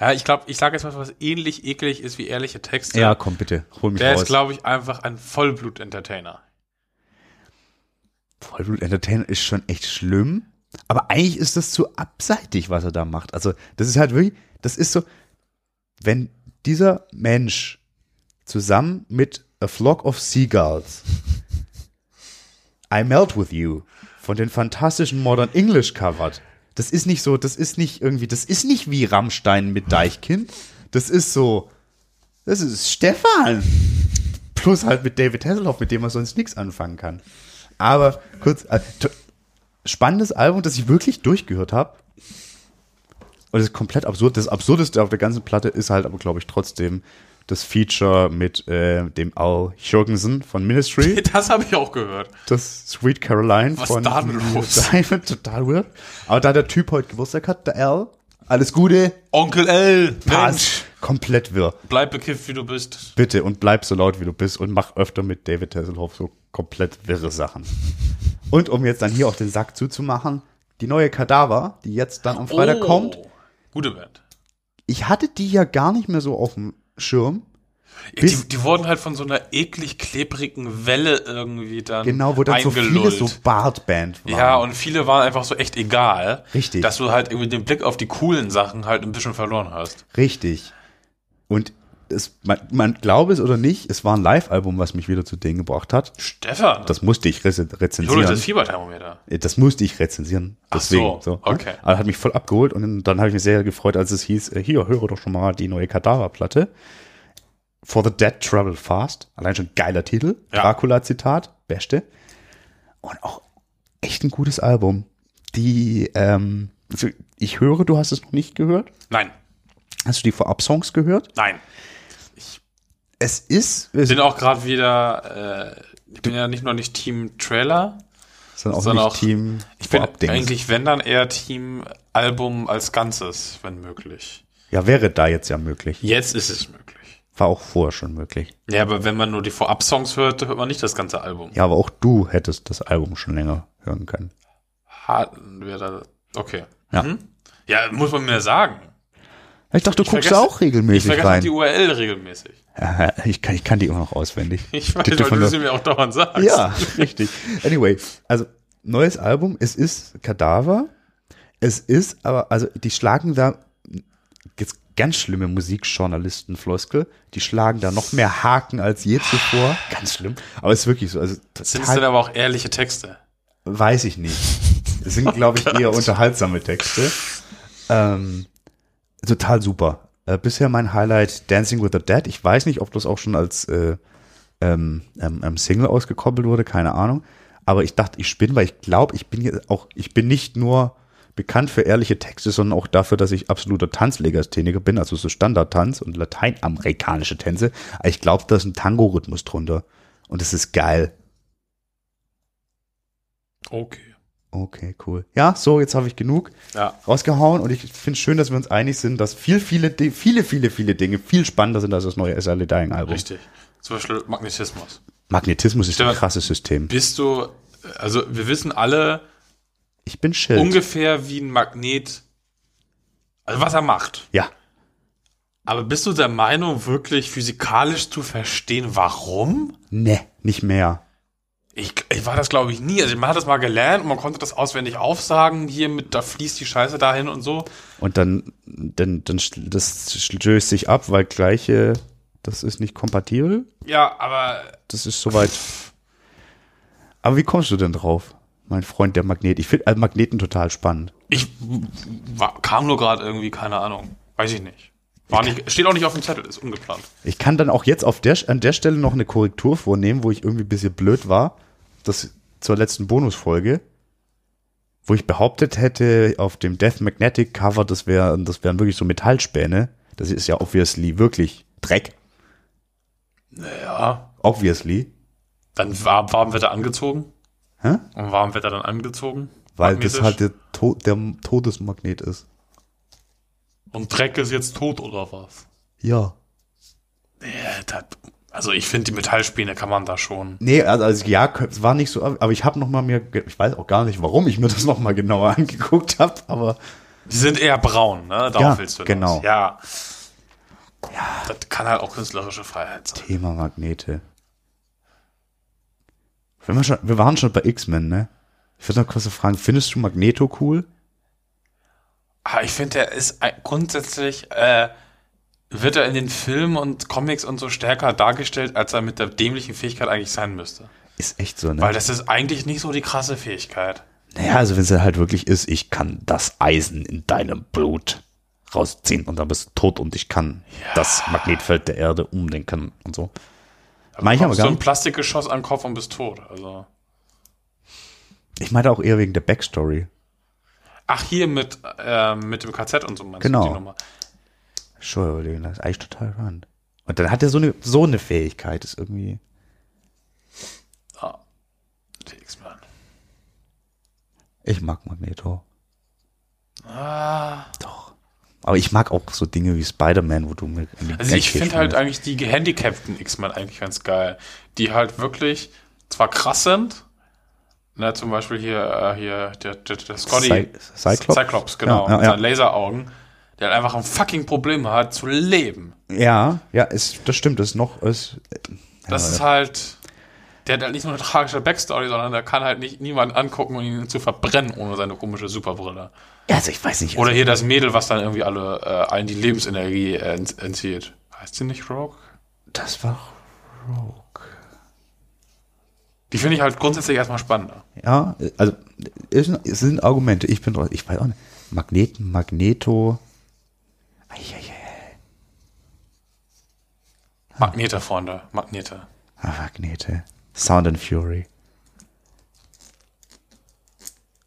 Speaker 2: Ja, ich glaube, ich sage jetzt was, was ähnlich eklig ist wie ehrliche Texte.
Speaker 3: komm bitte, hol mich
Speaker 2: Der
Speaker 3: raus.
Speaker 2: ist, glaube ich, einfach ein Vollblut-Entertainer.
Speaker 3: Vollblut Entertainer ist schon echt schlimm. Aber eigentlich ist das zu abseitig, was er da macht. Also, das ist halt wirklich, das ist so, wenn dieser Mensch zusammen mit A Flock of Seagulls I Melt With You von den fantastischen Modern English covert, das ist nicht so, das ist nicht irgendwie, das ist nicht wie Rammstein mit Deichkind. Das ist so, das ist Stefan. Plus halt mit David Hasselhoff, mit dem man sonst nichts anfangen kann. Aber kurz, äh, spannendes Album, das ich wirklich durchgehört habe. Und das ist komplett absurd. Das Absurdeste auf der ganzen Platte ist halt aber, glaube ich, trotzdem das Feature mit äh, dem Al Jurgensen von Ministry. (laughs)
Speaker 2: Das habe ich auch gehört.
Speaker 3: das Sweet Caroline
Speaker 2: Was
Speaker 3: von
Speaker 2: da los?
Speaker 3: Diamond, total weird. Aber da der Typ heute Geburtstag hat, der Al, alles Gute,
Speaker 2: Onkel L,
Speaker 3: passt. Komplett wirr.
Speaker 2: bleib bekifft, wie du bist.
Speaker 3: Bitte und bleib so laut, wie du bist und mach öfter mit David Hasselhoff so komplett wirre Sachen. Und um jetzt dann hier auch den Sack zuzumachen, die neue Kadaver, die jetzt dann am Freitag
Speaker 2: Oh,
Speaker 3: kommt.
Speaker 2: Gute Band.
Speaker 3: Ich hatte die ja gar nicht mehr so auf dem Schirm.
Speaker 2: Die,
Speaker 3: Bis-
Speaker 2: die wurden halt von so einer eklig klebrigen Welle irgendwie dann
Speaker 3: Genau, wo dann so viele
Speaker 2: eingelullt.
Speaker 3: so Bartband waren.
Speaker 2: Ja, und viele waren einfach so echt egal.
Speaker 3: Richtig.
Speaker 2: Dass du halt irgendwie den Blick auf die coolen Sachen halt ein bisschen verloren hast.
Speaker 3: Richtig. Und es, man, man glaube es oder nicht, es war ein Live-Album, was mich wieder zu denen gebracht hat.
Speaker 2: Stefan,
Speaker 3: Das musste ich reze rezensieren.
Speaker 2: das Fieberthermometer.
Speaker 3: Das musste ich rezensieren.
Speaker 2: Ach
Speaker 3: Deswegen.
Speaker 2: so,
Speaker 3: ne?
Speaker 2: okay.
Speaker 3: Aber hat mich voll abgeholt und dann, habe ich mich sehr gefreut, als es hieß, äh, hier, höre doch schon mal die neue Kadaver-Platte. For the Dead Travel Fast. Allein schon geiler Titel.
Speaker 2: Ja.
Speaker 3: Dracula-Zitat. Beste. Und auch echt ein gutes Album. Die, ähm, ich höre, du hast es noch nicht gehört.
Speaker 2: Nein,
Speaker 3: Hast du die Vorab-Songs gehört?
Speaker 2: nein.
Speaker 3: Es ist,
Speaker 2: Ich bin auch gerade wieder, äh, ich bin ja nicht nur nicht Team Trailer,
Speaker 3: sind auch
Speaker 2: sondern
Speaker 3: nicht
Speaker 2: auch-
Speaker 3: Team
Speaker 2: ich bin eigentlich, wenn dann eher Team Album als Ganzes, wenn möglich.
Speaker 3: Ja, wäre da jetzt ja möglich.
Speaker 2: Jetzt ist es möglich.
Speaker 3: War auch vorher schon möglich.
Speaker 2: Ja, aber wenn man nur die Vorab-Songs hört, hört man nicht das ganze Album.
Speaker 3: Ja, aber auch du hättest das Album schon länger hören können.
Speaker 2: Hatten wir da, okay.
Speaker 3: Ja.
Speaker 2: Mhm. Ja, muss man mir sagen.
Speaker 3: Ich dachte, du
Speaker 2: Ich
Speaker 3: guckst
Speaker 2: vergesse-
Speaker 3: auch regelmäßig
Speaker 2: Ich vergesse
Speaker 3: rein.
Speaker 2: die URL regelmäßig.
Speaker 3: Ja, ich, kann, ich kann die immer noch auswendig. (laughs)
Speaker 2: Ich weiß, weil du sie mir auch dauernd sagst.
Speaker 3: Ja, richtig. Anyway, also neues Album, es ist Kadaver. Es ist aber, also die schlagen da jetzt ganz schlimme Musikjournalisten-Floskel. Die schlagen da noch mehr Haken als je zuvor. Ganz schlimm. Aber es ist wirklich so. Also
Speaker 2: Sind es denn aber auch ehrliche Texte?
Speaker 3: Weiß ich nicht. Es sind, (laughs) glaube ich, eher unterhaltsame Texte. Ähm, total super. Äh, bisher mein Highlight Dancing with the Dead. Ich weiß nicht, ob das auch schon als äh, ähm, ähm, ähm, Single ausgekoppelt wurde, keine Ahnung. Aber ich dachte, ich spinne, weil ich glaube, ich bin jetzt auch, ich bin nicht nur bekannt für ehrliche Texte, sondern auch dafür, dass ich absoluter Tanzlegastheniker bin, also so Standardtanz und lateinamerikanische Tänze. Aber ich glaube, da ist ein Tango-Rhythmus drunter. Und es ist geil.
Speaker 2: Okay.
Speaker 3: Okay, cool. Ja, so, jetzt habe ich genug
Speaker 2: Ja.
Speaker 3: rausgehauen und ich finde es schön, dass wir uns einig sind, dass viel, viele, viele, viele, viele Dinge viel spannender sind als das neue SL Dying Album.
Speaker 2: Richtig. Zum Beispiel Magnetismus.
Speaker 3: Magnetismus ist ein
Speaker 2: Stefan,
Speaker 3: krasses System.
Speaker 2: Bist du, also wir wissen alle
Speaker 3: Ich bin Schild.
Speaker 2: ungefähr wie ein Magnet, also was er macht.
Speaker 3: ja.
Speaker 2: Aber bist du der Meinung, wirklich physikalisch zu verstehen, warum?
Speaker 3: Ne, nicht mehr.
Speaker 2: Ich, ich war das, glaube ich, nie. Also man hat das mal gelernt und man konnte das auswendig aufsagen. Hier mit, da fließt die Scheiße dahin und so.
Speaker 3: Und dann, dann, dann das stößt sich ab, weil gleiche, das ist nicht kompatibel.
Speaker 2: Ja, aber
Speaker 3: Das ist soweit. Aber wie kommst du denn drauf, mein Freund der Magnet? Ich finde äh, Magneten total spannend.
Speaker 2: ich war, kam nur gerade irgendwie, keine Ahnung. Weiß ich nicht. War nicht, steht auch nicht auf dem Zettel, ist ungeplant.
Speaker 3: Ich kann dann auch jetzt auf der, an der Stelle noch eine Korrektur vornehmen, wo ich irgendwie ein bisschen blöd war. Das zur letzten Bonusfolge, wo ich behauptet hätte, auf dem Death Magnetic Cover, das wären, das wären wirklich so Metallspäne. Das ist ja obviously wirklich Dreck.
Speaker 2: Ja.
Speaker 3: Obviously.
Speaker 2: Dann war, warum wird er angezogen?
Speaker 3: Hä?
Speaker 2: Und warum wird er dann angezogen?
Speaker 3: Weil das halt der, to der Todesmagnet ist.
Speaker 2: Und Dreck ist jetzt tot oder was?
Speaker 3: Ja.
Speaker 2: Ja, das, also ich finde, die Metallspäne kann man da schon.
Speaker 3: Nee, also, also ja, es war nicht so, aber ich habe noch mal mir, ich weiß auch gar nicht, warum ich mir das noch mal genauer (laughs) angeguckt habe, aber
Speaker 2: Die sind eher braun, ne? Darauf
Speaker 3: Ja,
Speaker 2: willst du
Speaker 3: genau.
Speaker 2: hinaus. Ja. Ja. Das kann halt auch künstlerische Freiheit sein.
Speaker 3: Thema Magnete. Wenn wir, schon, wir waren schon bei X-Men, ne? Ich würde noch kurz fragen, findest du Magneto cool?
Speaker 2: Ah, ich finde, der ist grundsätzlich, äh, wird er in den Filmen und Comics und so stärker dargestellt, als er mit der dämlichen Fähigkeit eigentlich sein müsste.
Speaker 3: Ist echt so, ne?
Speaker 2: Weil das ist eigentlich nicht so die krasse Fähigkeit.
Speaker 3: naja, also wenn es halt wirklich ist, ich kann das Eisen in deinem Blut rausziehen und dann bist du tot und ich kann das Magnetfeld der Erde umdenken und so. Mach ich aber gar
Speaker 2: ein
Speaker 3: nicht.
Speaker 2: Plastikgeschoss an den Kopf und bist tot. Also.
Speaker 3: Ich meinte auch eher wegen der Backstory.
Speaker 2: Ach, hier mit, äh, mit dem KZ und so meinst
Speaker 3: Genau.
Speaker 2: du die Nummer.
Speaker 3: Überlegen, das ist eigentlich total spannend. Und dann hat er so eine, so eine Fähigkeit, ist irgendwie.
Speaker 2: Ah, die X-Men.
Speaker 3: Ich mag Magneto.
Speaker 2: Ah.
Speaker 3: Doch. Aber ich mag auch so Dinge wie Spider-Man, wo du mit. den
Speaker 2: Also ich finde halt eigentlich die gehandicapten X-Men eigentlich ganz geil. Die halt wirklich zwar krass sind, ne, zum Beispiel hier, äh, hier, der, der, der Scotty.
Speaker 3: Cy- Cyclops?
Speaker 2: Cyclops, genau.
Speaker 3: Ja, ja,
Speaker 2: mit
Speaker 3: ja.
Speaker 2: seinen Laseraugen. Der halt einfach ein fucking Problem hat zu leben.
Speaker 3: Ja, ja, ist, das stimmt, das ist noch, ist,
Speaker 2: Das ist halt, der hat halt nicht nur eine tragische Backstory, sondern der kann halt nicht niemanden angucken und ihn zu verbrennen ohne seine komische Superbrille.
Speaker 3: ja, also ich weiß nicht.
Speaker 2: Oder hier das Mädel, was dann irgendwie alle, äh, allen die Lebensenergie äh, ent entzieht. Heißt sie nicht Rogue?
Speaker 3: das war Rogue.
Speaker 2: Die finde ich halt grundsätzlich erstmal spannender.
Speaker 3: Ja, also, es sind Argumente, ich bin drauf, ich weiß auch nicht. Magneten, Magneto. Eieiei.
Speaker 2: Magnete, Freunde, Magnete.
Speaker 3: Ah, Magnete. Sound and Fury.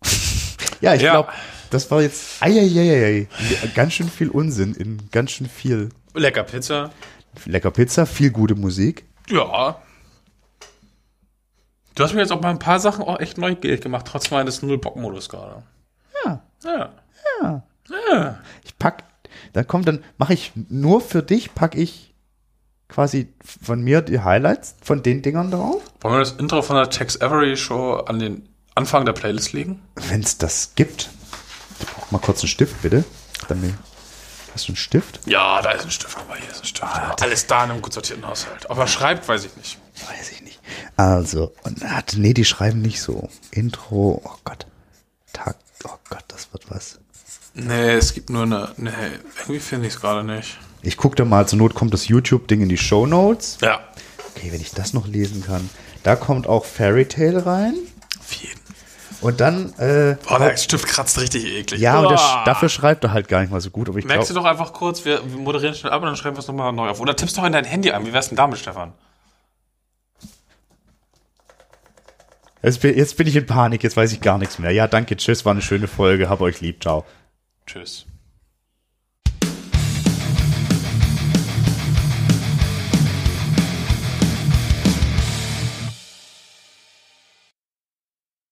Speaker 3: (laughs) ja, ich
Speaker 2: Ja.
Speaker 3: glaube, das war jetzt eieiei, ganz schön viel Unsinn in ganz schön viel
Speaker 2: Lecker Pizza.
Speaker 3: lecker Pizza, viel gute Musik.
Speaker 2: Ja. Du hast mir jetzt auch mal ein paar Sachen auch echt neugierig gemacht, trotz meines Null-Bock-Modus gerade.
Speaker 3: Ja.
Speaker 2: Ja.
Speaker 3: Ja.
Speaker 2: Ja.
Speaker 3: Ich pack, dann kommt, dann mache ich nur für dich, pack ich quasi von mir die Highlights von den Dingern drauf.
Speaker 2: Wollen wir das Intro von der Tex Avery Show an den Anfang der Playlist legen?
Speaker 3: Wenn es das gibt. Ich brauch mal kurz einen Stift, bitte. Dann, hast du einen Stift?
Speaker 2: Ja, da ist ein Stift, aber hier ist ein Stift. Alles da in einem gut sortierten Haushalt. Ob er schreibt, weiß ich nicht.
Speaker 3: Weiß ich nicht. Also, und, ah, nee, die schreiben nicht so. Intro, oh Gott. Tag, oh Gott, das wird was.
Speaker 2: Nee, es gibt nur eine. Nee, irgendwie finde ich es gerade nicht.
Speaker 3: Ich guck da mal, zur Not kommt das YouTube-Ding in die Show Notes.
Speaker 2: Ja.
Speaker 3: Okay, wenn ich das noch lesen kann. Da kommt auch Fairy Tale rein.
Speaker 2: Auf jeden.
Speaker 3: Und dann, äh,
Speaker 2: Boah, der Stift kratzt richtig eklig.
Speaker 3: ja, und der,
Speaker 2: Boah.
Speaker 3: dafür schreibt er halt gar nicht mal so gut. Aber ich
Speaker 2: Merkst du
Speaker 3: glaube,
Speaker 2: doch einfach kurz, wir, wir moderieren schnell ab und dann schreiben wir es nochmal neu auf. Oder tippst doch in dein Handy ein. Wie wär's denn damit, Stefan?
Speaker 3: jetzt, bin- jetzt bin ich in Panik, jetzt weiß ich gar nichts mehr. Ja, danke, tschüss, war eine schöne Folge, hab euch lieb, ciao.
Speaker 2: Tschüss.